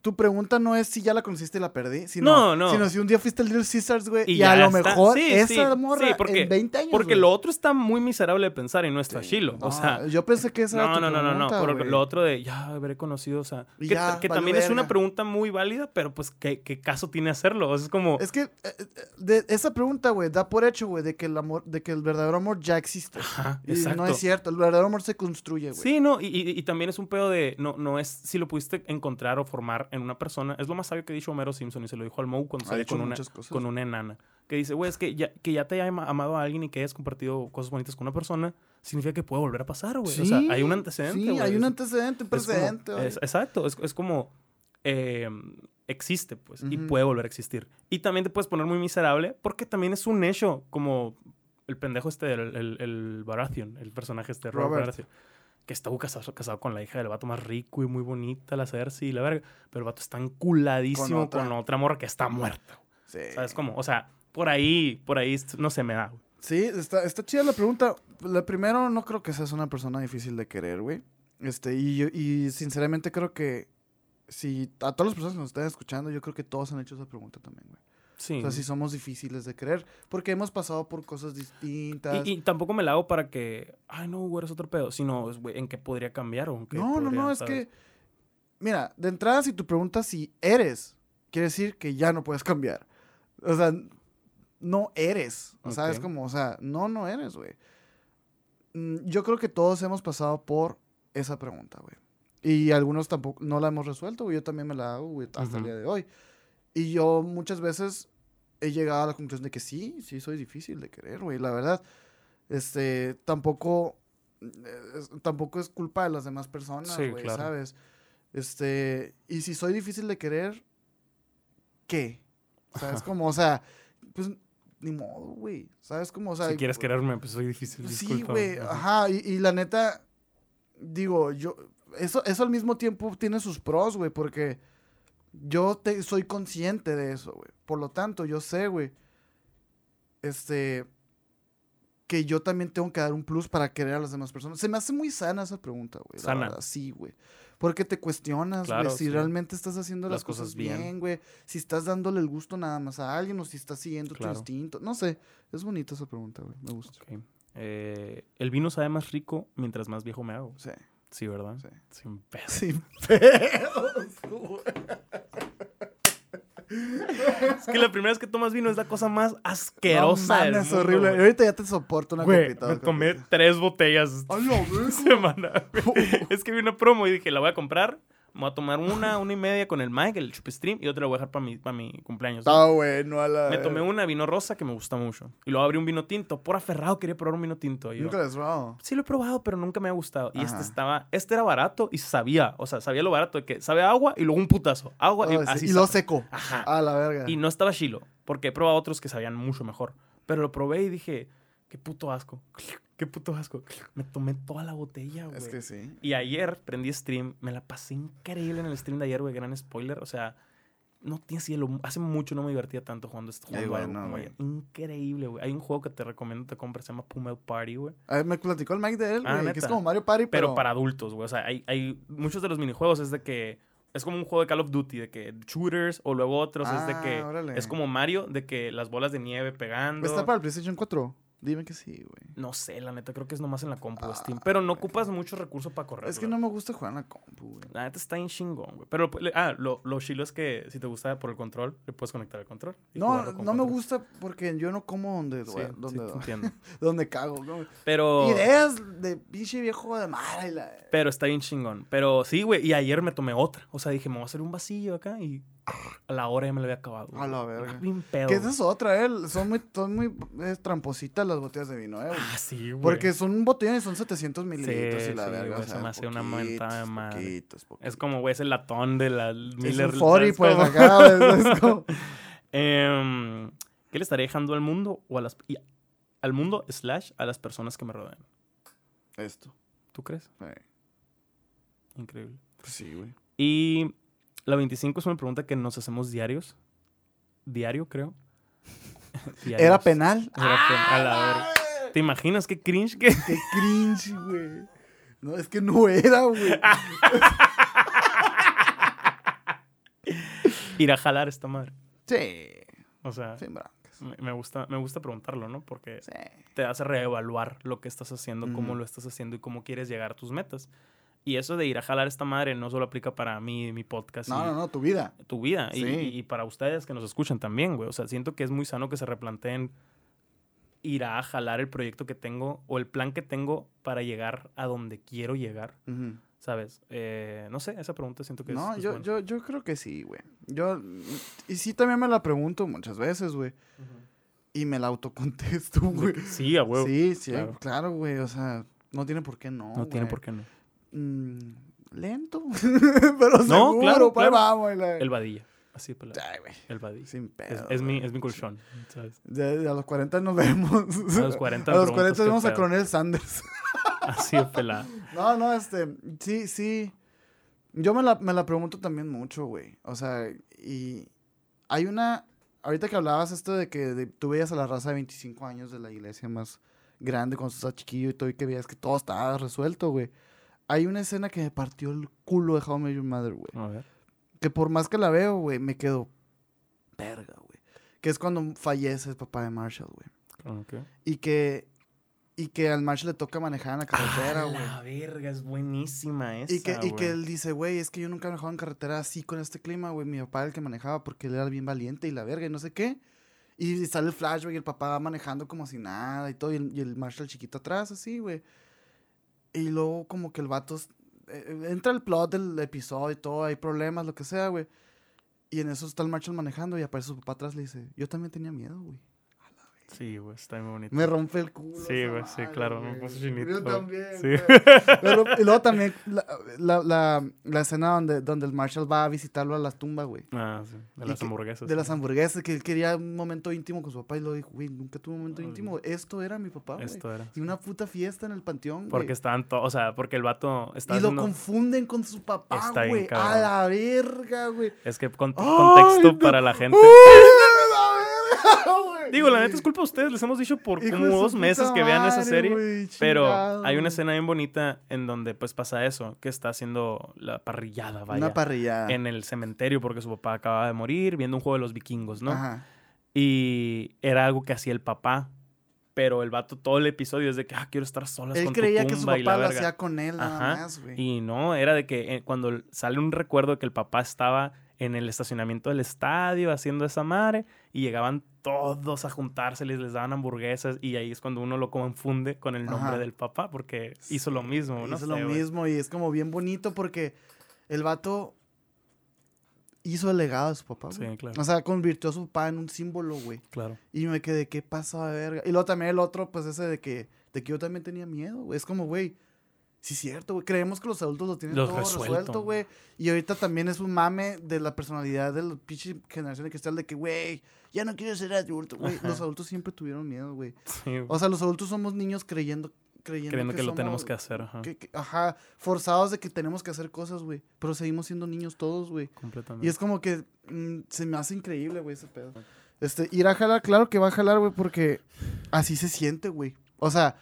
Tu pregunta no es si ya la conociste y la perdí, sino, No, no. sino si un día fuiste al Little Caesars, güey, y, Y a ya lo está. mejor Sí, esa sí, morra sí, porque- en 20 años, Porque lo otro está muy miserable de pensar y no está chilo, o sea... yo pensé que esa era No, tu no, no, no, no, lo otro de ya habré conocido, o sea, Y que, que también es una pregunta muy válida, pero pues, ¿qué, qué caso tiene hacerlo? O sea, es como... Es que eh, eh, de esa pregunta, güey, da por hecho, güey, de que el amor, de que el verdadero amor ya existe. Ajá, Y exacto. no es cierto, el verdadero amor se construye, güey. Sí, no, y, y- y también es un pedo de, no, no es si lo pudiste encontrar o formar en una persona, es lo más sabio que ha dicho Homero Simpson y se lo dijo al Moe cuando salió con una, cosas. con una enana, que dice, güey, es que ya, que ya te haya ama- amado a alguien y que hayas compartido cosas bonitas con una persona, significa que puede volver a pasar, güey. o sea, hay un antecedente, Sí, güey. hay un antecedente, un es como- precedente. es- exacto, es, es como eh, existe, pues, y puede volver a existir. Y también te puedes poner muy miserable porque también es un hecho, como el pendejo este, el, el, el Baratheon, el personaje este, Robert, Robert. Baratheon, que estuvo casado, casado con la hija del vato más rico y muy bonita, la Cersei y la verga, pero el vato está enculadísimo Con con otra. otra, morra que está muerta. Sí. ¿Sabes cómo? O sea, por ahí, por ahí, no se me da, güey. Sí, está, está chida la pregunta. La primero, no creo que seas una persona difícil de querer, güey. Este, y, yo- y sinceramente creo que si a todas las personas que nos están escuchando, yo creo que todos han hecho esa pregunta también, güey. Sí. O sea, si somos difíciles de querer, porque hemos pasado por cosas distintas. Y, y tampoco me la hago para que, ay, no, güey, eres otro pedo, sino, güey, en qué podría cambiar o en qué no, no, no, es ¿sabes? que, mira, de entrada, si tu pregunta si eres, quiere decir que ya no puedes cambiar. O sea, no eres. O sea, es como, o sea, no, no eres, güey. Mm, Yo creo que todos hemos pasado por esa pregunta, güey. Y algunos tampoco, no la hemos resuelto, güey. Yo también me la hago, güey, hasta el día de hoy. Y yo muchas veces he llegado a la conclusión de que sí, sí soy difícil de querer, güey. La verdad, este, tampoco, eh, es- tampoco es culpa de las demás personas, Sí, güey, claro. ¿sabes? Este, y si soy difícil de querer, ¿qué? ¿Sabes? Como, o sea, pues, ni modo, güey. ¿Sabes? Como, o sea... si quieres quererme, pues soy difícil. Sí, disculpa, güey, ajá, y, y la neta, digo, yo, eso, eso al mismo tiempo tiene sus pros, güey, porque yo te, soy consciente de eso, güey. Por lo tanto, yo sé, güey, este, que yo también tengo que dar un plus para querer a las demás personas. Se me hace muy sana esa pregunta, güey. Sana. Sí, güey. Porque te cuestionas, güey, si sí. realmente estás haciendo las, Las cosas, cosas bien. güey. Si estás dándole el gusto nada más a alguien o si estás siguiendo Claro. tu instinto. No sé, es bonita esa pregunta, güey. Me gusta. Eh, el vino sabe más rico mientras más viejo me hago. Sí, Sí, ¿verdad? sí. Sin pedo. Sin pedos, güey. Es que la primera vez que tomas vino es la cosa más asquerosa No del mames, mundo, horrible. güey. Ahorita ya te soporto una Güey, copita. me tomé tres botellas ¡A la semana. güey. es que vi una promo y dije, la voy a comprar. Me voy a tomar una, una y media con el Mike, el Chupestream, y otra la voy a dejar para mi, para mi cumpleaños. Está bueno a la Me tomé una vino rosa que me gusta mucho. Y luego abrí un vino tinto. Por aferrado quería probar un vino tinto. Y yo, Nunca les he probado. sí lo he probado, pero nunca me ha gustado. Y este estaba, este era barato y sabía, o sea, sabía lo barato de que sabe a agua y luego un putazo. Agua y Ah, sí, así. y lo seco. Ajá. A la verga. Y no estaba chilo, porque he probado otros que sabían mucho mejor. Pero lo probé y dije, qué puto asco. Qué puto asco. Me tomé toda la botella, güey. Es que sí. Y ayer prendí stream, me la pasé increíble en el stream de ayer, güey, gran spoiler. O sea, no tienes cielo. Hace mucho no me divertía tanto jugando este juego. no, como. Increíble, güey. Hay un juego que te recomiendo te compres, se llama Pummel Party, güey. Me platicó el Mike de él, Ah, que es como Mario Party, Pero, pero... para adultos, güey. O sea, hay, hay muchos de los minijuegos es de que es como un juego de Call of Duty, de que shooters, o luego otros es de Ah, que órale. es como Mario, de que las bolas de nieve pegando. ¿Está para el PlayStation 4? Dime que sí, güey. No sé, la neta, creo que es nomás en la compu Ah, Steam. Pero no ocupas mucho recurso para correr. Es que no me gusta jugar en la compu, güey. La neta está en chingón, güey. Pero, le- ah, lo, lo chilo es que si te gusta por el control, le puedes conectar el control. y No, no me gusta porque yo no como donde, Sí, due- sí, donde, te entiendo. donde cago. ¿no? Pero, Ideas de pinche viejo de madre. y la- pero está bien chingón. Pero sí, güey. Y ayer me tomé otra. O sea, dije, me voy a hacer un vasillo acá y A la hora ya me lo había acabado. A la verga. Bien pedo. Que esa es otra, ¿eh? Son muy, son muy eh, trampositas las botellas de vino, ¿eh? güey? Ah, sí, güey. Porque son botellones, son 700 mililitros Sí, y la sí, verga. güey, o se me hace una mentada de madre. poquitos, poquitos. Es como, güey, ese latón de la Es Miller. un 40, ¿sabes pues, acá. es- es como- Em, ¿Qué le estaría dejando al mundo o a las... y- al mundo slash a las personas que me rodean? Esto. ¿Tú crees? Eh, Increíble. pues sí, güey. Y la 25 es una pregunta que nos hacemos diarios. Diario, creo. ¿Era penal? Era penal, a la verga. ¿Te imaginas qué cringe que... Qué cringe, güey. No, es que no era, güey. ir a jalar esta madre? Sí, O sea, sin me, gusta, me gusta preguntarlo, ¿no? Porque Sí. te hace reevaluar lo que estás haciendo, cómo lo estás haciendo y cómo quieres llegar a tus metas. Y eso de ir a jalar esta madre no solo aplica para mí, mi podcast, No, y no, no, tu vida. tu vida, y- Sí. y, y para ustedes que nos escuchan también, güey. O sea, siento que es muy sano que se replanteen ir a jalar el proyecto que tengo o el plan que tengo para llegar a donde quiero llegar. ¿sabes? Eh, no sé, esa pregunta siento que es- No, es yo, buena. yo, yo creo que sí, güey. Yo, y sí también me la pregunto muchas veces, güey. Y me la autocontesto, güey. Sí, a huevo. Sí, sí, claro. claro, güey. O sea, no tiene por qué no. no tiene por qué no. Mm, lento. Pero No, seguro, claro, pues claro. vamos. la- El vadilla. Así de pelado. Ay, güey. El vadilla. Sin Es, pedo. es mi, es mi colchón, ¿sabes? Ya- ya a los 40 nos vemos. A los 40 A los preguntas 40 qué vemos a. Coronel Sanders. Así de pelado. No, no, este, sí, sí. Yo me la, me la pregunto también mucho, güey. O sea, y hay una, ahorita que hablabas esto de que de- tú veías a la raza de 25 años de la iglesia más grande cuando estás chiquillo y todo, y que veías que todo estaba resuelto, güey. Hay una escena que me partió el culo de How I Met Your Mother, güey. A ver. Que por más que la veo, güey, me quedo, verga, güey. Que es cuando fallece el papá de Marshall, güey. Ok. Y que, y que al Marshall le toca manejar en la carretera, Ah, güey. la verga, es buenísima esa, Y que, y que él dice, güey, es que yo nunca he manejado en carretera así con este clima, güey. Mi papá era el que manejaba porque él era bien valiente y la verga y no sé qué. Y sale el flashback y el papá va manejando como si nada y todo. Y el, y el Marshall chiquito atrás, así, güey. Y luego como que el vato... s- eh, entra el plot del episodio y todo, hay problemas, lo que sea, güey. Y en eso está el Marshall manejando y aparece su papá atrás y le dice, yo también tenía miedo, güey. Sí, güey, está muy bonito. Me rompe el culo. Sí, güey, sí, claro, me puse chinito, Yo también. Sí. Pero- y luego también la, la, la, la escena donde, donde el Marshall va a visitarlo a la tumba, güey. Ah, sí. De Y las que- hamburguesas. De las hamburguesas, que él quería un momento íntimo con su papá y lo dijo, güey, nunca tuve un momento Ay. íntimo. Esto era mi papá, güey. Esto era. Y una puta fiesta en el panteón, Porque güey. estaban todos, o sea, porque el vato está Y lo confunden con su papá, Está bien güey. A la verga, güey. Es que con- Ay, contexto no. para la gente. Digo, la neta es culpa de ustedes. Les hemos dicho por Hijo como dos meses que vean esa serie. Pero hay una escena bien bonita en donde pues pasa eso, que está haciendo la parrillada, vaya, Una parrillada. en el cementerio porque su papá acaba de morir viendo un juego de los vikingos, ¿no? Ajá. Y era algo que hacía el papá, pero el vato todo el episodio es de que, ah, quiero estar solas Él con creía tu que su papá lo hacía con él nada Ajá. más, güey. Y no, era de que eh, cuando sale un recuerdo de que el papá estaba en el estacionamiento del estadio haciendo esa madre y llegaban todos a juntarse, les, les daban hamburguesas y ahí es cuando uno lo confunde con el nombre Ajá. del papá porque hizo lo mismo, ¿no? Hizo sé, lo mismo y es como bien bonito porque el vato hizo el legado de su papá. Sí, claro. O sea, convirtió a su papá en un símbolo, güey. Claro. Y me quedé, ¿qué pasa, verga? Y luego también el otro, pues ese de que, de que yo también tenía miedo, güey. Es como, güey, sí es cierto, güey. Creemos que los adultos lo tienen Lo todo resuelto. güey. Y ahorita también es un mame de la personalidad de la pinche generación de cristal de que, güey, ya no quiero ser adulto, güey. Los adultos siempre tuvieron miedo, güey. Sí. O sea, los adultos somos niños creyendo, creyendo, creyendo que, lo somos- tenemos que hacer, ajá. que- que- ajá, forzados de que tenemos que hacer cosas, güey. Pero seguimos siendo niños todos, güey. Completamente. Y es como que mm, se me hace increíble, güey, ese pedo. Este, ir a jalar, claro que va a jalar, güey, porque así se siente, güey. O sea,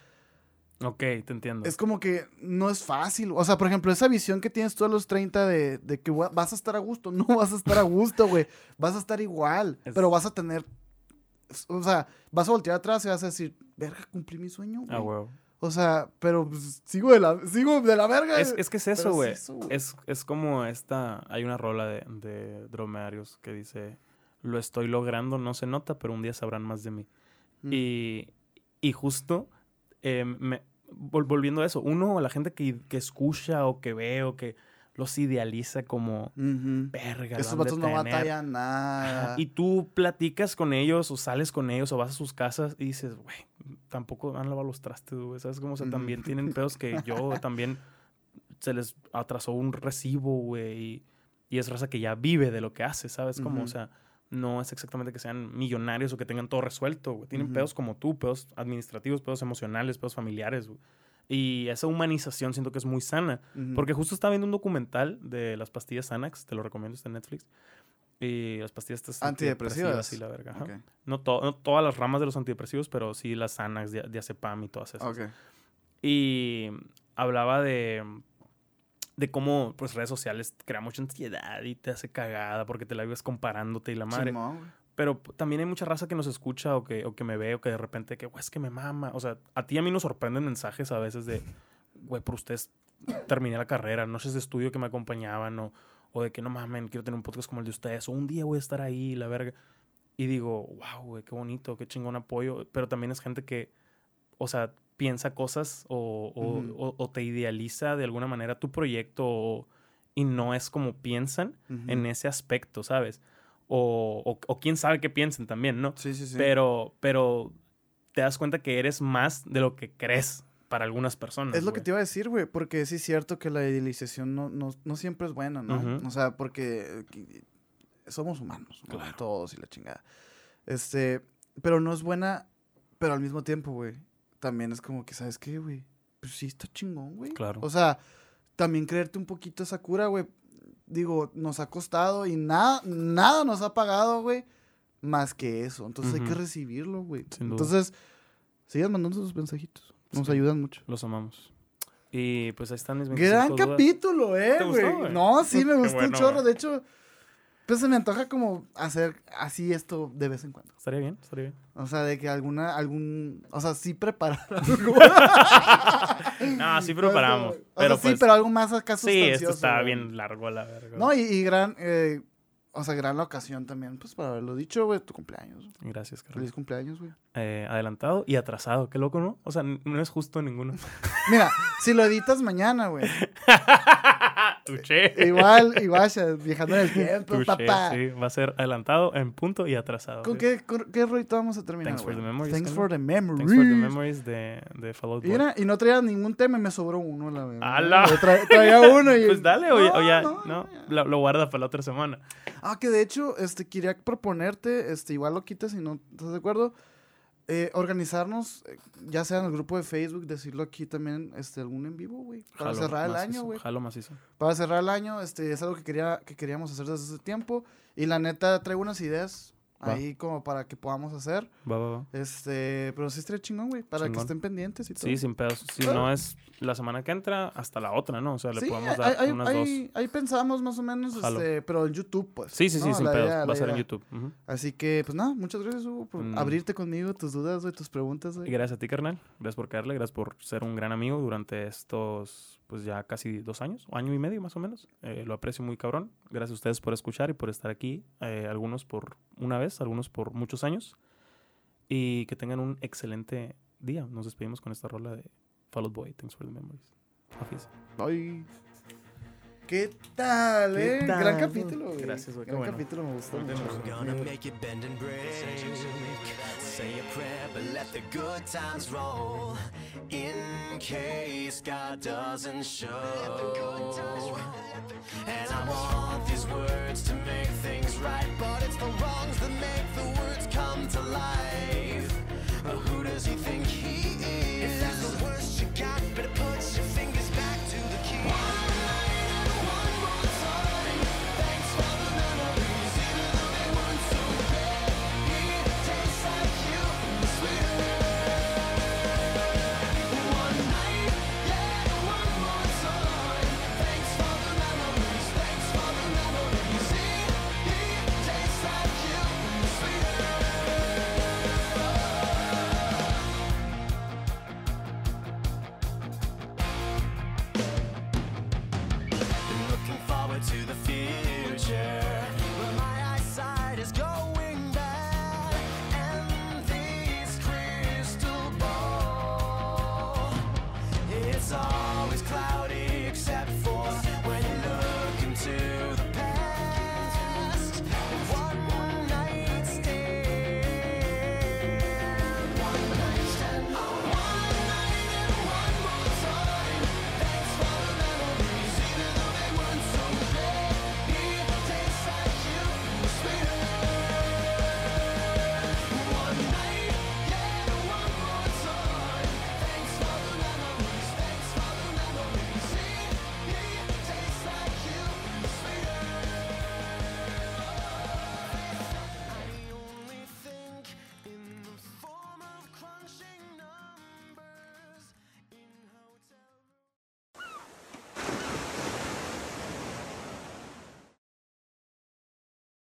Ok, te entiendo. es como que no es fácil. O sea, por ejemplo, esa visión que tienes tú a los 30 de, de que va- vas a estar a gusto. No vas a estar a gusto, güey. Vas a estar igual, Es- pero vas a tener... O sea, vas a voltear atrás y vas a decir, verga, cumplí mi sueño, güey. Ah, huevo. O sea, pero pues, sigo, de la, sigo de la verga. Es, es que es eso, es güey. güey. Es, es como esta. Hay una rola de, de Dromedarios que dice: Lo estoy logrando, no se nota, pero un día sabrán más de mí. Mm. Y, y justo, eh, me- volviendo a eso, uno, la gente que, que escucha o que ve o que los idealiza como verga. lo Estos han de vatos no tener". batallan nada. Y tú platicas con ellos o sales con ellos o vas a sus casas y dices, güey, tampoco han lavado los trastes, güey. ¿Sabes cómo? O sea, también tienen pedos que yo también se les atrasó un recibo, güey. Y, y es raza que ya vive de lo que hace, ¿sabes? Ujú. o sea, no es exactamente que sean millonarios o que tengan todo resuelto, güey. Tienen Ujú. pedos como tú, pedos administrativos, pedos emocionales, pedos familiares, güey. Y esa humanización siento que es muy sana. Ujú. Porque justo estaba viendo un documental de las pastillas Xanax, te lo recomiendo, está en Netflix. Y las pastillas estas Antidepresivas. y la verga. ajá. Ok. No, to- no todas las ramas de los antidepresivos, pero sí las Xanax, dia- diazepam y todas esas. Ok. Y hablaba de, de cómo pues redes sociales crea mucha ansiedad y te hace cagada porque te la vives comparándote y la madre. Simón. Pero también hay mucha raza que nos escucha o que, o que me ve o que de repente que, güey, es que me mama. O sea, a ti y a mí nos sorprenden mensajes a veces de, güey, por ustedes terminé la carrera, noches de estudio que me acompañaban o, o de que no mamen, quiero tener un podcast como el de ustedes o un día voy a estar ahí, la verga. Y digo, wow, güey, qué bonito, qué chingón apoyo. Pero también es gente que, o sea, piensa cosas o, o- Ujú. o- o te idealiza de alguna manera tu proyecto y no es como piensan en ese aspecto, ¿sabes? O, quién sabe qué piensen también, ¿no? Sí, sí, sí. Pero, pero te das cuenta que eres más de lo que crees para algunas personas. Es lo que te iba a decir, güey, porque sí es cierto que la idealización no, no, no siempre es buena, ¿no? O sea, porque somos humanos, ¿no? Claro. todos y la chingada. Este, pero no es buena, pero al mismo tiempo, güey, también es como que, ¿sabes qué, güey? Pues sí está chingón, güey. Claro. O sea, también creerte un poquito esa cura, güey. Digo, nos ha costado y nada, nada nos ha pagado, güey, más que eso. Entonces hay que recibirlo, güey. Entonces, sigan mandando sus mensajitos. Nos Sí. ayudan mucho. Los amamos. Y pues ahí están mis 25 Gran dudas. capítulo, eh, ¿Te gustó, güey. No, sí, me gustó un chorro. De hecho, pues se me antoja como hacer así esto de vez en cuando. Estaría bien, estaría bien. O sea, de que alguna, algún, o sea, sí preparar algo. No, sí preparamos. O sea, pero sí, pues, pero algo más acá sí, esto está güey. bien largo la verga. No, y, y gran, eh, o sea, gran la ocasión también, pues para haberlo dicho, güey, tu cumpleaños. Gracias, Carlos. Feliz cumpleaños, güey. Eh, adelantado y atrasado. Qué loco, ¿no? O sea, no es justo ninguno. Mira, si lo editas mañana, güey. Tuché. Igual, igual, viajando en el tiempo, papá. sí. Va a ser adelantado, en punto y atrasado. ¿Con sí. qué, con qué rolito vamos a terminar? Thanks for the memories, Thanks for the memories. Thanks for the memories de, de Fall Out Y, Boy. mira, y no traía ningún tema y me sobró uno, la verdad. ¡Hala! Yo tra- traía uno y... Pues dale, o, ya- o No, ya, no. Lo, lo guarda para la otra semana. Ah, que de hecho, este, quería proponerte, este, igual lo quites si no estás de acuerdo, eh, organizarnos, eh, ya sea en el grupo de Facebook, decirlo aquí también, este, algún en vivo, güey, para Jalo cerrar el año, güey. Jalo macizo. Para cerrar el año, este, es algo que quería, que queríamos hacer desde hace tiempo, y la neta, traigo unas ideas Va. ahí como para que podamos hacer, Va, va, va. este, pero sí estaría chingón, güey, para que estén pendientes y todo. Sí, sin pedos. Si no es la semana que entra, hasta la otra, ¿no? O sea, le Sí, podemos dar ahí- unas ahí- ahí pensamos más o menos, Jalo. este, pero en YouTube, pues. dos. Sí, sí, sí, ¿no? sin La pedos. idea- Va a ser en. YouTube. Así que, pues nada, muchas gracias, Hugo, por Mm. abrirte conmigo, tus dudas, güey, tus preguntas, Y güey. gracias a ti, carnal. Gracias por caerle. Gracias por ser un gran amigo durante estos, pues ya casi dos años, o año y medio más o menos. Eh, lo aprecio muy cabrón. Gracias a ustedes por escuchar y por estar aquí. eh, algunos por una vez, algunos por muchos años. Y que tengan un excelente día. Nos despedimos con esta rola de Fall Out Boy. Thanks for the memories. Ay. ¿Qué tal, ¿Qué eh? tal? Gran capítulo, güey. Gracias, güey, Gran bueno. capítulo, me gustó mucho. gonna make it bend and break. Say a prayer, but let the good times roll. In case God doesn't show. And I want these words to make things right, but it's the wrongs that make the words come to light.